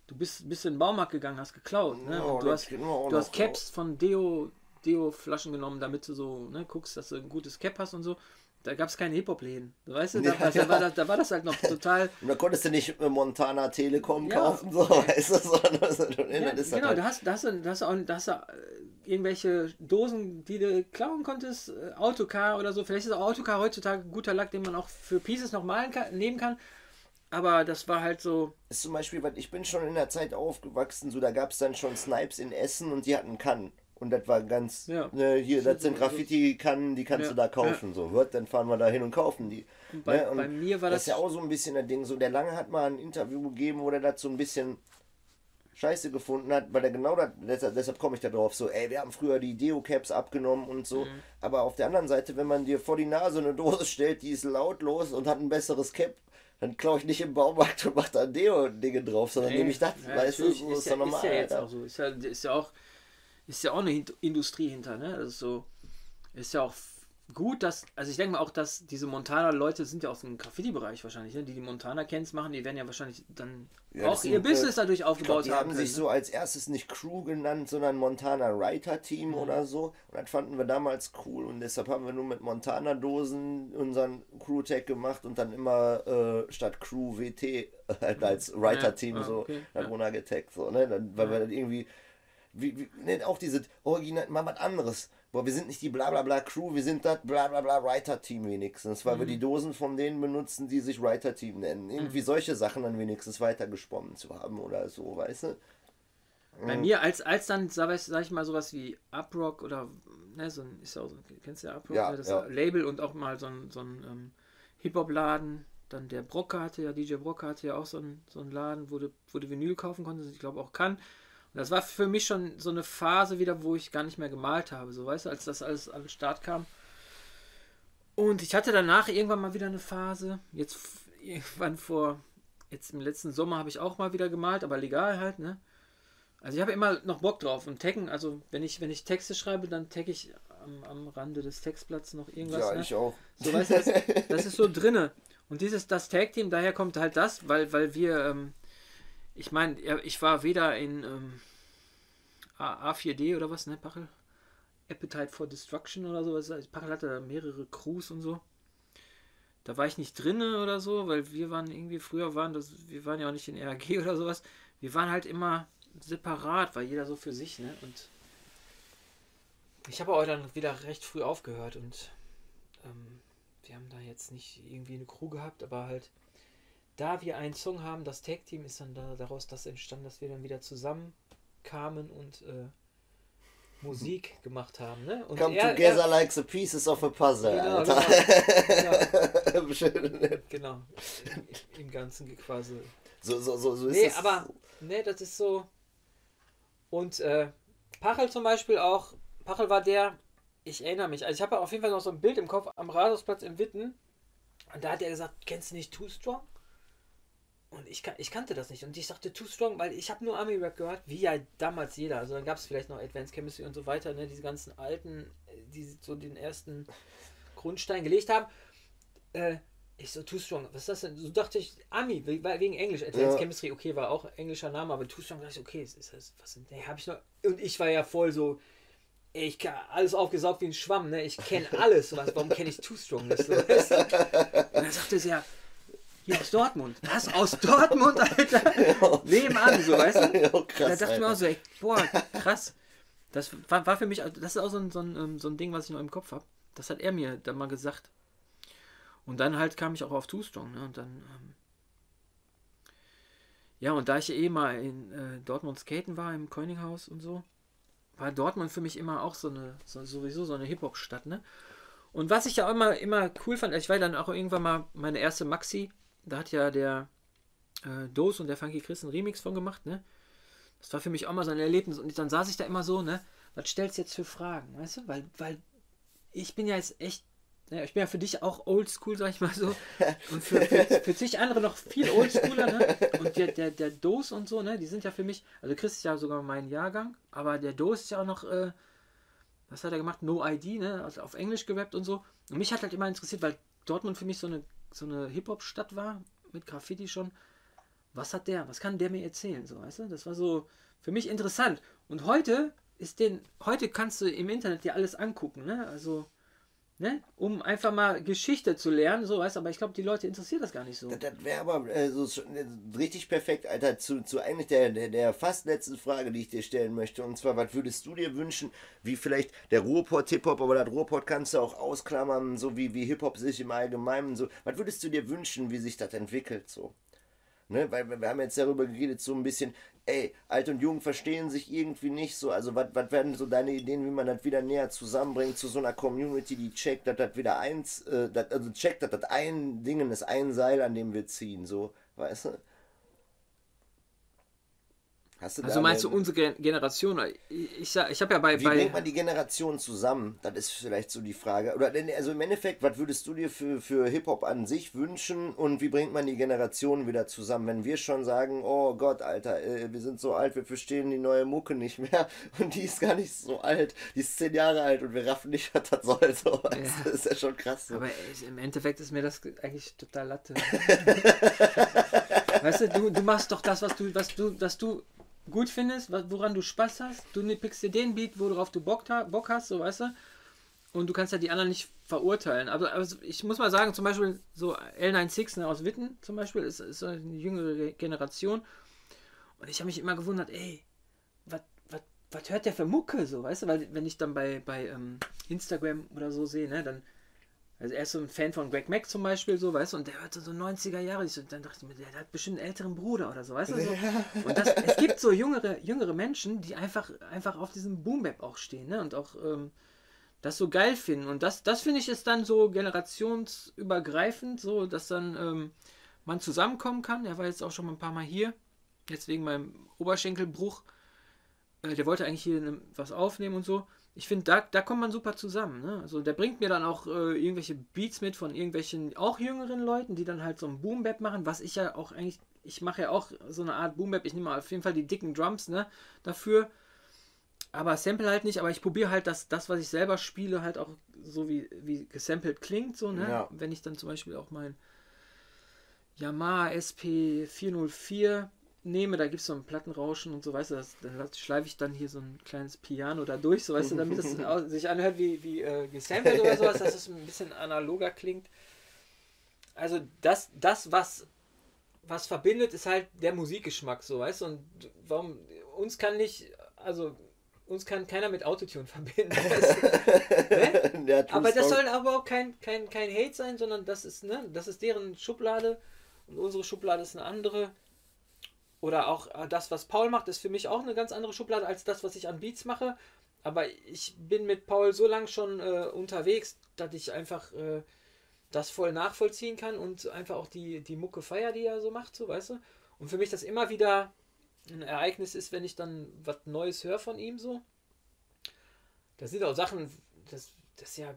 du bist, bist in den Baumarkt gegangen, hast geklaut. Ne? Oh, du hast, du hast Caps von Deo, Deo-Flaschen genommen, damit du so ne, guckst, dass du ein gutes Cap hast und so. Da gab es keine Hip-Hop-Läden. Weißt du, da, *laughs* ja. da, war das, da war das halt noch total. *laughs* Und da konntest du nicht Montana Telekom ja. kaufen, so, *laughs* weißt du, sondern das, ja, das genau, halt da hast, da hast, hast, auch, da hast du irgendwelche Dosen, die du klauen konntest, äh, Autocar oder so. Vielleicht ist auch Autocar heutzutage ein guter Lack, den man auch für Pieces noch malen kann, nehmen kann. Aber das war halt so. Ist zum Beispiel, weil ich bin schon in der Zeit aufgewachsen, so da gab es dann schon Snipes in Essen und die hatten Kannen. Und das war ganz, ja. ne, hier, das sind Graffiti-Kannen, die kannst ja. du da kaufen. Ja. So, wird, dann fahren wir da hin und kaufen die. Bei, ne? und bei mir war das. Das ist ja auch so ein bisschen das Ding. So, der Lange hat mal ein Interview gegeben, wo der dazu ein bisschen scheiße gefunden hat, weil er genau das, deshalb, deshalb komme ich da drauf, so, ey, wir haben früher die Deo-Caps abgenommen und so. Mhm. Aber auf der anderen Seite, wenn man dir vor die Nase eine Dose *laughs* stellt, die ist lautlos und hat ein besseres Cap, dann klaue ich nicht im Baumarkt und mache da Deo-Dinge drauf, sondern nee. nehme ich das, ja, weißt du, so ist, ist ja, normal. Ist ja jetzt auch so. Ist ja, ist ja auch ist ja auch eine Industrie hinter, ne? Also so, ist ja auch gut, dass, also ich denke mal auch, dass diese Montana-Leute sind ja aus dem Graffiti-Bereich wahrscheinlich, ne? die die Montana-Cans machen, die werden ja wahrscheinlich dann ja, auch sind, ihr Business äh, dadurch aufgebaut glaub, die haben. Die haben sich ne? so als erstes nicht Crew genannt, sondern Montana Writer Team mhm. oder so. Und das fanden wir damals cool und deshalb haben wir nur mit Montana-Dosen unseren Crew-Tag gemacht und dann immer äh, statt Crew WT halt *laughs* als Writer Team ja, okay. so darunter ja. getaggt, so, ne? Dann, weil wir dann irgendwie wie, wie, ne, auch diese Original, mal was anderes. Boah, wir sind nicht die Blablabla Crew, wir sind das Blablabla Writer Team wenigstens, weil mhm. wir die Dosen von denen benutzen, die sich Writer Team nennen. Irgendwie mhm. solche Sachen dann wenigstens weitergesponnen zu haben oder so, weißt du? Bei mhm. mir, als, als dann, sag ich, sag ich mal, sowas wie Uprock oder, ne, so ein, ist ja auch so, kennst du ja Uprock, ja, ne, das ja. Label und auch mal so ein, so ein ähm, Hip-Hop-Laden, dann der Brocker hatte ja, DJ Brocker hatte ja auch so einen, so einen Laden, wo du, wo du Vinyl kaufen konntest, ich glaube auch kann. Das war für mich schon so eine Phase wieder, wo ich gar nicht mehr gemalt habe, so weißt du, als das alles an den Start kam. Und ich hatte danach irgendwann mal wieder eine Phase. Jetzt irgendwann vor, jetzt im letzten Sommer habe ich auch mal wieder gemalt, aber legal halt, ne? Also ich habe immer noch Bock drauf und taggen, also wenn ich, wenn ich Texte schreibe, dann tagge ich am, am Rande des Textblatts noch irgendwas. Ja, ne? ich auch. So weißt du, das, *laughs* das ist so drinne. Und dieses, das Tag-Team, daher kommt halt das, weil, weil wir, ähm, ich meine, ich war weder in ähm, A4D oder was, ne, Pachel? Appetite for Destruction oder sowas. Pachel hatte da mehrere Crews und so. Da war ich nicht drinne oder so, weil wir waren irgendwie, früher waren das, wir waren ja auch nicht in RAG *laughs* oder sowas. Wir waren halt immer separat, weil jeder so für sich, ne? Und ich habe auch dann wieder recht früh aufgehört und ähm, wir haben da jetzt nicht irgendwie eine Crew gehabt, aber halt da wir einen Song haben, das Tag Team ist dann da, daraus das entstanden, dass wir dann wieder zusammen kamen und äh, Musik *laughs* gemacht haben. Ne? Und Come er, together er, like the pieces of a puzzle. Genau, genau, *laughs* genau. genau. Im Ganzen quasi. So, so, so, so ist nee, es. aber ne, das ist so. Und äh, Pachel zum Beispiel auch. Pachel war der, ich erinnere mich, also ich habe auf jeden Fall noch so ein Bild im Kopf am Rathausplatz im Witten. Und da hat er gesagt, kennst du nicht Too Strong? Und ich, ich kannte das nicht. Und ich dachte, Too Strong, weil ich habe nur Army-Rap gehört, wie ja damals jeder. Also dann gab es vielleicht noch Advanced Chemistry und so weiter, ne? diese ganzen alten, die so den ersten Grundstein gelegt haben. Äh, ich so, Too Strong, was ist das denn? So dachte ich, Ami, wegen Englisch. Advanced ja. Chemistry, okay, war auch englischer Name, aber Too Strong dachte ich, okay, ist das, was sind, nee, habe ich noch. Und ich war ja voll so, ich kann alles aufgesaugt wie ein Schwamm, ne? Ich kenne alles. Was, warum kenne ich Too Strong nicht? So, weißt du? Und dann sagte sie ja, hier aus Dortmund. Was? Aus Dortmund, Alter? *laughs* Nebenan, so, weißt du? Ja, krass, da dachte ich mir auch so, ey, boah, krass. Das war, war für mich, das ist auch so ein, so, ein, ähm, so ein Ding, was ich noch im Kopf habe. Das hat er mir dann mal gesagt. Und dann halt kam ich auch auf Too Strong, ne? Und dann, ähm, ja, und da ich eh mal in äh, Dortmund skaten war, im Könighaus und so, war Dortmund für mich immer auch so eine, so, sowieso so eine Hip-Hop-Stadt, ne? Und was ich ja immer, immer cool fand, ich war dann auch irgendwann mal meine erste Maxi da hat ja der äh, Dose und der Funky Chris einen Remix von gemacht, ne? Das war für mich auch mal so ein Erlebnis. Und dann saß ich da immer so, ne? Was stellst du jetzt für Fragen, weißt du? Weil, weil ich bin ja jetzt echt, ja, ich bin ja für dich auch oldschool, sag ich mal so. *laughs* Und für, für, für zig andere noch viel oldschooler, ne? Und der, der, der Dose und so, ne? Die sind ja für mich, also Chris ist ja sogar mein Jahrgang, aber der Dose ist ja auch noch, äh, was hat er gemacht? No ID, ne? Also auf Englisch gewappt und so. Und mich hat halt immer interessiert, weil Dortmund für mich so eine so eine Hip-Hop-Stadt war, mit Graffiti schon, was hat der, was kann der mir erzählen, so, weißt du? Das war so für mich interessant. Und heute ist den, heute kannst du im Internet dir alles angucken, ne? Also Ne? Um einfach mal Geschichte zu lernen, so weißt aber ich glaube, die Leute interessiert das gar nicht so. Das, das wäre aber äh, so, äh, richtig perfekt, Alter, zu, zu eigentlich der, der, der fast letzten Frage, die ich dir stellen möchte. Und zwar, was würdest du dir wünschen, wie vielleicht der Ruhrpott-Hip-Hop, aber das Ruhrpott kannst du auch ausklammern, so wie, wie Hip-Hop sich im Allgemeinen so. Was würdest du dir wünschen, wie sich das entwickelt so? Ne, weil wir haben jetzt darüber geredet, so ein bisschen, ey, alt und jung verstehen sich irgendwie nicht so. Also, was werden so deine Ideen, wie man das wieder näher zusammenbringt zu so einer Community, die checkt, dass das wieder eins, äh, dat, also checkt, dass das ein Ding ist, ein Seil, an dem wir ziehen, so, weißt du? Hast du also meinst du unsere Generation? Ich, ich, ich habe ja bei. Wie bei bringt man die Generationen zusammen? Das ist vielleicht so die Frage. Oder also im Endeffekt, was würdest du dir für, für Hip-Hop an sich wünschen und wie bringt man die Generationen wieder zusammen? Wenn wir schon sagen, oh Gott, Alter, äh, wir sind so alt, wir verstehen die neue Mucke nicht mehr *laughs* und die ist gar nicht so alt, die ist zehn Jahre alt und wir raffen nicht, was das soll. So, ja. Das ist ja schon krass. So. Aber im Endeffekt ist mir das eigentlich total Latte. *laughs* weißt du, du, du machst doch das, was du, was du, was du gut findest, woran du Spaß hast. Du pickst dir den Beat, worauf du Bock, Bock hast, so weißt du. Und du kannst ja die anderen nicht verurteilen. Aber also ich muss mal sagen, zum Beispiel so L96 ne, aus Witten zum Beispiel ist, ist eine jüngere Generation. Und ich habe mich immer gewundert, ey, was hört der für Mucke so, weißt du? Weil wenn ich dann bei, bei ähm, Instagram oder so sehe, ne, dann also er ist so ein Fan von Greg Mack zum Beispiel, so, weißt du, und der hört so 90er Jahre. So, dann dachte ich mir, der hat bestimmt einen älteren Bruder oder so, weißt du? So. Und das, es gibt so jüngere, jüngere Menschen, die einfach, einfach auf diesem Boom-Bap auch stehen, ne? Und auch ähm, das so geil finden. Und das, das finde ich ist dann so generationsübergreifend, so, dass dann ähm, man zusammenkommen kann. Er war jetzt auch schon mal ein paar Mal hier. Jetzt wegen meinem Oberschenkelbruch. Äh, der wollte eigentlich hier ne, was aufnehmen und so ich finde, da, da kommt man super zusammen. Ne? Also der bringt mir dann auch äh, irgendwelche Beats mit von irgendwelchen auch jüngeren Leuten, die dann halt so ein Boom Bap machen, was ich ja auch eigentlich, ich mache ja auch so eine Art Boom Bap. Ich nehme auf jeden Fall die dicken Drums ne, dafür. Aber Sample halt nicht, aber ich probiere halt das, das, was ich selber spiele, halt auch so wie, wie gesampelt klingt. So, ne? Ja. Wenn ich dann zum Beispiel auch mein Yamaha SP 404 nehme, da gibt es so ein Plattenrauschen und so, weißt du, das, da schleife ich dann hier so ein kleines Piano da durch, so weißt du, damit es *laughs* sich anhört wie, wie äh, gesampelt oder *laughs* sowas, dass es ein bisschen analoger klingt. Also das, das was, was verbindet, ist halt der Musikgeschmack, so weißt du, und warum, uns kann nicht, also uns kann keiner mit Autotune *laughs* verbinden. Weißt du, ne? aber das soll aber auch kein, kein, kein Hate sein, sondern das ist, ne, das ist deren Schublade und unsere Schublade ist eine andere. Oder auch äh, das, was Paul macht, ist für mich auch eine ganz andere Schublade als das, was ich an Beats mache. Aber ich bin mit Paul so lange schon äh, unterwegs, dass ich einfach äh, das voll nachvollziehen kann und einfach auch die, die Mucke feier, die er so macht, so weißt du. Und für mich das immer wieder ein Ereignis ist, wenn ich dann was Neues höre von ihm so. Das sind auch Sachen, das, das ist ja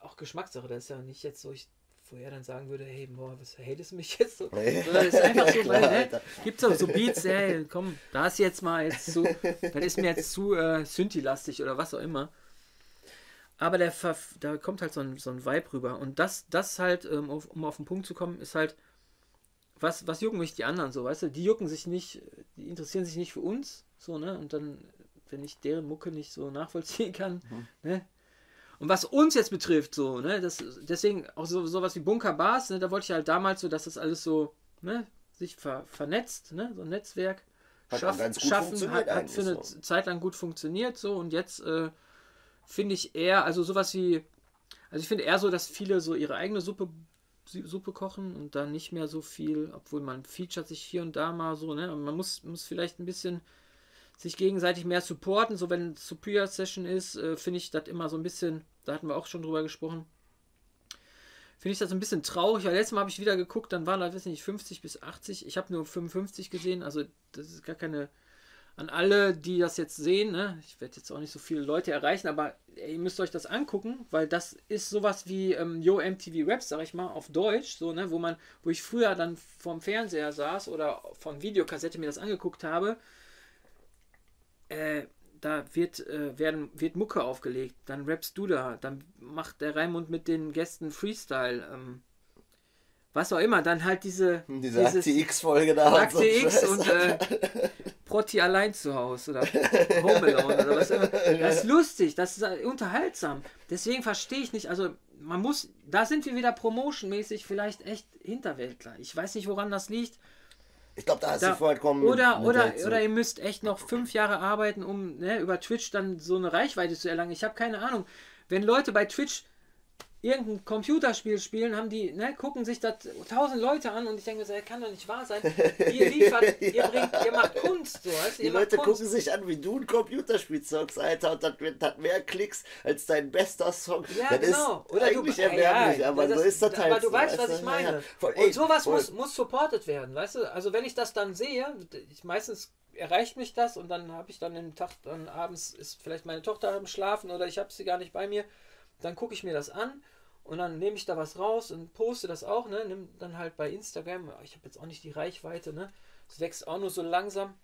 auch Geschmackssache. Das ist ja nicht jetzt so, ich wo er dann sagen würde, hey, boah, was hatest du mich jetzt *laughs* so? das ist einfach so, weil, ne, gibt es auch so Beats, hey, komm, da ist jetzt mal jetzt zu, das ist mir jetzt zu äh, Synthi-lastig oder was auch immer. Aber der, da kommt halt so ein, so ein Vibe rüber. Und das, das halt, ähm, um auf den Punkt zu kommen, ist halt, was, was jucken mich die anderen so, weißt du? Die jucken sich nicht, die interessieren sich nicht für uns, so, ne? Und dann, wenn ich deren Mucke nicht so nachvollziehen kann, mhm. ne? Und was uns jetzt betrifft, so, ne, das, deswegen auch so sowas wie Bunker Bars, ne, da wollte ich halt damals so, dass das alles so, ne, sich ver, vernetzt, ne, so ein Netzwerk hat schaff, schaffen, hat, hat für eine so. Zeit lang gut funktioniert, so, und jetzt äh, finde ich eher, also sowas wie, also ich finde eher so, dass viele so ihre eigene Suppe Suppe kochen und dann nicht mehr so viel, obwohl man featuret sich hier und da mal so, ne? Und man muss, muss vielleicht ein bisschen sich gegenseitig mehr supporten. So wenn Superior Session ist, äh, finde ich das immer so ein bisschen, da hatten wir auch schon drüber gesprochen, finde ich das ein bisschen traurig, weil letztes Mal habe ich wieder geguckt, dann waren da, weiß nicht, 50 bis 80. Ich habe nur 55 gesehen, also das ist gar keine. An alle, die das jetzt sehen, ne? ich werde jetzt auch nicht so viele Leute erreichen, aber ey, ihr müsst euch das angucken, weil das ist sowas wie ähm, Yo MTV Raps, sag ich mal, auf Deutsch, so, ne? wo man, wo ich früher dann vorm Fernseher saß oder von Videokassette mir das angeguckt habe äh, da wird, äh, werden, wird Mucke aufgelegt, dann rappst du da, dann macht der Raimund mit den Gästen Freestyle. Ähm, was auch immer, dann halt diese Diese Akte X-Folge da. Akte X und äh, Protti allein zu Hause oder *laughs* Home Alone oder was immer. Das ist lustig, das ist unterhaltsam. Deswegen verstehe ich nicht, also man muss, da sind wir wieder promotionmäßig vielleicht echt Hinterwäldler. Ich weiß nicht, woran das liegt. Ich glaube, da hast da, du vollkommen. Oder, mit, mit oder, oder ihr müsst echt noch fünf Jahre arbeiten, um ne, über Twitch dann so eine Reichweite zu erlangen. Ich habe keine Ahnung. Wenn Leute bei Twitch irgendein Computerspiel spielen, haben die, ne, gucken sich das tausend Leute an und ich denke mir so, das kann doch nicht wahr sein. Ihr liefert, ja. *laughs* ihr bringt, ihr macht Kunst, so, weißt, Die Leute gucken sich an, wie du ein Computerspiel zockst, Alter, und das hat mehr Klicks als dein bester Song. Ja, das genau. Ist Oder eigentlich du, erbärmlich, ja, aber das, so ist das halt. Aber du weißt, was ich meine. Ja, voll, ey, und sowas muss, muss supported werden, weißt du? Also wenn ich das dann sehe, ich meistens erreicht mich das und dann habe ich dann den Tag, dann abends ist vielleicht meine Tochter am Schlafen oder ich habe sie gar nicht bei mir dann gucke ich mir das an und dann nehme ich da was raus und poste das auch, ne? Nimm dann halt bei Instagram. Ich habe jetzt auch nicht die Reichweite, ne? Es wächst auch nur so langsam.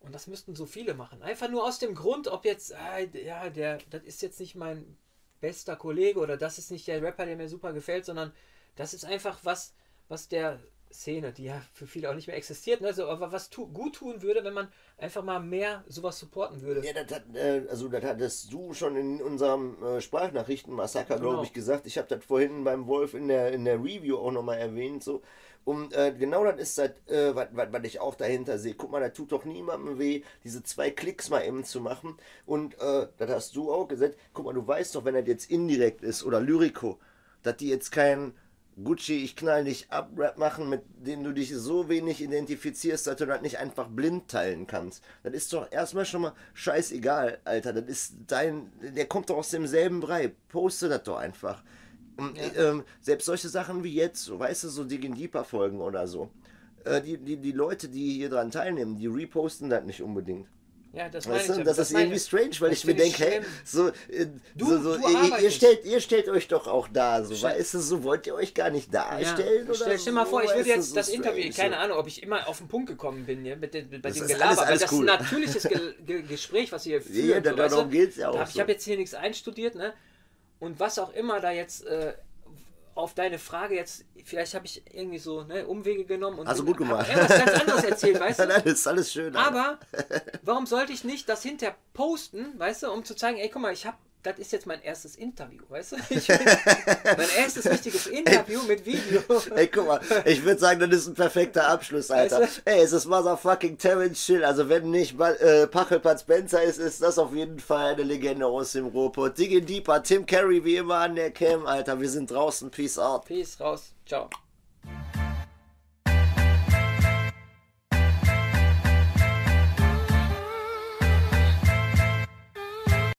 Und das müssten so viele machen. Einfach nur aus dem Grund, ob jetzt, äh, ja, der, das ist jetzt nicht mein bester Kollege oder das ist nicht der Rapper, der mir super gefällt, sondern das ist einfach was, was der Szene, die ja für viele auch nicht mehr existiert, ne? so, aber was tu, gut tun würde, wenn man einfach mal mehr sowas supporten würde. Ja, das hat, äh, also das hattest du schon in unserem äh, Sprachnachrichten-Massaker, genau. glaube ich, gesagt. Ich habe das vorhin beim Wolf in der, in der Review auch nochmal erwähnt. So. Und äh, genau das ist das, äh, was ich auch dahinter sehe. Guck mal, da tut doch niemandem weh, diese zwei Klicks mal eben zu machen. Und äh, das hast du auch gesagt. Guck mal, du weißt doch, wenn das jetzt indirekt ist oder Lyrico, dass die jetzt kein Gucci, ich knall dich ab, Rap machen, mit dem du dich so wenig identifizierst, dass du das nicht einfach blind teilen kannst. Das ist doch erstmal schon mal scheißegal, Alter. Das ist dein, der kommt doch aus demselben Brei. Poste das doch einfach. Ja. ähm, selbst solche Sachen wie jetzt, so, weißt du, so Digging Deeper Folgen oder so. Äh, die, die, die Leute, die hier dran teilnehmen, die reposten das nicht unbedingt. Ja, das, weißt du, das, das, ist irgendwie strange, weil ich mir denke, hey, so, äh, du, so, so ihr, ihr, stellt, ihr stellt euch doch auch da, so, weißt du, so wollt ihr euch gar nicht darstellen? Ja, oder stell, stell mal vor, ich würde jetzt so das Interview, keine Ahnung, ob ich immer auf den Punkt gekommen bin, ja, mit, den, mit bei dem Gelaber, weil das cool. ist ein natürliches Ge *laughs* Ge Gespräch, was ihr führt. Ja, so, darum geht es ja auch. Ich habe jetzt hier nichts einstudiert, ne? Und was auch immer da jetzt äh, auf deine Frage jetzt, vielleicht habe ich irgendwie so ne, Umwege genommen und also gut gemacht. was ganz anderes erzählt, weißt *laughs* du? Nein, das ist alles schön. Aber *laughs* warum sollte ich nicht das hinterher posten, weißt du, um zu zeigen, ey, guck mal, ich habe das ist jetzt mein erstes Interview, weißt du? Ich *laughs* *laughs* mein erstes richtiges Interview ey, mit Video. Ey, guck mal, ich würde sagen, das ist ein perfekter Abschluss, Alter. Weißt du? Ey, es ist motherfucking Terence Chill. Also wenn nicht äh, Pachelpad Spencer ist, ist das auf jeden Fall eine Legende aus dem Ruhrpott. Digging Deeper, Tim Carey wie immer an der Cam, Alter. Wir sind draußen. Peace out. Peace raus. Ciao.